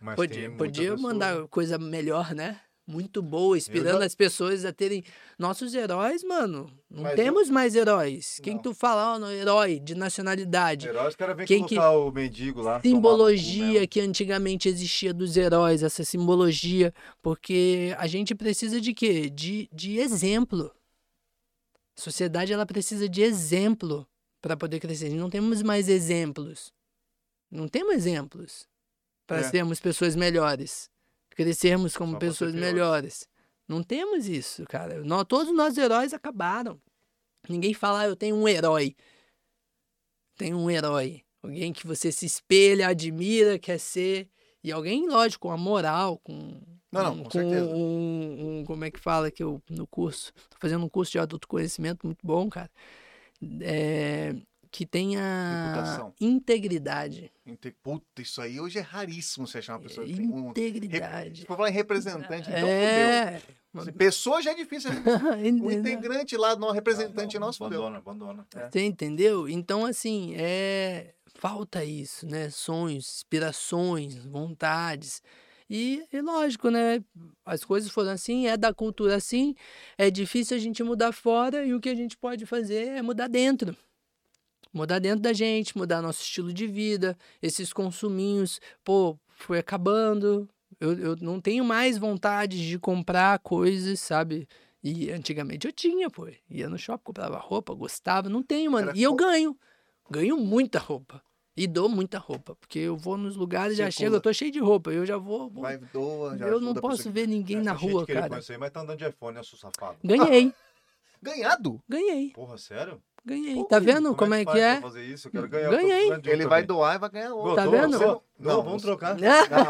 Mas Podia, podia pessoa- mandar coisa melhor, né? Muito boa, inspirando já- as pessoas a terem. Nossos heróis, mano. Não Mas eu- temos mais heróis. Quem Não. tu fala, ó, herói de nacionalidade. Heróis, os caras vêm Quem que- colocar o mendigo lá. simbologia que antigamente existia dos heróis, essa simbologia, porque a gente precisa de quê? De, de exemplo. A sociedade ela precisa de exemplo para poder crescer. Não temos mais exemplos. Não temos exemplos para É. sermos pessoas melhores, crescermos como Só pessoas melhores. Não temos isso, cara. Nó- todos os nossos heróis acabaram. Ninguém fala, ah, eu tenho um herói. Tem um herói. Alguém que você se espelha, admira, quer ser. E alguém, lógico, com a moral, com. Não, não, com certeza. Um, um- como é que fala que eu, no curso? Tô fazendo um curso de adulto conhecimento muito bom, cara. É, que tenha Reputação. integridade. Inte- Puta, isso aí hoje é raríssimo você achar uma pessoa que tem um. Integridade. Se for falar em representante, então fudeu. é. Se Pessoa já é difícil. O integrante lá, não, representante Não, não, nosso, fudeu. Abandona, abandona. É. Você entendeu? Então, assim, é. Falta isso, né? Sonhos, inspirações, vontades. E, e lógico, né? As coisas foram assim, é da cultura assim, é difícil a gente mudar fora e o que a gente pode fazer é mudar dentro. Mudar dentro da gente, mudar nosso estilo de vida, esses consuminhos, pô, foi acabando. Eu, eu não tenho mais vontade de comprar coisas, sabe? E antigamente eu tinha, pô. Ia no shopping, comprava roupa, gostava. Não tenho, mano. Era E eu ganho. Ganho muita roupa. E dou muita roupa. Porque eu vou nos lugares, já Circula. chego, eu tô cheio de roupa. Eu já vou. vou- Vai, doa, já eu não posso ver ninguém É, na tá rua, cara. aí, mas tá andando de iPhone, né, seu safado? Ganhei, que- Ganhado? ganhei, Porra, sério? ganhei. Pô, Tá vendo como é que é? fazer isso? Eu quero ganhar. Ganhei. um Ele vai doar e vai ganhar outro. Tá vendo? Você não- Não, vamos trocar. Não, não,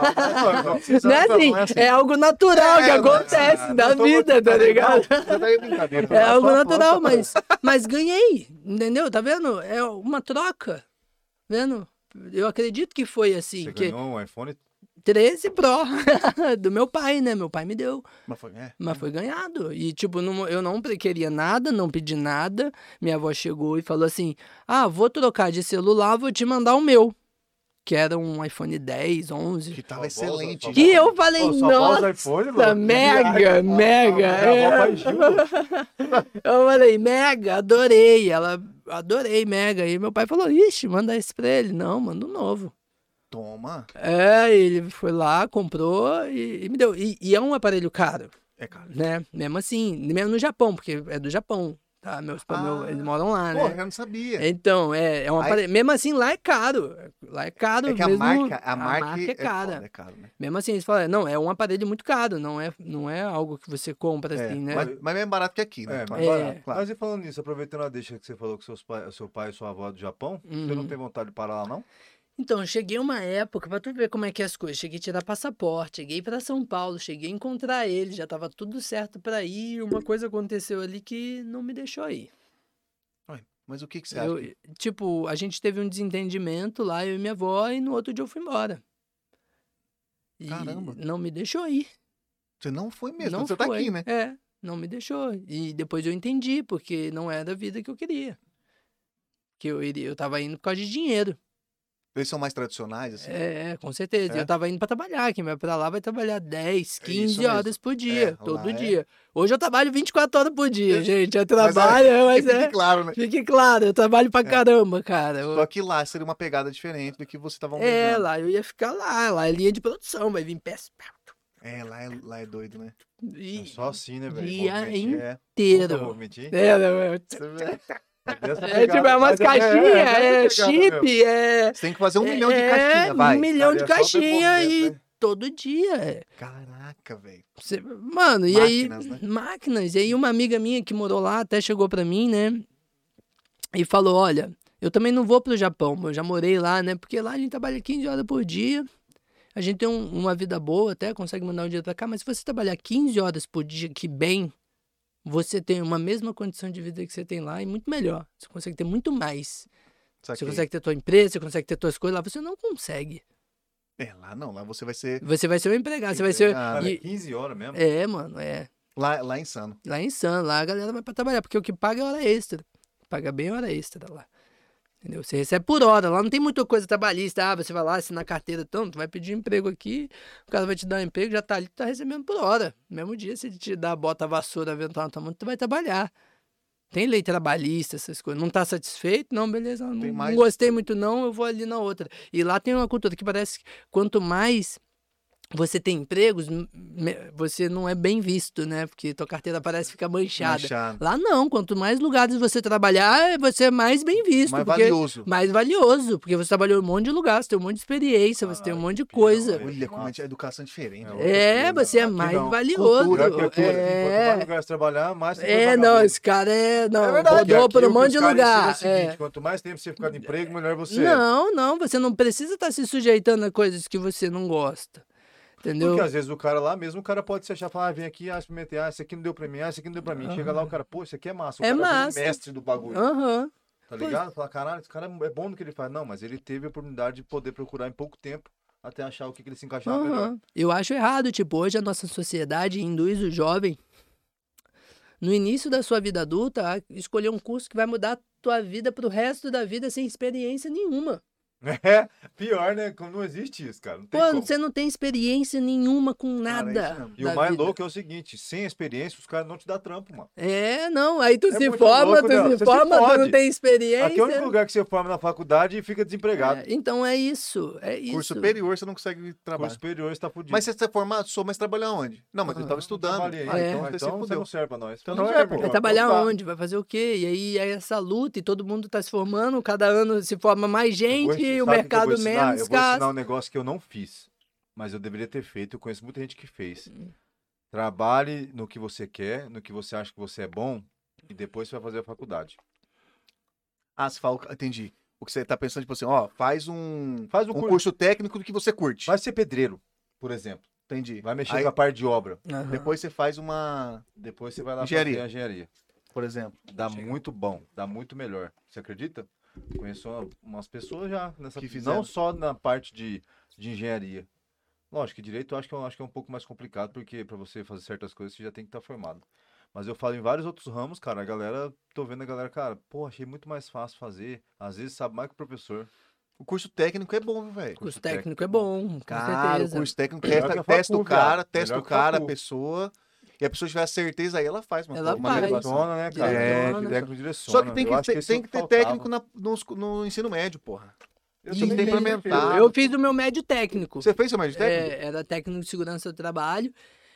não, Não é não, assim, é assim. é algo natural que É, acontece na não tô vida, tá ligado? É. É algo natural, mas, mas ganhei, entendeu? Tá vendo? É uma troca, vendo? Eu acredito que foi assim, Você que ganhou um iPhone 13 Pro do meu pai, né? Meu pai me deu, Mas foi, é. mas foi ganhado. E tipo, não- eu não queria nada, não pedi nada. Minha avó chegou e falou assim: "Ah, vou trocar de celular, vou te mandar o meu". Que era um iPhone 10, 11. Que tava excelente. Que eu falei, Pô, fala nossa, iPhone, mano. mega, mega. Avó é. Eu falei, mega, adorei. Ela, adorei, mega. E meu pai falou, ixi, manda esse pra ele. Não, manda um novo. Toma. É, ele foi lá, comprou e, e me deu. E, e é um aparelho caro, É, cara. né? Mesmo assim, mesmo no Japão, porque é do Japão, tá? Meus, Ah. meu, eles moram lá, Porra, né? eu não sabia. Então, é, é um Aí- aparelho. Mesmo assim, lá é caro. Lá é caro É que a mesmo. marca, a marca, é cara. foda, é caro, né? Mesmo assim, eles falam, não, é um aparelho muito caro, não é, não é algo que você compra É, assim, né? mas, mas é mais barato que aqui, né? É, mais É. barato. Claro. Mas e falando nisso, aproveitando a deixa que você falou que seus pai, seu pai e sua avó é do Japão, você não Uhum. tem vontade de parar lá, não? Então, eu cheguei uma época, pra tu ver como é que é as coisas, cheguei a tirar passaporte, cheguei pra São Paulo, cheguei a encontrar ele, já tava tudo certo pra ir, uma coisa aconteceu ali que não me deixou ir. Mas o que, que você acha? Eu, tipo, a gente teve um desentendimento lá, eu e minha avó, e no outro dia eu fui embora. E Caramba. não me deixou ir. Você não foi mesmo, não você foi. tá aqui, né? É, não me deixou. E depois eu entendi, porque não era a vida que eu queria. Que eu iria, eu tava indo por causa de dinheiro. Eles são mais tradicionais, assim. É, com certeza. É? Eu tava indo pra trabalhar. Quem vai pra lá vai trabalhar 10, É 15 isso mesmo. horas por dia, É, todo é. dia. Hoje eu trabalho 24 horas por dia, É, gente. Eu Mas, trabalho, mas, Que fique é. claro, né? Fique claro, eu trabalho pra caramba, cara. Só que lá seria uma pegada diferente do que você tava É, almejando. lá eu ia ficar lá. Lá é linha de produção, vai vir peça. É, lá é, lá é doido, né? É E só assim, né, velho? dia. É. Inteiro. É, é- vê? Dessa É tipo, é umas Mas caixinhas, dessa é, pegada mesmo. chip, é. Você tem que fazer um milhão de é, caixinha, vai. Um milhão Cara, de é caixinha e né? todo dia. é. Caraca, velho. Mano, e aí. Máquinas, né? Máquinas. E aí, uma amiga minha que morou lá até chegou pra mim, né? E falou: Olha, eu também não vou pro Japão, eu já morei lá, né? Porque lá a gente trabalha 15 horas por dia. A gente tem um- uma vida boa até, consegue mandar um dinheiro pra cá, mas se você trabalhar 15 horas por dia, que bem, você tem uma mesma condição de vida que você tem lá e muito melhor. Você consegue ter muito mais. Você consegue ter tua empresa, você consegue ter tuas coisas lá, você não consegue. É, lá não, lá você vai ser. Você vai ser o empregado, você vai ser. Cara, e- 15 horas mesmo. É, mano, é. Lá, lá é insano. Lá é insano, lá a galera vai pra trabalhar, porque o que paga é hora extra. Paga bem hora extra lá. Entendeu? Você recebe por hora, lá não tem muita coisa trabalhista. Ah, você vai lá, assinar carteira, então, tu vai pedir emprego aqui, o cara vai te dar um emprego, já tá ali, tu tá recebendo por hora. No mesmo dia, se ele te dá, bota a vassoura, avental na tua mão, tu vai trabalhar. Tem lei trabalhista, essas coisas. Não tá satisfeito? Não, beleza. Não, não gostei muito, não, eu vou ali na outra. E lá tem uma cultura que parece que quanto mais você tem empregos, você não é bem visto, né? Porque tua carteira parece ficar manchada. Manchado. Lá não, quanto mais lugares você trabalhar, você é mais bem visto. Mais porque... valioso. Mais valioso, porque você trabalhou em um monte de lugar, você tem um monte de experiência, você tem um monte de coisa. Olha como a educação é diferente. É, né? É, você é mais não. valioso. Cultura, cultura. Quanto mais É, lugar você trabalhar, mais você é não, esse cara é. Não, É verdade, rodou aqui por um monte de lugar. É o seguinte, é. quanto mais tempo você ficar no emprego, melhor você é. Não, não, você não precisa estar se sujeitando a coisas que você não gosta. Entendeu? Porque às vezes o cara lá mesmo, o cara pode se achar falar, ah, vem aqui, ah, experimentei, ah, esse aqui não deu pra mim, ah, esse aqui não deu pra mim. Chega lá, o cara, pô, esse aqui é massa. O É massa. mestre do bagulho, Aham. tá ligado? Fala, caralho, esse cara é bom no que ele faz. Não, mas ele teve a oportunidade de poder procurar em pouco tempo até achar o que, que ele se encaixava melhor. Aham. Eu acho errado, tipo, hoje a nossa sociedade induz o jovem, no início da sua vida adulta, a escolher um curso que vai mudar a tua vida pro resto da vida sem experiência nenhuma. É, pior, né? Como não existe isso, cara. Não tem Pô, como. você não tem experiência nenhuma com Cara, é nada. mesmo. E o mais vida. louco é o seguinte, sem experiência, os caras não te dão trampo, mano. É, não, aí tu É se forma, louco, tu né? se Você se forma, tu não tem experiência. Aqui é o único lugar que você forma na faculdade e fica desempregado. É, então é isso, é isso. Curso superior você não consegue Curso trabalhar. superior está fudido. Mas se você é formado, sou, mas trabalhar onde? Não, mas eu tava Ah, estudando. Ah, É. então então, você se então você não serve pra nós. Então não não serve. Vai trabalhar Então tá. onde? Vai fazer o quê? E aí é essa luta e todo mundo tá se formando, cada ano se forma mais gente o sabe que eu vou mercado ensinar? menos Eu vou ensinar um negócio que eu não fiz, mas eu deveria ter feito. Eu conheço muita gente que fez. Hum. Trabalhe no que você quer, no que você acha que você é bom, e depois você vai fazer a faculdade. Ah, você fala, entendi. O que você tá pensando, tipo assim, ó, faz um, Faz um um curso. curso técnico do que você curte. Vai ser pedreiro, por exemplo. Entendi. Vai mexer Aí, com a parte de obra. Depois você faz uma, Depois você vai lá Engenharia. fazer a engenharia. por exemplo. Dá muito bom, dá muito melhor. Você acredita? Conheço uma- umas pessoas já nessa Que fizeram. não só na parte de, de engenharia. Lógico que direito eu acho que, eu acho que é um pouco mais complicado, porque para você fazer certas coisas você já tem que estar formado. Mas eu falo em vários outros ramos, cara, a galera, tô vendo a galera, cara, pô, achei muito mais fácil fazer. Às vezes sabe mais que o professor. O curso técnico é bom, viu, velho. O curso curso técnico técnico é é bom, com Cara, o certeza. curso técnico testa, testa o cara, testa o cara, a pessoa. E a pessoa tiver certeza aí, ela faz, mano. Ela Uma faz. Direciona, né, cara? Direciona. É, técnico direciona. Só que tem que ter, isso tem que ter faltava. técnico na- nos- no, ensino médio, porra. Eu que. Eu fiz o meu médio técnico. Você fez seu médio técnico? É, era técnico de segurança do trabalho.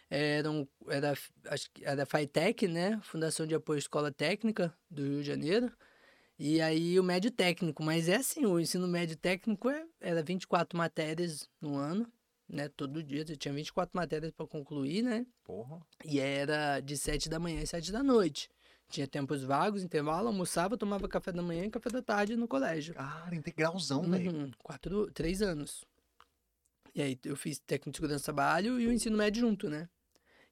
Era, um, era, acho que era FITEC, né? Fundação de Apoio à Escola Técnica do Rio de Janeiro. E aí o médio técnico, mas é assim, o ensino médio técnico é, era 24 matérias no ano, né? Todo dia você tinha 24 matérias para concluir, né? Porra. E era de 7 da manhã e 7 da noite. Tinha tempos vagos, intervalo, almoçava, tomava café da manhã e café da tarde no colégio. Cara, integralzão, velho. Uhum, quatro, três anos. E aí eu fiz técnico de segurança do trabalho e o ensino médio junto, né?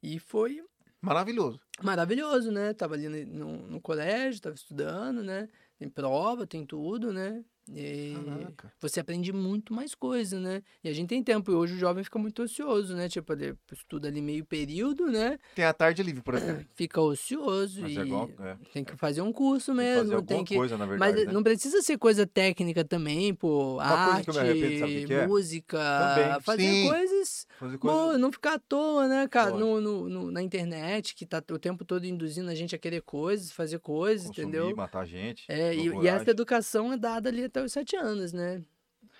E foi Maravilhoso. maravilhoso, né? Tava ali no, no colégio, tava estudando, né? Tem prova, tem tudo, né? E Caraca. você aprende muito mais coisa, né? E a gente tem tempo, e hoje o jovem fica muito ocioso, né? Tipo, ele estuda ali meio período, né? Tem a tarde livre, por exemplo. Fica ocioso Mas e é igual. É, tem que fazer um curso tem que fazer mesmo, alguma tem que coisa, na mas verdade. né? não precisa ser coisa técnica também, pô. Uma coisa Arte, que eu me arrependo, é? música, Também, fazer sim. coisas. Fazer Pô, não ficar à toa, né, cara? No, no, no- na internet, que tá o tempo todo induzindo a gente a querer coisas, fazer coisas, consumir, entendeu? matar gente. É, e, e essa educação é dada ali até os sete anos, né?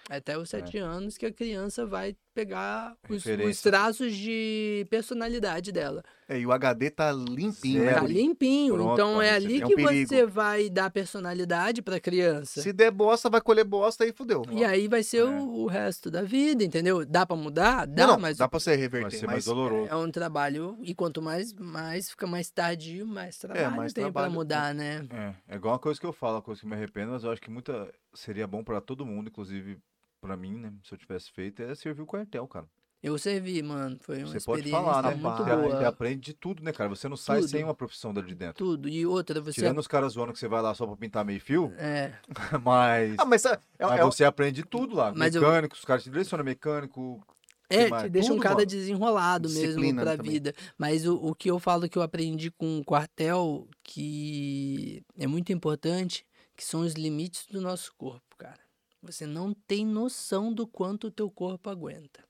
Até os sete É. anos que a criança vai pegar os, os traços de personalidade dela. É, e o HD tá limpinho, Zero. né? Tá limpinho. Pronto, então é ser. ali É um que perigo. você vai dar personalidade pra criança. Se der bosta, vai colher bosta e fudeu. E aí vai ser É. o, o resto da vida, entendeu? Dá pra mudar? Dá, não, não, mas dá pra você Vai reverter, ser mais mas doloroso. é um trabalho. E quanto mais, mais fica mais tardio, mais trabalho É, mais tem pra trabalho. mudar, né? É, é igual uma coisa que eu falo, uma coisa que me arrependo, mas eu acho que muita seria bom pra todo mundo, inclusive pra mim, né? Se eu tivesse feito, é servir o quartel, cara. Eu servi, mano. Foi uma Você pode experiência falar, né? muito Você, você boa. aprende de tudo, né, cara? Você não sai Tudo. sem uma profissão dali de dentro. Tudo. E outra, você. Tirando os caras zoando que você vai lá só pra pintar meio fio, É. mas, Ah, mas é, é, mas é- você aprende tudo lá. Mas eu- mecânico, os caras te direcionam mecânico. É, te deixa um cara mano. desenrolado mesmo Disciplina pra também. vida. Mas o, o que eu falo que eu aprendi com o quartel, que é muito importante, que são os limites do nosso corpo, cara. Você não tem noção do quanto o teu corpo aguenta.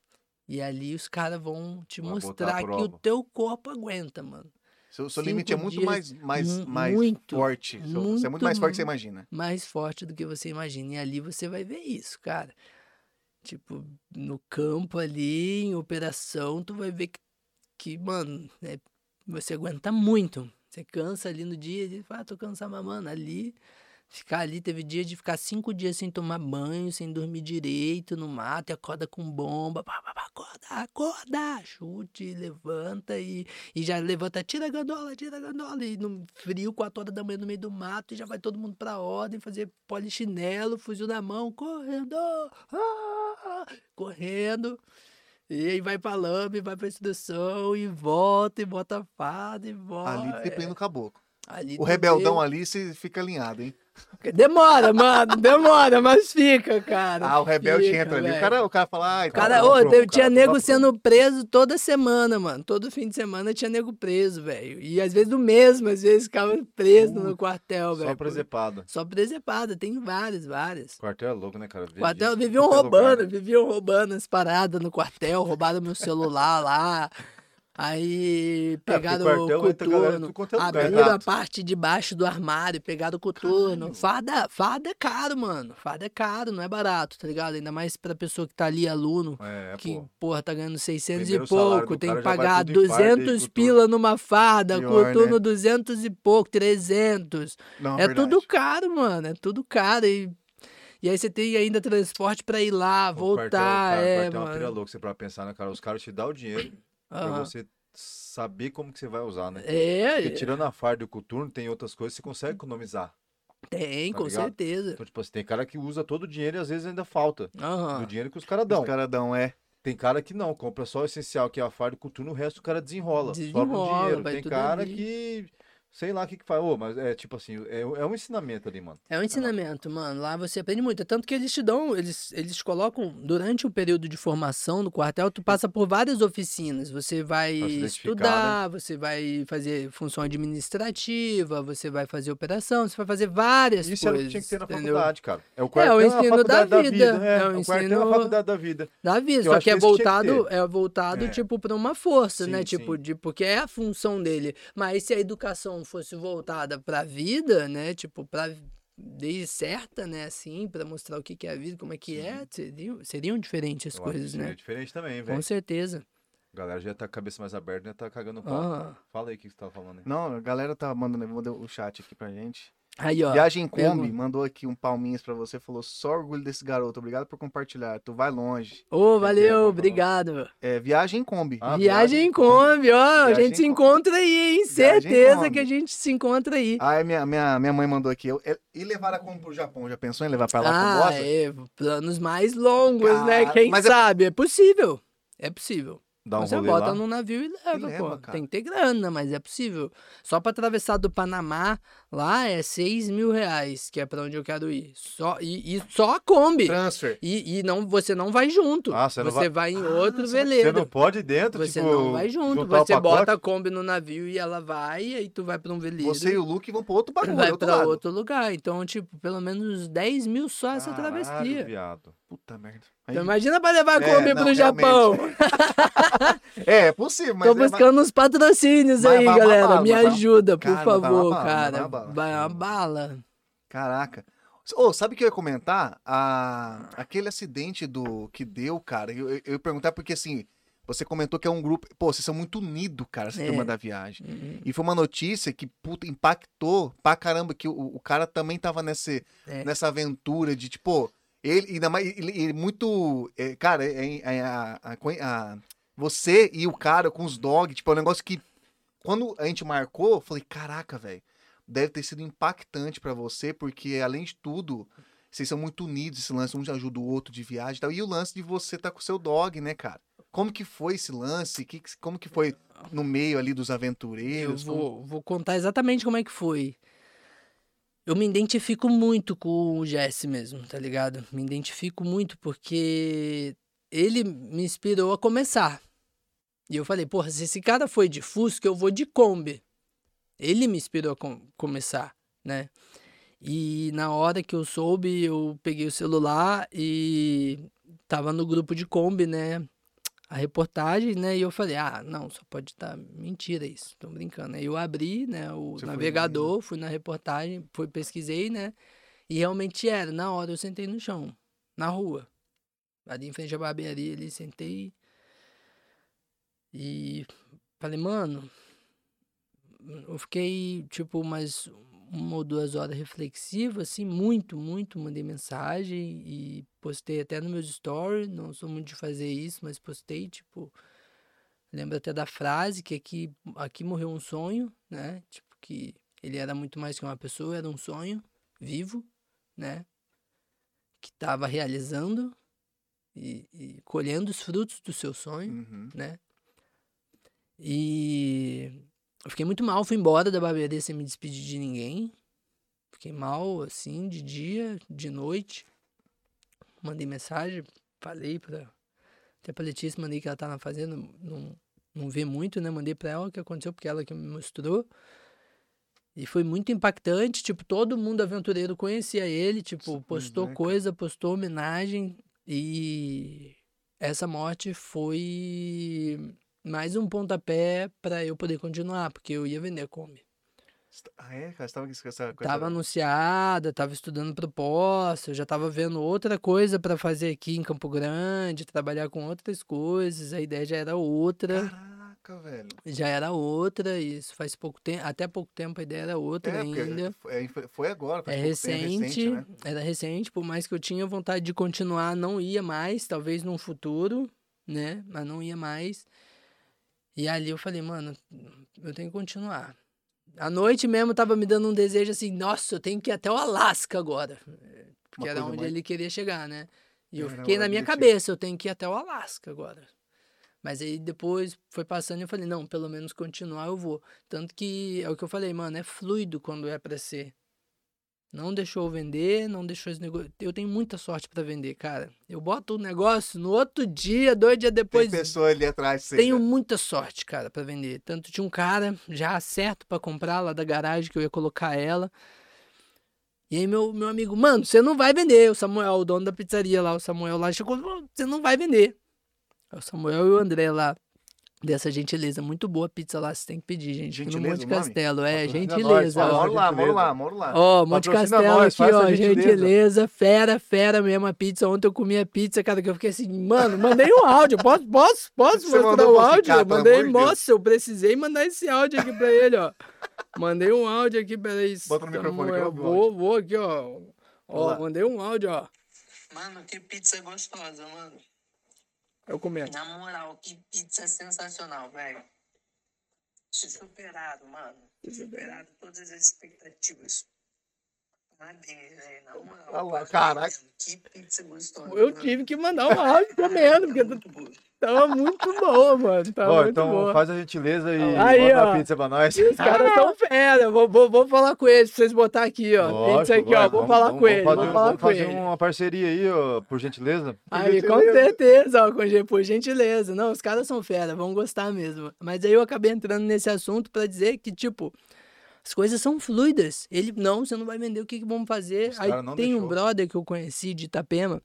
E ali os caras vão te Vai mostrar que o teu corpo aguenta, mano. seu, seu limite é muito dias, mais, mais, mais muito, forte. Seu- você é muito mais muito forte que você imagina. mais forte do que você imagina. E ali você vai ver isso, cara. Tipo, no campo ali, em operação, tu vai ver que, que mano, é, você aguenta muito. Você cansa ali no dia e fala, ah, tô cansado, mas, mano, ali, ficar ali, teve dia de ficar cinco dias sem tomar banho, sem dormir direito no mato, e acorda com bomba, pá, pá, pá, acorda, acorda, chute, levanta e, e já levanta, tira a gandola, tira a gandola, e no frio, quatro horas da manhã no meio do mato, e já vai todo mundo pra ordem, fazer polichinelo, fuzil na mão, correndo, ah, correndo. E aí vai pra lama, e vai pra instrução, e volta, e bota a fada, e volta. Ali disciplina o caboclo. Ali O rebeldão ali se fica alinhado, hein? Demora, mano, demora, mas fica, cara. Ah, o rebelde fica, entra ali. O cara, o cara fala, ai, O Cara, tá, ô, teve- o tinha cara nego tá sendo preso toda semana, mano. Todo fim de semana tinha nego preso, velho. E às vezes do mesmo, às vezes ficava preso no quartel, velho. Só presepada. Só presepada, tem várias, várias. Quartel é louco, né, cara? Vê Quartel, viviam qualquer lugar, roubando, né? viviam roubando as paradas no quartel, roubaram meu celular lá. Aí pegaram É, o coturno, lugar. abriram a parte de baixo do armário, pegaram o coturno. Caralho. Farda, farda é caro, mano. Farda é caro, não é barato, tá ligado? Ainda mais pra pessoa que tá ali, aluno, É, que, pô. porra, tá ganhando 600 Primeiro e pouco, tem que pagar tudo em farda e 200 coturno. pila numa farda, Pior, né? coturno 200 e pouco, 300. Não, É verdade. tudo caro, mano. É tudo caro. E, e aí você tem ainda transporte pra ir lá, O voltar. quartel, cara, é, quartel é uma mano. louca, você pra pensar, né, cara? Os caras te dão o dinheiro pra Aham. você saber como que você vai usar, né? É, Porque tirando a farda e o coturno, tem outras coisas que você consegue economizar. tem, tá com ligado? certeza. Então, tipo assim, tem cara que usa todo o dinheiro e às vezes ainda falta Aham. do dinheiro que os caras dão. Os caras dão, é. Tem cara que não, compra só o essencial, que é a farda e o coturno, o resto o cara desenrola. sobra Desenrola, o dinheiro. Tem cara ali. que, sei lá o que que faz. Ô, mas é tipo assim, é, é um ensinamento ali, mano. É um ensinamento, mano. Lá você aprende muito. É Tanto que eles te dão, eles, eles colocam, durante o período de formação no quartel, tu passa por várias oficinas. Você vai Pra estudar, você vai fazer função administrativa, você vai fazer operação, você vai fazer várias Isso o coisas. que tinha que ter na entendeu? faculdade, cara. É o É, o quartel, é, a ensino da faculdade da vida, vida. é É, o o quartel é a ensino- faculdade da vida. Da vida, só que é que isso que voltado, ter. é voltado É. tipo para uma força, né? Sim, Tipo, sim. de porque é a função dele. Mas se a educação fosse voltada para a vida, né? Tipo, para desde certa, né, assim, para mostrar o que que é a vida, como é que é, seriam, seriam diferentes as Eu acho que coisas, seria né? diferente também, Com velho. certeza. A galera já tá com a cabeça mais aberta, né? Tá cagando pau. Aham. Fala aí o que você tava falando aí. Não, a galera tá mandando, mandou o chat aqui pra gente. Aí, ó. Viagem Kombi mandou aqui um palminhas pra você, falou só orgulho desse garoto, obrigado por compartilhar, tu vai longe. Ô, é, valeu, lá. obrigado. É, Viagem Kombi. Ah, Viagem em Kombi, ó, a Viagem gente se encontra aí, hein? Certeza que a gente se encontra aí. Ah, minha, minha, minha mãe mandou aqui. Eu, é- e levar a Kombi pro Japão? Já pensou em levar pra lá com Ah, bosta? é, planos mais longos, né? Cara, Quem mas é- sabe? É possível. É possível. Dá um Você bota lá. num navio e leva, E pô. leva. Tem que ter grana, mas é possível. Só pra atravessar do Panamá, lá é 6 mil reais, que é pra onde eu quero ir. Só, e, e só a Kombi. Transfer. E, e não, você não vai junto. Ah, você não você vai- vai em outro você vai- Você veleiro. não pode ir dentro, Você tipo, não vai junto. Você bota a Kombi no navio e ela vai, e aí tu vai pra um veleiro. Você e o Luke vão pro outro bagulho, vai outro pra lado. outro lugar. Então, tipo, pelo menos 10 mil só essa Caralho, travessia. viado. Puta merda. Aí- Então, imagina pra levar a É, Kombi não, pro. Japão. É, é possível, mas Tô é buscando uns patrocínios Vai- aí, vai galera. bala, Me ajuda, por Cara, favor, vai cara. bala. Vai uma bala. Caraca. Ô, sabe o que eu ia comentar? A... Aquele acidente do que deu, cara, eu, eu, eu ia perguntar porque assim, você comentou que é um grupo. Pô, vocês são muito unidos, cara, essa É. turma da viagem. Uhum. E foi uma notícia que, puta, impactou pra caramba, que o, o cara também tava nesse, É. nessa aventura de, tipo, ele, ainda mais, ele, ele muito, é, cara, é, é a, a- a- você e o cara com os dogs, tipo, é um negócio que, quando a gente marcou, eu falei, caraca, velho, deve ter sido impactante pra você, porque, além de tudo, vocês são muito unidos, esse lance, um já ajuda o outro de viagem e tal, e o lance de você tá com o seu dog, né, cara? Como que foi esse lance? Que, como que foi no meio ali dos Eu aventureiros? Como- vou, vou contar exatamente como é que foi. Eu me identifico muito com o Jesse mesmo, tá ligado? Me identifico muito porque ele me inspirou a começar. E eu falei, porra, se esse cara foi de Fusca, eu vou de Kombi. Ele me inspirou a com- começar, né? E na hora que eu soube, eu peguei o celular e tava no grupo de Kombi, né? A reportagem, né? E eu falei, ah, não, só pode estar mentira isso, tô brincando. Aí eu abri, né, o Você foi navegador, fui na reportagem, fui, pesquisei, né? E realmente era. Na hora eu sentei no chão, na rua. Ali em frente à barbearia, ali, sentei. E falei, mano, eu fiquei, tipo, mais uma ou duas horas reflexivo, assim, muito, muito. Mandei mensagem e postei até nos meus stories. Não sou muito de fazer isso, mas postei, tipo. Lembro até da frase que aqui, aqui morreu um sonho, né? Tipo, que ele era muito mais que uma pessoa, era um sonho vivo, né? Que estava realizando e, e colhendo os frutos do seu sonho Uhum. né? E eu fiquei muito mal, fui embora da barbearia sem me despedir de ninguém. Fiquei mal, assim, de dia, de noite. Mandei mensagem, falei pra. Até pra Letícia, mandei que ela tá na fazenda, não, não vê muito, né? Mandei pra ela o que aconteceu, porque ela que me mostrou. E foi muito impactante, tipo, todo mundo aventureiro conhecia ele, tipo, Pois postou é, cara. coisa, postou homenagem. E essa morte foi mais um pontapé pra eu poder continuar, porque eu ia vender a Kombi. Ah, é, cara? Você tava essa com Tava anunciada, tava estudando proposta, eu já tava vendo outra coisa pra fazer aqui em Campo Grande, trabalhar com outras coisas, a ideia já era outra, Caraca, velho. já era outra, isso faz pouco tempo, até pouco tempo a ideia era outra É, ainda. foi- é, foi agora, faz É pouco tempo, recente, né? era recente, por mais que eu tinha vontade de continuar, não ia mais, talvez num futuro, né? Mas não ia mais. E ali eu falei, mano, eu tenho que continuar. À noite mesmo tava me dando um desejo assim, nossa, eu tenho que ir até o Alasca agora. Porque Uma era onde mais- ele queria chegar, né? E eu Era fiquei na minha cabeça, eu tenho que ir até o Alasca agora. Mas aí depois foi passando e eu falei, não, pelo menos continuar eu vou. Tanto que é o que eu falei, mano, é fluido quando é pra ser. Não deixou eu vender, não deixou esse negócio. Eu tenho muita sorte pra vender, cara. Eu boto o negócio no outro dia, dois dias depois. Tem pessoa ali atrás você. Tenho né? muita sorte, cara, pra vender. Tanto tinha um cara já certo pra comprar lá da garagem que eu ia colocar ela. E aí meu, meu amigo, mano, você não vai vender. O Samuel, o dono da pizzaria lá, o Samuel lá chegou, "Não, você não vai vender. O Samuel e o André lá, dessa gentileza. Muito boa a pizza lá, você tem que pedir, gente. aqui no Gentileza Monte? Castelo, é, Patrocina gentileza. nós, Moro lá, moro gentileza. lá, moro lá. Ó, Monte Patrocina Castelo nós, aqui, ó, gentileza. gentileza, fera, fera mesmo a pizza. Ontem eu comi a pizza, cara, que eu fiquei assim, mano, mandei um áudio, posso, posso, posso Você mostrar o áudio? ficar, mandei, nossa, eu precisei mandar esse áudio aqui pra ele, ó. Mandei um áudio aqui, peraí. Bota no microfone que eu Vou, vou aqui, ó. Ó, mandei um áudio, ó. Mano, que pizza gostosa, mano. Eu comendo. Na moral, que pizza sensacional, velho. Superado, mano. Superado todas as expectativas. Parabéns, velho. Na moral. Olha lá, parabéns caraca. mesmo. Que pizza gostosa. Eu mano. tive que mandar um áudio comendo, porque Muito boa. tava muito boa, mano. Tava Ó, muito então boa. faz a gentileza e Aí, bota ó. a pizza pra nós. Os caras são fera. Vou, vou, vou falar com eles pra vocês botar aqui, ó. Lógico, Pizza aqui, vai, ó. Vou vamos- falar vamos- com eles. Vamos Vou fazer, falar vamos com fazer eles. uma parceria aí, ó, por gentileza. Aí, com certeza, ó, com, por gentileza. Não, os caras são fera, vão gostar mesmo. Mas aí eu acabei entrando nesse assunto pra dizer que, tipo, as coisas são fluidas. Ele, não, você não vai vender, o que, que vamos fazer? Aí tem um deixou. brother que eu conheci de Itapema,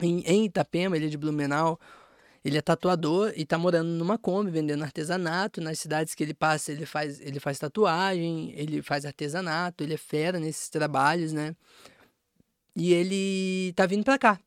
em, em Itapema, ele é de Blumenau. Ele é tatuador e tá morando numa Kombi, vendendo artesanato. Nas cidades que ele passa, ele faz, ele faz tatuagem, ele faz artesanato, ele é fera nesses trabalhos, né? E ele tá vindo pra cá.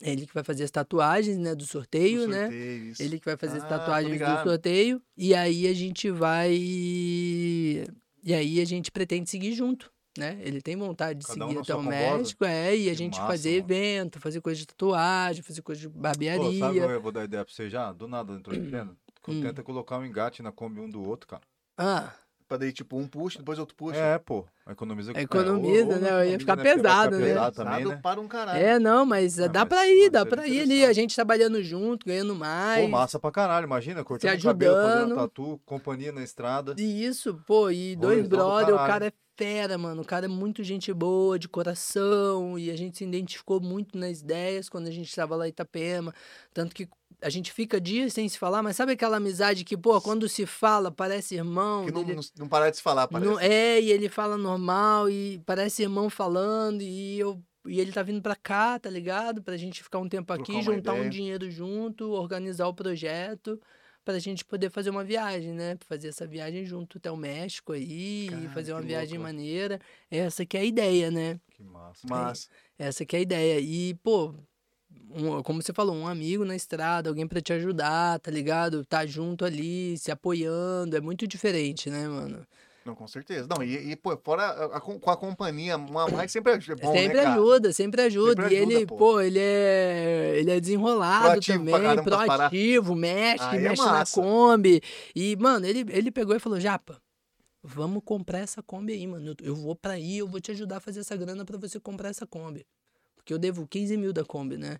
Ele que vai fazer as tatuagens, né, do sorteio, Do né? sorteio, isso. Ele que vai fazer as Ah, tô tatuagens do ligado. sorteio. E aí a gente vai. E aí a gente pretende seguir junto. Né? Ele tem vontade de Cada um seguir na até o? México, é, e a Que gente massa, fazer mano. evento, fazer coisa de tatuagem, fazer coisa de Pô, barbearia. sabe o que eu vou dar ideia pra você já? Do nada entrou em pleno. Hum. Tenta colocar um engate na Kombi um do outro, cara. Ah, Pra daí, tipo, um puxa, depois outro puxa. É, pô. Economiza. Economiza, ou- ou né? não Ia ficar economiza, vai pesado, né? pesado também, Pesado né? para um caralho. é, não, mas É, dá mas- pra ir, dá pra ir ali. A gente trabalhando junto, ganhando mais. Pô, massa pra caralho, imagina, cortando o cabelo, fazendo tatu, companhia na estrada. E Isso, pô, e dois do brother, o caralho. cara é fera, mano. O cara é muito gente boa, de coração, e a gente se identificou muito nas ideias quando a gente tava lá em Itapema. Tanto que a gente fica dias sem se falar, mas sabe aquela amizade que, pô, quando se fala, parece irmão. Que não, dele- não, parar de se falar, parece. não- é, e ele fala normal, e parece irmão falando, e eu. E ele tá vindo pra cá, tá ligado? Pra gente ficar um tempo aqui, juntar um ideia. dinheiro junto, organizar o projeto, pra gente poder fazer uma viagem, né? Fazer essa viagem junto até o México aí, e Cara, fazer uma viagem louco, maneira. Essa que é a ideia, né? Que massa. Mas, Essa que é a ideia. E, pô, um- como você falou, um amigo na estrada, alguém pra te ajudar, tá ligado? Tá junto ali, se apoiando, é muito diferente, né, mano? não, com certeza. Não, e, e, pô, fora a- a- com a companhia, uma mais sempre é bom, sempre né, ajuda, sempre ajuda. Sempre e ajuda, ele, pô. pô. ele é. Ele é desenrolado Proativo também, caramba proativo, mexe, Aí é mexe na massa. Kombi. E, mano, ele, ele pegou e falou, Japa. Vamos comprar essa Kombi aí, mano. Eu- Eu vou pra aí, eu vou te ajudar a fazer essa grana pra você comprar essa Kombi. Porque eu devo 15 mil da Kombi, né?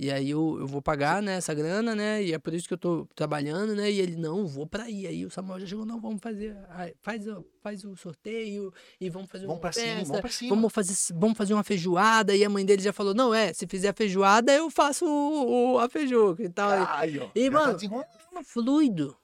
E aí eu, eu vou pagar, né, essa grana, né? E é por isso que eu tô trabalhando, né? E ele, não, vou pra aí. Aí o Samuel já chegou, não, vamos fazer. ai, Faz, o- faz o sorteio e vamos fazer Vamos uma pra cima, festa. vamos pra cima. Vamos fazer, vamos fazer uma feijoada. E a mãe dele já falou: não, é, se fizer a feijoada, eu faço o, o- a feijuca e tal. Aí, ó. E, tá mano, desenrolando. Fluido.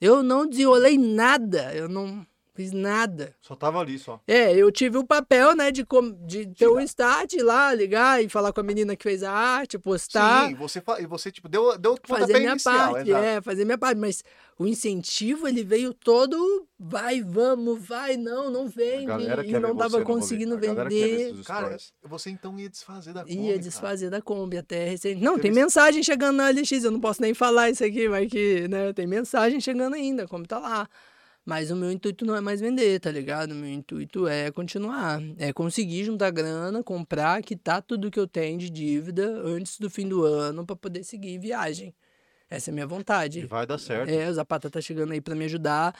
Eu não desenrolei nada. Eu não fiz nada. Só tava ali, só. É, eu tive o papel, né, de, com- de ter o start lá, ligar e falar com a menina que fez a arte, postar. Sim, e você, fa- e você tipo, deu, deu o Fazer minha inicial, parte, exato. é, fazer minha parte. Mas o incentivo, ele veio todo, vai, vamos, vai, não, não galera E, não tava conseguindo vender. Cara, você então ia desfazer da Kombi, Ia cara. desfazer da Kombi até recente. Não, Teve tem mensagem chegando na LX, eu não posso nem falar isso aqui, mas que, né, tem mensagem chegando ainda, a Kombi tá lá. Mas o meu intuito não é mais vender, tá ligado? O meu intuito é continuar. É conseguir juntar grana, comprar, quitar tudo que eu tenho de dívida antes do fim do ano pra poder seguir viagem. Essa é a minha E vontade. vai dar certo. É, o Zapata tá chegando aí pra me ajudar.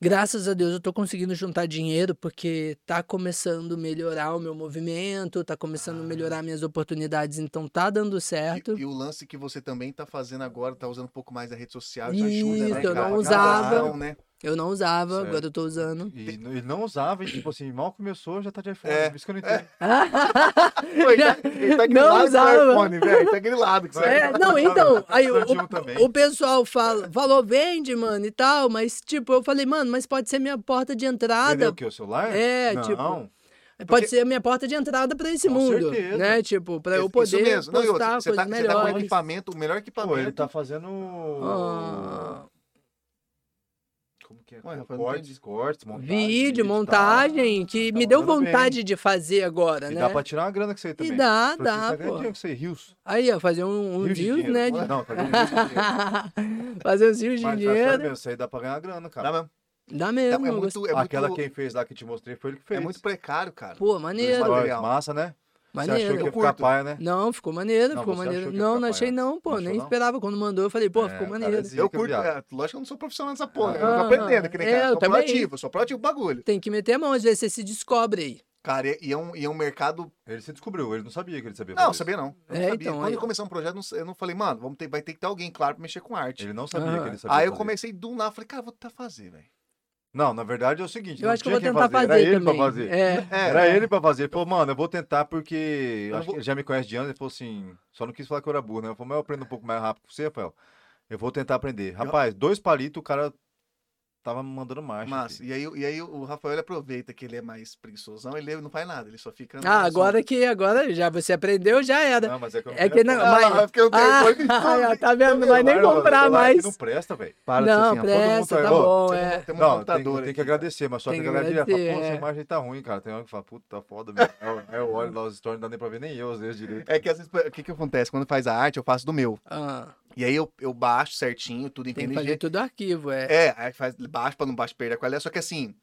Graças a Deus eu tô conseguindo juntar dinheiro porque tá começando a melhorar o meu movimento, tá começando a melhorar minhas oportunidades, então tá dando certo. E, e o lance que você também tá fazendo agora, tá usando um pouco mais a rede social, isso ajuda, né, eu cara? não Divulgação, usava. né? Eu não usava, Certo. agora eu tô usando. E ele não usava, e tipo assim, mal começou, já tá de iPhone. É. Por isso que eu não entendo. Pô, ele, tá, ele tá Não grilado com usava. o iPhone, velho. Ele tá grilado isso. É, não, então, aí o, também. o pessoal fala, falou, vende, mano, e tal, mas tipo, eu falei, mano, mas pode ser minha porta de Vendeu entrada, o quê? O celular? É, não. tipo, pode ser a minha porta de entrada pra esse Com mundo, certeza. né? Tipo, pra eu Isso poder mesmo. Não, e outra, postar você, tá, coisas você tá com melhores. equipamento, o melhor equipamento. Pô, ele tá fazendo. Ah, é? Ué, rapaz, não cortes, cortes, montagem. vídeo, montagem, que me Tá deu mandando bem. vontade de fazer agora, E né? dá pra tirar uma grana com você aí também. E dá, Pra dá, você tá pô. dinheiro com você, rios. Aí, ó, fazer um, um Rios de views, dinheiro. né? de- Não, tá rios de dinheiro. fazer uns rios de Mas tá dinheiro. mesmo, isso aí dá pra ganhar grana, cara. Dá mesmo. Dá É, mesmo. é eu muito, é Aquela muito, quem fez lá que te mostrei foi ele que é fez. muito precário, cara. Pô, maneiro. Material. Massa, né? Você achou Maneiro. que ia Eu ficar curto. paia, né? Não, ficou maneiro, Não, ficou maneiro. Não, não achei não, pô. Não nem não? esperava. Quando mandou, eu falei, pô, É, ficou cara, maneiro. zica, Eu curto, viado. é, lógico que eu não sou profissional nessa porra. Eu Aham. tô aprendendo, que nem É, cara. eu sou proativo, sou proativo pro bagulho. Tem que meter a mão, às vezes você se descobre aí. Cara, e, é um, e é um mercado. Ele se descobriu, ele não sabia que ele sabia Não, sabia não. Eu não É, sabia. então, Quando aí, eu comecei um projeto, eu não- eu não falei, mano, vamos ter, vai ter que ter alguém, claro, pra mexer com arte. Ele não sabia Aham. que ele sabia Aí eu fazer. comecei do nada, falei, cara, vou tentar fazer, velho. Não, na verdade é o seguinte, Eu não acho que eu tinha vou quem tentar fazer, fazer era ele pra fazer. É. É, Era ele pra fazer. Ele falou, mano, eu vou tentar porque. Eu acho vou- que ele já me conhece de anos. Ele falou assim. Só não quis falar que eu era burro, né? Eu falei, mas eu aprendo um pouco mais rápido que você, Rafael. Eu vou tentar aprender. Rapaz, dois palitos, o cara tava me mandando marcha. Massa. filho. E aí, e aí o Rafael aproveita que ele é mais preguiçosão, ele não faz nada, ele só fica. Ah, agora que agora já você aprendeu, já era. Não, mas é que eu não É que não- mas- Ah, é porque eu tenho Ah, ah, tá vendo? Não vai nem comprar mais. Não presta, velho. Para de ser Não, assim, ó, todo mundo presta, tá- tá bom, é. Tem um Não, tem, computador tem que agradecer, mas só Tem que a galera fala, pô, essa é. imagem tá ruim, cara. Tem hora que fala, puta, tá foda mesmo. Aí eu- Aí eu olho lá os stories, não dá nem pra ver nem eu, às vezes, direito. É que às vezes, o que que acontece? Quando faz a arte, eu faço do meu. Ah, E aí eu, eu baixo certinho, tudo em tem que PNG. fazer tudo arquivo, é. É, aí faz baixo pra não baixo perder a qualidade. Só que assim,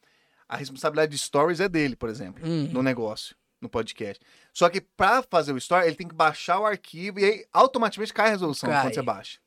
a responsabilidade de stories é dele, por exemplo, Uhum. no negócio, no podcast. Só que pra fazer o story, ele tem que baixar o arquivo e aí automaticamente cai a resolução Cai. quando você baixa.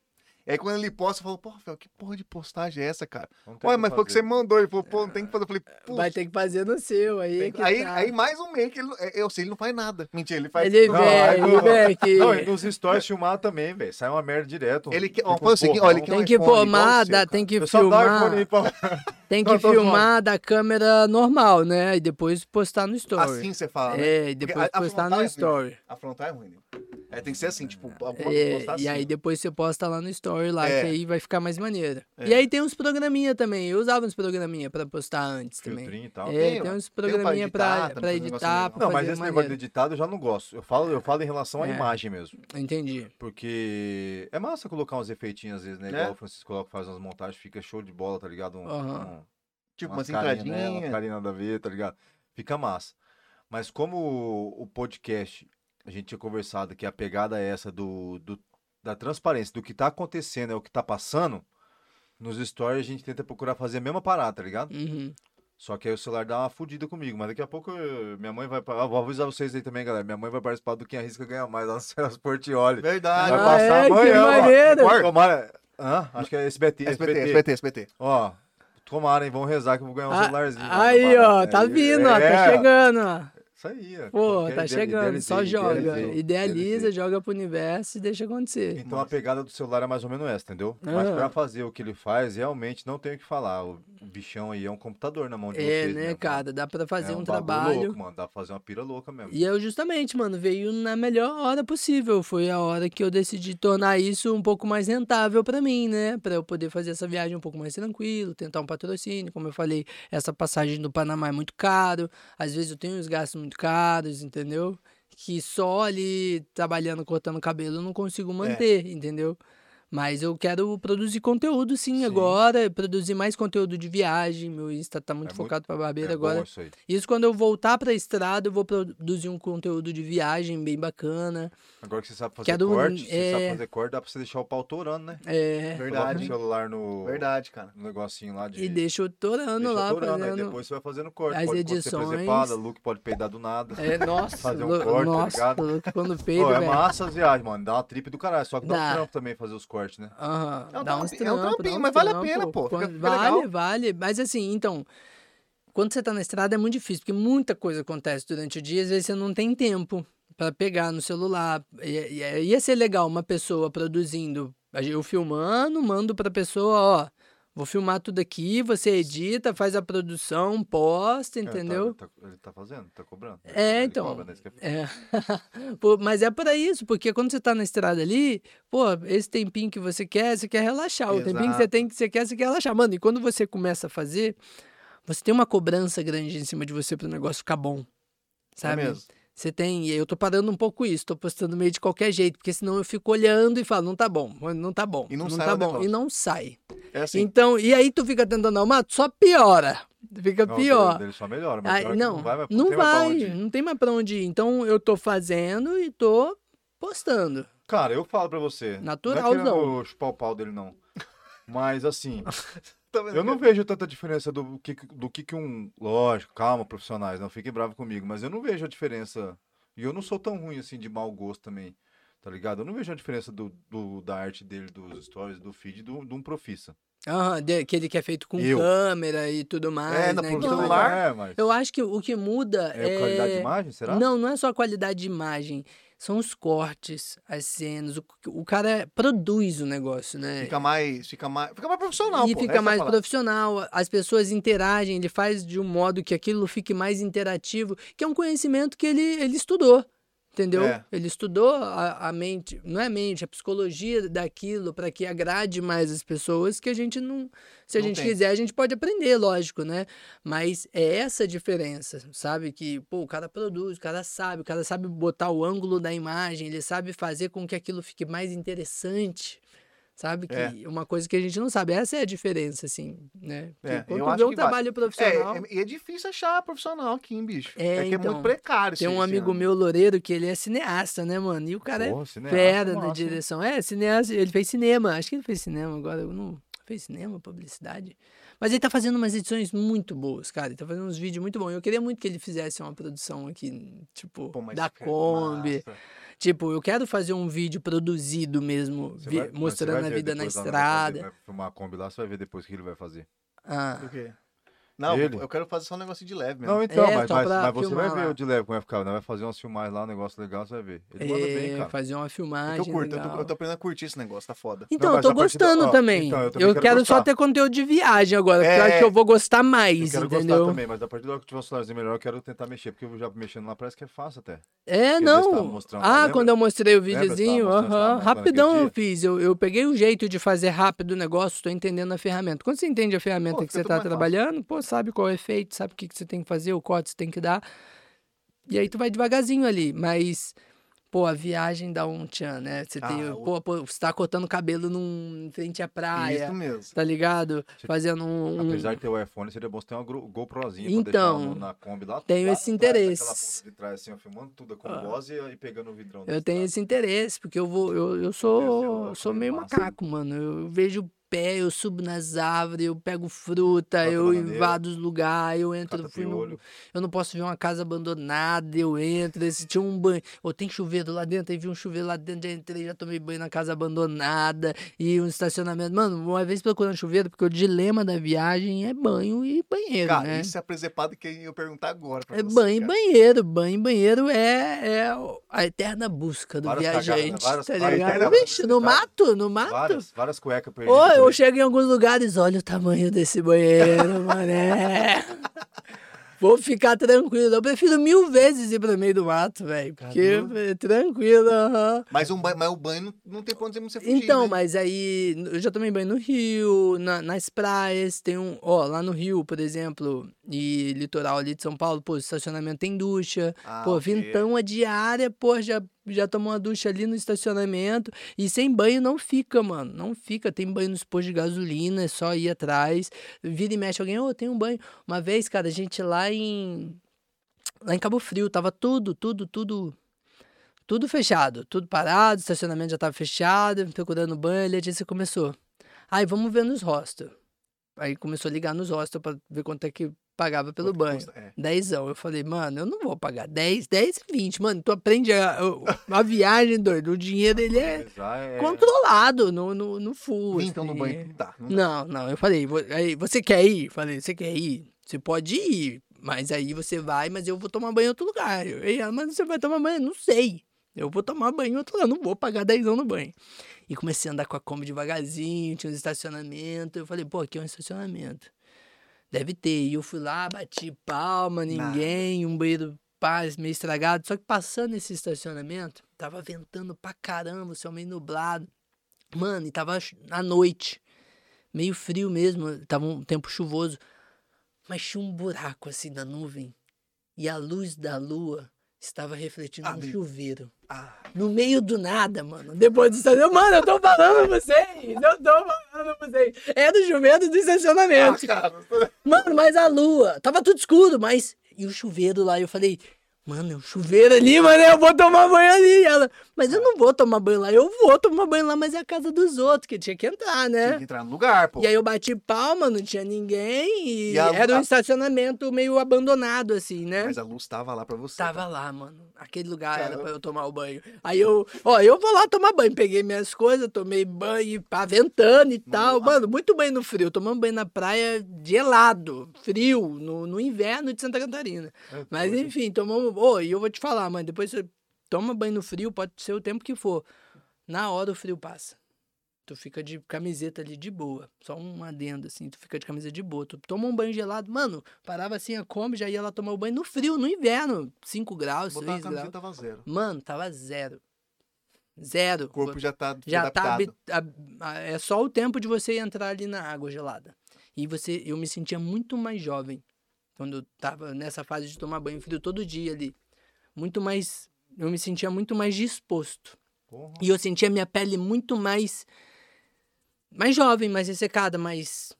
E aí quando ele posta, eu falo, pô, Rafael, que porra de postagem é essa, cara? Não tem Ué, o mas foi o que você fazer. mandou. Ele falou, pô, não tem que fazer. Eu falei, putz. Vai ter que fazer no seu, aí é que aí, tá. aí mais um mês que ele, eu sei, ele não faz nada. Mentira, ele faz. Ele. Não, vem, aí ele não- vem aqui. Não, e nos stories filmar também, velho. Sai uma merda direto. Ele quer- ó, um o seguinte, ó, ele quer- Tem um que iPhone filmar, o seu, tem que Eu só dá o filmar, pra... tem que filmar da câmera normal, né? E depois postar no story. Assim você fala. né? É, e depois postar no é ruim. story. A frontal é ruim. né? É, tem que ser assim, tipo, a foto É, postar e assim. aí depois você posta lá no story lá, É. que aí vai ficar mais maneiro. É. E aí tem uns programinha também. Eu usava uns programinha pra postar antes também. E tal. É, Tem, tem uns Tem pra programinha editar, pra, pra negócio editar, pra Não, mas esse negócio maneiro. de editado eu já não gosto. Eu falo, eu falo em relação à É. imagem mesmo. Entendi. Porque é massa colocar uns efeitinhos às vezes, né? É. Igual o Francisco coloca, faz umas montagens, fica show de bola, tá ligado? Um, Aham. um- Tipo, umas umas né? entradinhas. Umas carinhas nada a ver, tá ligado? Fica massa. Mas como o podcast, a gente tinha conversado que a pegada é essa do, do- da transparência, do que tá acontecendo, é o que tá passando, nos stories a gente tenta procurar fazer a mesma parada, tá ligado? Uhum. Só que aí o celular dá uma fudida comigo. Mas daqui a pouco eu- minha mãe vai. Ah, vou avisar vocês aí também, galera. Minha mãe vai participar do Quem Arrisca Ganha Mais lá no Celas Portioli. Verdade. Vai Ah, passar é? Que amanhã, ó. maneiro. Ó, Tomara. Hã? Acho que é SBT. SBT, SBT, SBT. Ó, tomara, hein? Vão rezar que eu vou ganhar um Ah, celularzinho. aí, ó, tá É, vindo, ó, tá é, chegando, ó. Isso aí, ó. Pô, tá chegando, só joga. Idealiza, idealizei. joga pro universo e deixa acontecer. Então a pegada do celular é mais ou menos essa, entendeu? Mas Ah. pra fazer o que ele faz, realmente não tem o que falar. O bichão aí é um computador na mão de É, vocês. né, mesmo, cara? Dá pra fazer É um, bagulho trabalho. Louco, mano. Dá pra fazer uma pira louca mesmo. E eu justamente, mano, veio na melhor hora possível. Foi a hora que eu decidi tornar isso um pouco mais rentável pra mim, né? Pra eu poder fazer essa viagem um pouco mais tranquilo, tentar um patrocínio. Como eu falei, essa passagem do Panamá é muito caro. Às vezes eu tenho uns gastos muito caros, entendeu? Que só ali trabalhando, cortando cabelo eu não consigo manter, entendeu? Mas eu quero produzir conteúdo sim, Sim. agora, produzir mais conteúdo de viagem. Meu Insta tá muito É muito- focado pra barbeiro É agora. isso aí. Isso quando eu voltar pra estrada, eu vou produzir um conteúdo de viagem bem bacana. Agora que você sabe fazer Quero, corte, você sabe é, fazer corte, dá pra você deixar o pau torando, né? É, Coloca Verdade. o celular no, Verdade, cara. no negocinho lá de. e deixa eu torando deixa lá, torando, aí fazendo... depois você vai fazendo corte. as pode pode ser edições. Luke pode peidar do nada. É, nossa, Fazer um corte, tá nossa, ligado? Luke, quando peida, Pô, é massa as viagens, mano. Dá uma trip do caralho. Só que dá, Dá. um trampo também fazer os cortes, né? Aham, É um dá é um trampinho, dá uns mas vale a pena, pô, fica- Quando- fica vale, legal. vale. Mas assim, então, quando você tá na estrada é muito difícil, porque muita coisa acontece durante o dia, às vezes você não tem tempo pra pegar no celular. E- e- Ia ser legal uma pessoa produzindo, eu filmando, mando pra pessoa, ó, vou filmar tudo aqui, você edita, faz a produção, posta, É, tá- entendeu? tá- ele tá fazendo, tá cobrando. É, Ele então, cobra, né? É- É. Pô, mas é para isso, porque quando você tá na estrada ali, pô, esse tempinho que você quer, você quer relaxar. O tempinho que você Exato. tem que você quer, você quer relaxar. Mano, e quando você começa a fazer, você tem uma cobrança grande em cima de você pro negócio ficar bom. Sabe? É mesmo. Você tem, e eu tô parando um pouco isso, tô postando meio de qualquer jeito, porque senão eu fico olhando e falo, não tá bom, não tá bom, E não não sai tá bom, negócio. e não sai. É assim. Então, e aí tu fica tentando arrumar, só piora. Fica Não, pior. dele- só melhora, mas Aí, não, não vai, não tem vai, não tem mais pra onde ir. Então eu tô fazendo e tô postando. Cara, eu falo pra você. Naturalzão. Não é querendo chupar o pau dele, não. Mas assim? eu não vejo tanta diferença do que, do que, que um. Lógico, calma, profissionais, não fiquem bravos comigo, mas eu não vejo a diferença. E eu não sou tão ruim assim de mau gosto também. Tá ligado? Eu não vejo a diferença do, do- da arte dele, dos stories, do feed, do, de um profissa. Aham, de- aquele que é feito com Eu. câmera e tudo mais, na né? pro que celular, faz- É, mas. Eu acho que o que muda É é... a qualidade de imagem, será? Não, não é só a qualidade de imagem. São os cortes, as cenas. O, o cara produz o negócio, né? Fica mais, fica mais, fica mais profissional, e pô. fica é mais profissional, as pessoas interagem, ele faz de um modo que aquilo fique mais interativo, que é um conhecimento que ele, ele estudou. Entendeu? É. Ele estudou a, a mente, não é a mente, a psicologia daquilo para que agrade mais as pessoas, que a gente não. Se a Não gente tem. quiser, a gente pode aprender, lógico, né? Mas é essa a diferença, sabe? Que, pô, o cara produz, o cara sabe, o cara sabe botar o ângulo da imagem, ele sabe fazer com que aquilo fique mais interessante. Sabe? Que É. uma coisa que a gente não sabe. Essa é a diferença, assim, né? É, quando tu vê um que vai- trabalho profissional. É, é- e é difícil achar profissional aqui, hein, bicho. É, que é então. muito precário. Tem um amigo ano. meu, Loureiro, que ele é cineasta, né, mano? E o cara é Porra, cineasta, fera hein? direção. É, cineasta, ele fez cinema. Acho que ele fez cinema agora. eu Não fez cinema, publicidade. Mas ele tá fazendo umas edições muito boas, cara. Ele tá fazendo uns vídeos muito bons. Eu queria muito que ele fizesse uma produção aqui, tipo, Pô, da Kombi. massa. Tipo, eu quero fazer um vídeo produzido mesmo, Você vi- vai- você mostrando a vida na estrada. Vai filmar a Kombi lá, você vai ver depois o que ele vai fazer. Ah, O quê? Não, Ele? eu quero fazer só um negócio de leve mesmo. Não, então, É, mas, mas, mas você vai ver lá. o de leve como vai ficar. Nós vai fazer umas filmagens lá, um negócio legal, você vai ver. Ele manda bem, é, cara. fazer uma É filmagem. eu curto, eu tô, eu tô aprendendo a curtir esse negócio, tá foda. Então, Não, eu tô da- gostando ó, também. então, eu eu também quero quero só ter conteúdo de viagem agora, porque eu acho É. que eu vou gostar Eu mais, quero entendeu? gostar também, mas a partir da hora que tiver um celularzinho melhor, eu quero tentar mexer, porque eu já mexendo lá parece que é fácil até. É, tava não. mostrando, Ah, lembra? quando eu mostrei o videozinho, aham, rapidão eu fiz. Eu, eu peguei o jeito de fazer rápido o negócio, tô entendendo a ferramenta. Quando você entende a ferramenta que você tá trabalhando, pô, sabe qual é o efeito, sabe o que, que você tem que fazer, o corte que você tem que dar. E aí tu vai devagarzinho ali, mas... Pô, a viagem dá um tchan, né? Você tem, Ah, o- pô, pô, você tá cortando cabelo num, em frente à praia, Isso mesmo. tá ligado? Você- Fazendo um, Apesar de ter o iPhone, seria bom você ter uma GoProzinha Então, na Kombi lá. tenho lá esse interesse. Ponta de trás, assim, filmando tudo com Ah. voz e, e pegando o vidrão. Eu tenho esse interesse, porque eu vou, eu, eu sou, eu sou meio massa. macaco, mano. Eu vejo pé, eu subo nas árvores, eu pego fruta, eu bananeira, invado os lugares, eu entro, fui no- eu não posso ver uma casa abandonada, eu entro, esse tinha um banho, ou tem chuveiro lá dentro, aí vi um chuveiro lá dentro, já entrei, já tomei banho na casa abandonada, e um estacionamento, mano, uma vez procurando chuveiro, porque o dilema da viagem é banho e banheiro, Cara, né? isso é presepado que eu ia perguntar agora. É você, banho e cara. banheiro. Banho e banheiro é, é a eterna busca do Várias cagadas, viajante, Várias- tá ligado? cagadas. Vixe, no mato, no mato. Várias, várias cuecas perdidas. Ô, eu chego em alguns lugares, olha o tamanho desse banheiro, mané. Vou ficar tranquilo. Eu prefiro mil vezes ir pro meio do mato, velho. Porque é tranquilo. Mas, um banho, mas o banho não, não tem pra onde você fugir, Então, né? mas aí eu já tomei banho no Rio, na- nas praias, tem um, ó, lá no Rio, por exemplo, e litoral ali de São Paulo, pô, estacionamento tem ducha, Ah, pô, ok. vintão a diária, pô, já, já tomou uma ducha ali no estacionamento, e sem banho não fica, mano, não fica, tem banho nos postos de gasolina, é só ir atrás, vira e mexe alguém, ô, tem um banho. Uma vez, cara, a gente lá em, lá em Cabo Frio, tava tudo, tudo, tudo tudo fechado, tudo parado, estacionamento já tava fechado, procurando banho, ali a agência começou. Aí vamos ver nos hostels. Aí começou a ligar nos hostels pra ver quanto é que pagava pelo banho. custa? É. Dezão. Eu falei, mano, eu não vou pagar 10, 10 e 20. Mano, tu aprende a, a viagem, doido. O dinheiro, ele é é- controlado no, no, no full. Vintão no assim. banho, não dá. Não dá. Não, não, eu falei, aí, você quer ir? Falei, você quer ir? Você pode ir, mas aí você vai, mas eu vou tomar banho em outro lugar. Eu, "Ei, ah, mas você vai tomar banho? Não sei. Eu vou tomar banho em outro lugar, não vou pagar dezão no banho. E comecei a andar com a Kombi devagarzinho, tinha uns estacionamentos. Eu falei, pô, aqui é um estacionamento. Deve ter. E eu fui lá, bati palma, ninguém, um banheiro paz, meio estragado. Só que passando esse estacionamento, tava ventando pra caramba, o céu meio nublado. Mano, e tava à noite. Meio frio mesmo, tava um tempo chuvoso. Mas tinha um buraco assim na nuvem. E a luz da lua estava refletindo Ah, no bem- chuveiro. Ah, No meio do nada, mano. Depois do estacionamento. Mano, eu tô falando pra vocês. Eu tô falando pra vocês. É do chuveiro do ah, estacionamento. cara. Mano, mas a lua. Tava tudo escuro, mas. E o chuveiro lá? Eu falei. Mano, é um chuveiro ali, mano. Eu vou tomar banho ali. E ela. Mas eu não vou tomar banho lá. Eu vou tomar banho lá, mas é a casa dos outros, que tinha que entrar, né? Tinha que entrar no lugar, pô. E aí eu bati palma, não tinha ninguém. E, E a- era um estacionamento meio abandonado, assim, né? Mas a luz tava lá pra você. Tava tá? lá, mano. Aquele lugar era Caramba. pra eu tomar o banho. Aí eu, ó, eu vou lá tomar banho. Peguei minhas coisas, tomei banho, pá, ventando e tal. Mano, muito banho no frio. Tomando banho na praia gelado, frio, no, no inverno de Santa Catarina. É Mas enfim, tomamos. Ô, e eu vou te falar, mano, depois você toma banho no frio, pode ser o tempo que for. Na hora o frio passa. tu fica de camiseta ali de boa. Só um adendo, assim, tu fica de camiseta de boa. Tu toma um banho gelado, mano, parava assim a Kombi, já ia lá tomar o banho no frio, no inverno. 5 graus, Botar a 6 camiseta graus. tava zero. Mano, tava zero. Zero. O corpo já tá já tá adaptado. a- é só o tempo de você entrar ali na água gelada. E você, eu me sentia muito mais jovem quando eu tava nessa fase de tomar banho frio todo dia ali. Muito mais, eu me sentia muito mais disposto. E eu sentia minha pele muito mais mais jovem, mais ressecada, mais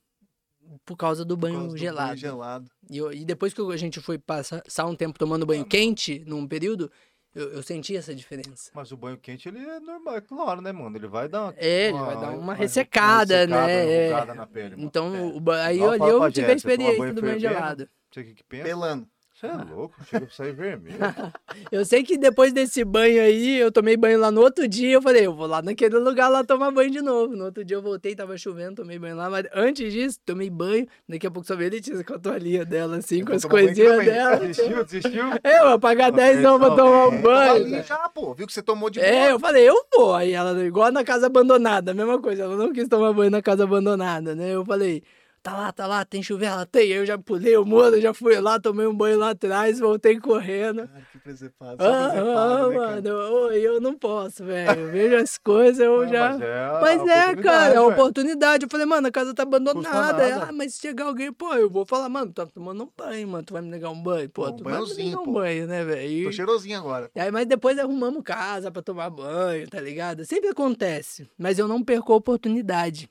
por causa do banho causa do gelado. gelado. E, eu- e depois que a gente foi passar um tempo tomando banho quente num período, eu, eu senti essa diferença. Mas o banho quente, ele é normal, é claro, né, mano? Ele vai dar uma, É, ele vai dar uma uma ressecada, ressecada, né? uma É. na pele, mano. Então, o ba- aí eu, eu tive a experiência banho do banho fervendo. Você que que pensa? Pelando. Você é louco, chega pra sair vermelho. Eu sei que depois desse banho aí, eu tomei banho lá no outro dia, eu falei, eu vou lá naquele lugar lá tomar banho de novo. No outro dia eu voltei, tava chovendo, tomei banho lá, mas antes disso, tomei banho, daqui a pouco só vi a Letícia com a toalhinha dela, assim, Eu com as coisinhas dela. Desistiu, desistiu? É, eu vou pagar Ó, 10 não pra tomar um é, banho. ali já, pô. Viu que você tomou de É, boa. eu falei, eu vou. Aí ela, igual na casa abandonada, a mesma coisa. Ela não quis tomar banho na casa abandonada, né? Eu falei, tá lá, tá lá, tem chuveiro? Ela tem. Eu já pulei o muro, já fui lá, tomei um banho lá atrás, voltei correndo. Cara, que presepado. Só Ah, presepado, né, mano, ô, eu não posso, velho. Eu vejo as coisas, eu já. Mas é, Mas é, cara, é oportunidade. Eu falei, mano, a casa tá abandonada. nada. Ah, mas se chegar alguém, pô, eu vou falar, mano, tá tomando um banho, mano. Tu vai me negar um banho? Pô, Um tu vai me negar um banho, né, velho? Tô cheirosinho agora. e aí, mas depois arrumamos casa pra tomar banho, tá ligado? Sempre acontece. Mas eu não perco a oportunidade.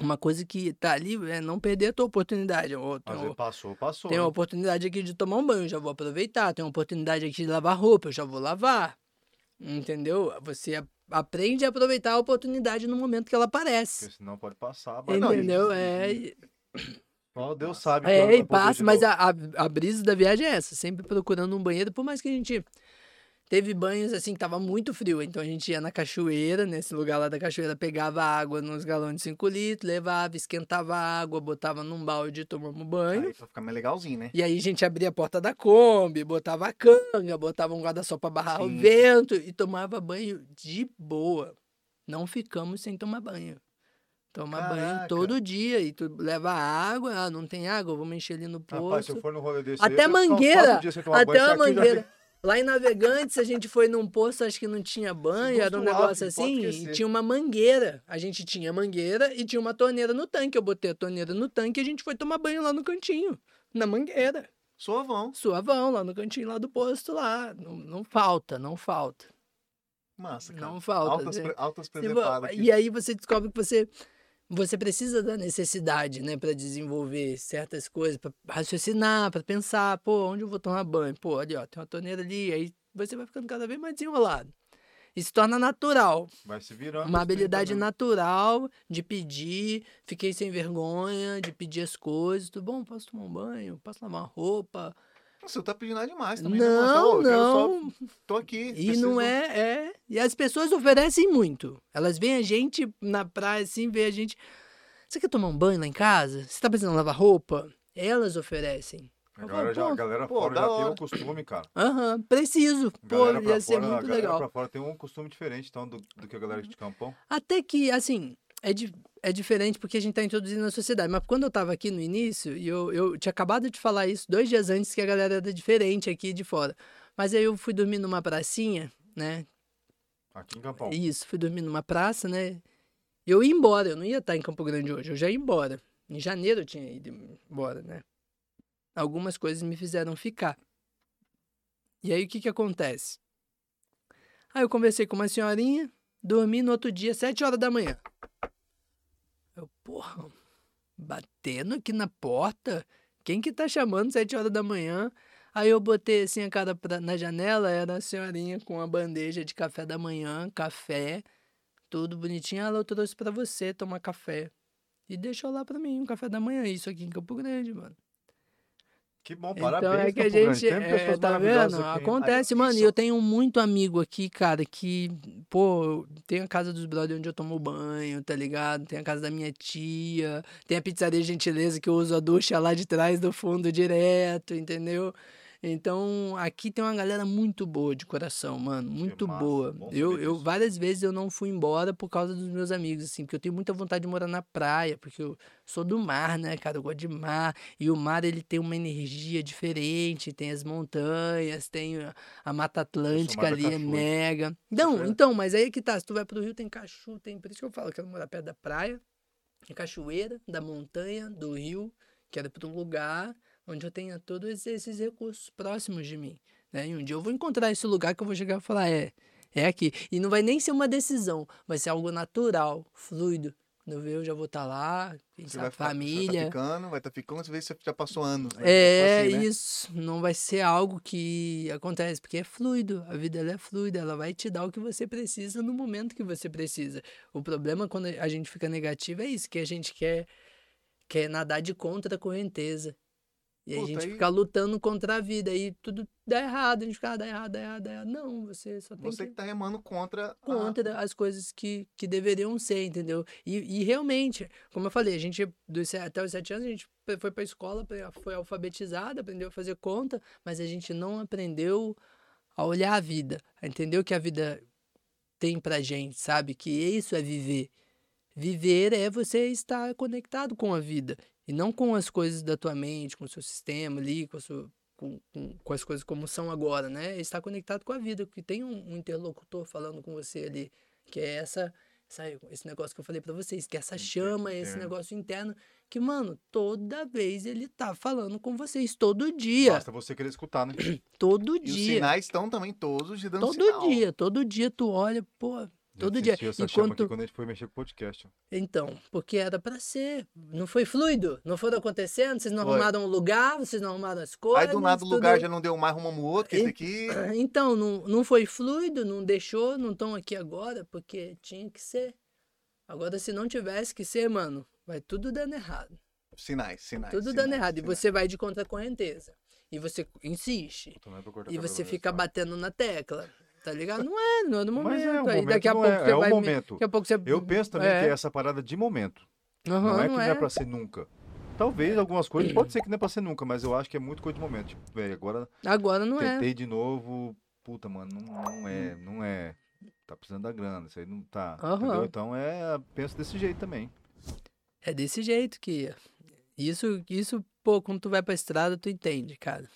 Uma coisa que tá ali é não perder a tua oportunidade. Tem, Mas passou, passou. tem uma né? oportunidade aqui de tomar um banho, eu já vou aproveitar. Tem uma oportunidade aqui de lavar roupa, eu já vou lavar. Entendeu? Você aprende a aproveitar a oportunidade no momento que ela aparece. Porque senão pode passar. mas não, Entendeu? e- É, Só Deus sabe. é, e poder passa, mas a, a brisa da viagem é essa, sempre procurando um banheiro, por mais que a gente teve banhos assim que tava muito frio, então a gente ia na cachoeira, nesse lugar lá da cachoeira, pegava água nos galões de 5 litros, levava, esquentava a água, botava num balde e tomamos banho. Aí pra ficar mais legalzinho, né? E aí a gente abria a porta da Kombi, botava a canga, botava um guarda-sol pra barrar o Sim. vento e tomava banho de boa. Não ficamos sem tomar banho. Toma banho Caraca. todo dia e tu leva água, ah, não tem água, vamos encher ali no Rapaz, se poço. eu for no rolê desse Até eu mangueira, banho. Até a mangueira. Lá em Navegantes, a gente foi num poço, acho que não tinha banho, era um negócio alto, assim, e tinha uma mangueira. A gente tinha mangueira e tinha uma torneira no tanque. Eu botei a torneira no tanque e a gente foi tomar banho lá no cantinho, na mangueira. Suavão. Suavão, lá no cantinho lá do posto lá. Não, não falta, não falta. Massa, cara. Não falta. Altas, né? pre- altas presepadas. E aí você descobre que você você precisa da necessidade, né, para desenvolver certas coisas, para raciocinar, para pensar, pô, onde eu vou tomar banho? Pô, ali, ó, tem uma torneira ali, aí você vai ficando cada vez mais desenrolado. E se torna natural, Vai se virando. uma habilidade mesmo. natural de pedir, fiquei sem vergonha de pedir as coisas, tudo bom, posso tomar um banho, posso lavar uma roupa. Você não tá pedindo nada demais também, né? Não, eu quero só- não, Tô aqui. E preciso- não é, é. E as pessoas oferecem muito. Elas veem a gente na praia, assim, vê a gente. Você quer tomar um banho lá em casa? Você tá precisando lavar roupa? Elas oferecem. A galera, já, a galera pô, fora já tem hora. um costume, cara. Aham, preciso. A Pô, galera ia ser fora, a muito galera legal. pra fora tem um costume diferente, então, do, do que a galera de campão. Até que, assim, é, di é diferente porque a gente tá introduzindo na sociedade. Mas quando eu tava aqui no início, e eu, eu tinha acabado de falar isso dois dias antes que a galera era diferente aqui de fora. Mas aí eu fui dormir numa pracinha, né? Aqui em Campão. Isso, fui dormir numa praça, né? Eu ia embora, eu não ia estar em Campo Grande hoje, eu já ia embora. Em janeiro eu tinha ido embora, né? Algumas coisas me fizeram ficar. E aí o que que acontece? Aí eu conversei com uma senhorinha, dormi no outro dia, sete horas da manhã. Porra, batendo aqui na porta? Quem que tá chamando sete horas da manhã? Aí eu botei assim a cara pra- na janela, era a senhorinha com a bandeja de café da manhã, café, tudo bonitinho. Ela trouxe pra você tomar café. E deixou lá pra mim um café da manhã, isso aqui em Campo Grande, mano. Que bom, Então parabéns, é que a Campo Grande. gente, é, tá maravilhosas vendo? aqui? Acontece, Aí, mano, e eu tenho muito amigo aqui, cara, que, pô, tem a casa dos brothers onde eu tomo banho, tá ligado? Tem a casa da minha tia, tem a pizzaria Gentileza que eu uso a ducha lá de trás do fundo direto, entendeu? Então, aqui tem uma galera muito boa de coração, mano. Muito massa, boa. Eu, eu várias vezes eu não fui embora por causa dos meus amigos, assim, porque eu tenho muita vontade de morar na praia, porque eu sou do mar, né, cara? Eu gosto de mar. E o mar, ele tem uma energia diferente, tem as montanhas, tem a- Mata Atlântica da ali, é mega. Não, então, mas aí é que tá. Se tu vai pro Rio, tem cachu, tem. Por isso que eu falo, eu quero morar perto da praia, tem cachoeira, da montanha, do rio. Quero ir pra um lugar onde eu tenha todos esses recursos próximos de mim. Né? E um dia eu vou encontrar esse lugar que eu vou chegar e falar, é, é aqui. E não vai nem ser uma decisão, vai ser algo natural, fluido. Quando eu ver, eu já vou estar lá, quem Você vai sabe, vai família. tá ficando, vai estar ficando, você vê se você já passou anos. né? É Tipo assim, né? isso, não vai ser algo que acontece, porque é fluido, a vida ela é fluida, ela vai te dar o que você precisa no momento que você precisa. O problema quando a gente fica negativo é isso, que a gente quer, quer nadar de contra a correnteza. E aí a Puta, gente aí- fica lutando contra a vida e tudo dá errado, a gente fica, ah, dá errado, dá errado, dá errado. Não, você só tem Você que que tá remando contra. a- contra as coisas que, que deveriam ser, entendeu? E, e realmente, como eu falei, a gente, dos, até os sete anos, a gente foi pra escola, foi alfabetizado, aprendeu a fazer conta, mas a gente não aprendeu a olhar a vida, a entender o que a vida tem pra gente, sabe? Que isso é viver. Viver é você estar conectado com a vida e não com as coisas da tua mente, com o seu sistema ali, com, sua, com, com, com as coisas como são agora, né? Estar conectado com a vida, que tem um, um interlocutor falando com você ali, que é essa, esse negócio que eu falei pra vocês, que é essa chama, esse negócio interno, que, mano, toda vez ele tá falando com vocês, todo dia, Basta você querer escutar, né? todo E os dia. sinais estão também todos te dando Todo sinal. dia, todo dia tu olha, pô, Todo dia. essa Enquanto- quando a gente foi mexer com o podcast. Então, porque era pra ser. Não foi fluido? Não foi acontecendo? Vocês não Foi. arrumaram o lugar, vocês não arrumaram as coisas. Aí do nada o lugar já não deu mais, arrumamos outro, que esse E- aqui. Então, não, não foi fluido, não deixou, não estão aqui agora, porque tinha que ser. Agora, se não tivesse que ser, mano, vai tudo dando errado. Sinais, sinais. Tudo sinais, dando errado. E sinais. você vai de contra a correnteza. E você insiste. E você fica batendo na tecla. Tá ligado? Não é, não é no momento. Mas é, o momento daqui a pouco é, você é o vai. me- momento. Daqui a pouco você. Eu penso também É. que é essa parada de momento. Aham, não é que não não é. é pra ser nunca. Talvez algumas coisas, pode ser que não é pra ser nunca, mas eu acho que é muito coisa de momento. Tipo, velho, agora Agora não é. tentei de novo, puta, mano, não, não é, não é. Tá precisando da grana, isso aí não tá. Entendeu? Então é, penso desse jeito também. É desse jeito que. Isso, isso, pô, quando tu vai pra estrada, tu entende, cara.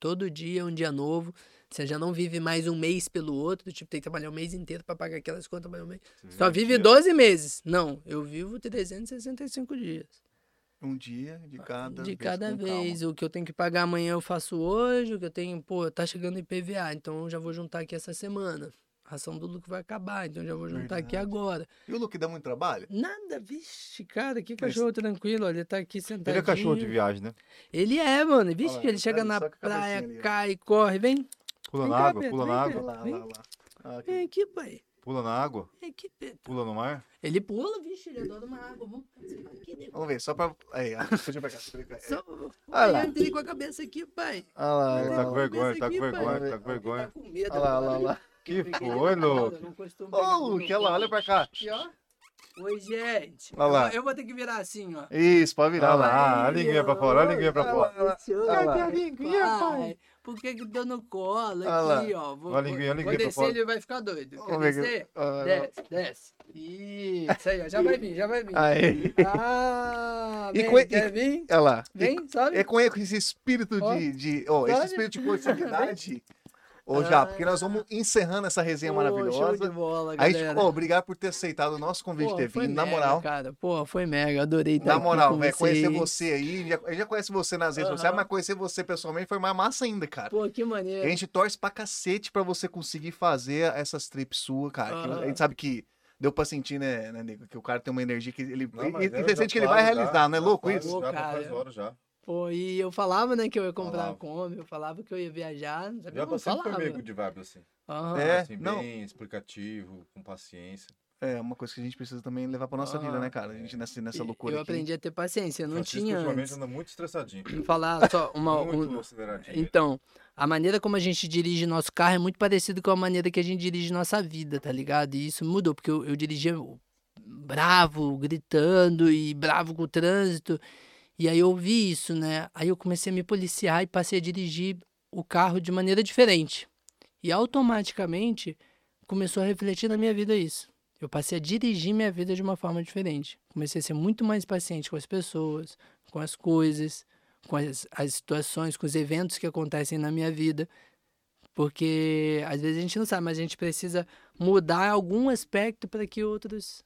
Todo dia é um dia novo. Você já não vive mais um mês pelo outro. Tipo, tem que trabalhar um mês inteiro pra pagar aquelas contas. um mês. Só vive dia- 12 meses. Não, eu vivo 365 dias. Um dia de cada de vez. cada com calma. vez. O que eu tenho que pagar amanhã eu faço hoje. O que eu tenho, pô, tá chegando IPVA. Então eu já vou juntar aqui essa semana. A ração do lucro vai acabar. Então eu já vou juntar aqui Verdade. agora. E o Luke dá muito trabalho? Nada, vixe, cara, que Mas- cachorro tranquilo. ó, Ele tá aqui sentadinho. Ele é cachorro de viagem, né? Ele é, mano. Vixe, Olha ele chega na praia, cai, corre, vem. Pula Vem na cá, água, Pedro, pula vem, na Pedro. água, Lá, Vem. lá, lá. Ah, aqui. Vem aqui, pai. pula na água, Vem aqui, Pedro. pula no mar. Ele pula, vixe, ele adora uma água. Vamos aqui, nego. Vamos ver, só pra. Aí, ó. Deixa eu pegar. deixa eu pegar. Só... Olha lá. Olha, entrei com a cabeça aqui, pai. Olha lá, Ele olha tá lá, com olha lá. vergonha, tá com vergonha, tá com Ele vergonha. Tá com medo Olha lá, olha lá, olha lá. Que foi, louco? não costumo pegar Ô, no Luke, olha lá, olha pra cá. Aqui, ó. Oi, gente. Olha lá. Eu, eu vou ter que virar assim, ó. Isso, pode virar Olha lá. lá, a linguinha pra fora, a linguinha pra Olha fora. lá, esse Olha lá. homem, pai. Por que que deu no colo Olha aqui, ó? Vou, Olha a linguinha, a vou pra descer, ele vai ficar doido. Quer aqui. descer? Lá. Desce, desce. Isso aí, ó. Já vai vir, já vai vir. Aí. Ah, E vem, e- quer vir? Olha lá. E- Vem, sobe. É com esse espírito Ó. de. de ó, esse espírito de possibilidade. Ô, Ah. já, porque nós vamos encerrando essa resenha Pô, Show de maravilhosa. bola, A gente, galera. ó, obrigado por ter aceitado o nosso convite de Pô, ter vindo, na mega, moral. Cara, pô, foi mega, adorei estar Na aqui moral, com velho, conhecer você aí, já, eu já conhece você nas redes sociais, mas conhecer você pessoalmente foi mais massa ainda, cara. Pô, que E maneiro. a gente torce pra cacete pra você conseguir fazer essas trips suas, cara. a gente sabe que deu pra sentir, né, né, nego, que o cara tem uma energia que ele. Não, e, e já sente que ele vai já, realizar, não é louco falo isso? Pô, Já, cara, faz horas já. Pô, e eu falava, né, que eu ia comprar Falava. a Kombi, eu falava que eu ia viajar, não sabia como sempre foi falava. meio de vibe assim. Aham. É, assim, não. bem explicativo, com paciência. É uma coisa que a gente precisa também levar pra nossa vida, Aham. né, cara? A gente nessa, nessa loucura Eu aqui. aprendi a ter paciência, eu não Francisco tinha ultimamente antes. anda muito estressadinho. Falar só uma... muito um-. Então, a maneira como a gente dirige nosso carro é muito parecido com a maneira que a gente dirige nossa vida, tá ligado? E isso mudou, porque eu, eu dirigia bravo, gritando e bravo com o trânsito. E aí eu vi isso, né? Aí eu comecei a me policiar e passei a dirigir o carro de maneira diferente. E automaticamente começou a refletir na minha vida isso. Eu passei a dirigir minha vida de uma forma diferente. Comecei a ser muito mais paciente com as pessoas, com as coisas, com as, as situações, com os eventos que acontecem na minha vida. Porque às vezes a gente não sabe, mas a gente precisa mudar algum aspecto para que outros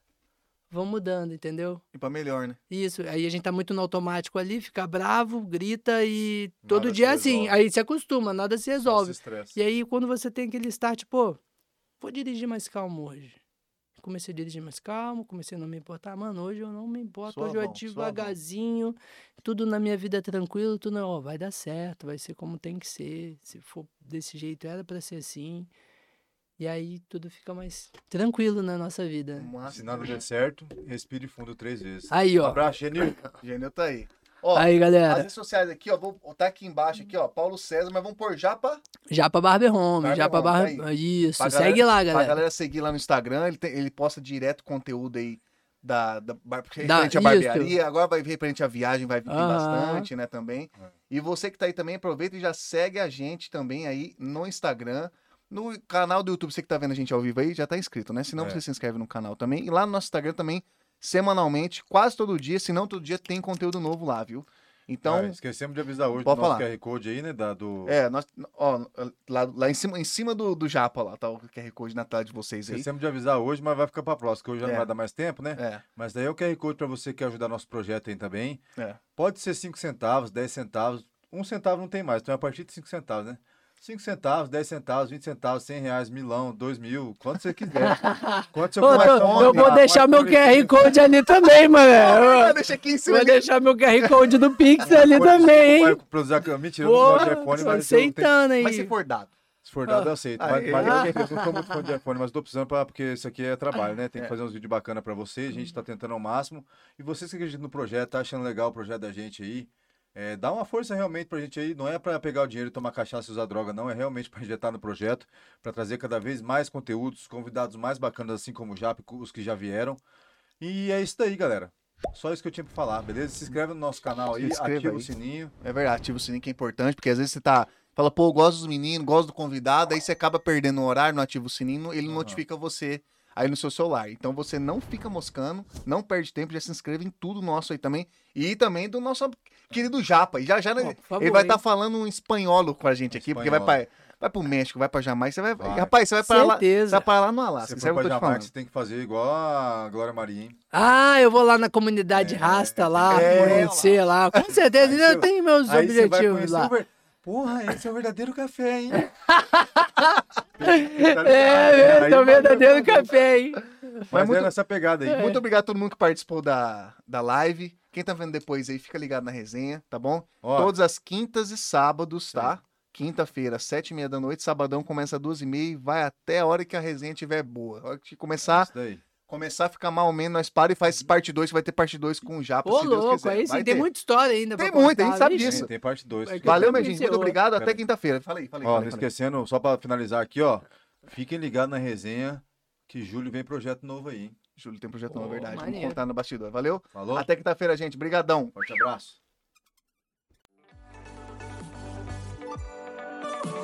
vão mudando, entendeu? E pra melhor, né? Isso, aí a gente tá muito no automático ali, fica bravo, grita e todo Nada dia é assim. Aí se acostuma, nada se resolve. se. E aí, quando você tem aquele start, pô, vou dirigir mais calmo hoje. Comecei a dirigir mais calmo, comecei a não me importar. Mano, hoje eu não me importo, hoje eu Suavão, ativo suavão. devagarzinho, tudo na minha vida é tranquilo, tudo, ó, vai dar certo, vai ser como tem que ser. Se for desse jeito, era pra ser assim. E aí tudo fica mais tranquilo na nossa vida. né? Massa. Se nada der certo, respire fundo três vezes. Aí, ó. Abraço, Genil. Gênio tá aí. Ó, Aí, as galera. redes sociais aqui, ó, vou botar aqui embaixo aqui, ó, Paulo César, mas vamos pôr já pra, Já pra Barber Home, Barber já pra Home, tá Barber... aí. Isso, Pra segue galera- lá, pra galera. galera seguir lá no Instagram, ele, tem- ele posta direto conteúdo aí da, da, referente à isso. barbearia, agora vai referente à viagem, vai vir Aham. bastante, né, também. E você que tá aí também, aproveita e já segue a gente também aí no Instagram, no canal do YouTube, você que tá vendo a gente ao vivo aí, já tá inscrito, né? Se não, É. você se inscreve no canal também. E lá no nosso Instagram também, semanalmente, quase todo dia, se não todo dia, tem conteúdo novo lá, viu? Então, Ah, esquecemos de avisar hoje do Pode nosso falar. QR Code aí, né? Da, do... é, nós, ó, lá, lá em cima, em cima do, do Japa lá, tá o QR Code na tela de vocês aí. Esquecemos de avisar hoje, mas vai ficar pra próxima, que hoje já É. não vai dar mais tempo, né? É, Mas daí é o QR Code pra você que quer ajudar nosso projeto aí também. é. Pode ser 5 centavos, 10 centavos. Um centavo não tem mais, então é a partir de 5 centavos, né? 5 centavos, 10 centavos, 20 centavos, 100 reais, milão, 2 mil, quanto você quiser. Quanto você Ô, eu, fome, eu vou deixar meu QR Code ali também, mano. Deixa aqui em cima. Vou deixar meu QR Code do Pix ali também, hein? Pra usar, mentira, Pô, não iPhone, mas aceitando aí. Mas se for dado. se for dado, eu aceito. Ah, Mas, é. mas eu, eu não sou muito fã de iPhone, mas tô precisando pra, porque isso aqui é trabalho, né? Tem que É. fazer uns vídeos bacanas pra vocês, a gente tá tentando ao máximo. E vocês que acreditam no projeto, tá achando legal o projeto da gente aí, é, dá uma força realmente pra gente aí. Não é pra pegar o dinheiro e tomar cachaça e usar droga, não. É realmente pra injetar no projeto, pra trazer cada vez mais conteúdos, convidados mais bacanas, assim como o Jap, os que já vieram. E é isso daí, galera. Só isso que eu tinha pra falar, beleza? Se inscreve no nosso canal aí, ativa aí. o sininho. É verdade, ativa o sininho que é importante, porque às vezes você tá. Fala, pô, eu gosto dos meninos, gosto do convidado, aí você acaba perdendo o horário, não ativa o sininho, ele Aham. notifica você aí no seu celular. Então você não fica moscando, não perde tempo, já se inscreve em tudo nosso aí também. E também do nosso querido Japa. E já já favor, ele vai estar falando um espanholo com a gente aqui, porque vai pra, vai pro México, vai pra Jamaica, você vai, Vai. rapaz, você vai para lá, você Certeza. vai parar lá no Alasca, você que eu pra Jamaica, você tem que fazer igual a Glória Maria, hein? Ah, eu vou lá na comunidade É, Rasta lá, é, conhecer lá. Com certeza, você- tem meus Aí você vai objetivos lá. ver- Porra, esse é o verdadeiro café, hein? É, é o vai- verdadeiro café, hein? Mas muito- é nessa pegada aí. Muito obrigado a todo mundo que participou da, da live. Quem tá vendo depois aí, fica ligado na resenha, tá bom? Ó, Todas as quintas e sábados, tá? Quinta-feira, sete e meia da noite, sabadão começa às duas e meia e vai até a hora que a resenha estiver boa. A hora que começar, daí. começar a ficar mal ou menos, nós para e faz parte 2, que vai ter parte 2 com o Japa, Ô, se Deus louco, quiser. aí Vai sim, tem ter. muita história ainda Tem muita, a gente sabe vixe. disso. Tem, tem parte 2. Vai que Valeu, eu minha gente. Muito obrigado. Até quinta-feira. Falei, falei, Ó, falei. não falei. esquecendo, só pra finalizar aqui, ó. Fiquem ligados na resenha que julho vem projeto novo aí, hein? Júlio tem projeto, não, é Ô, verdade. Vamos maneiro. contar no bastidor. Valeu? Falou? Até quinta-feira, gente. Brigadão. Forte abraço.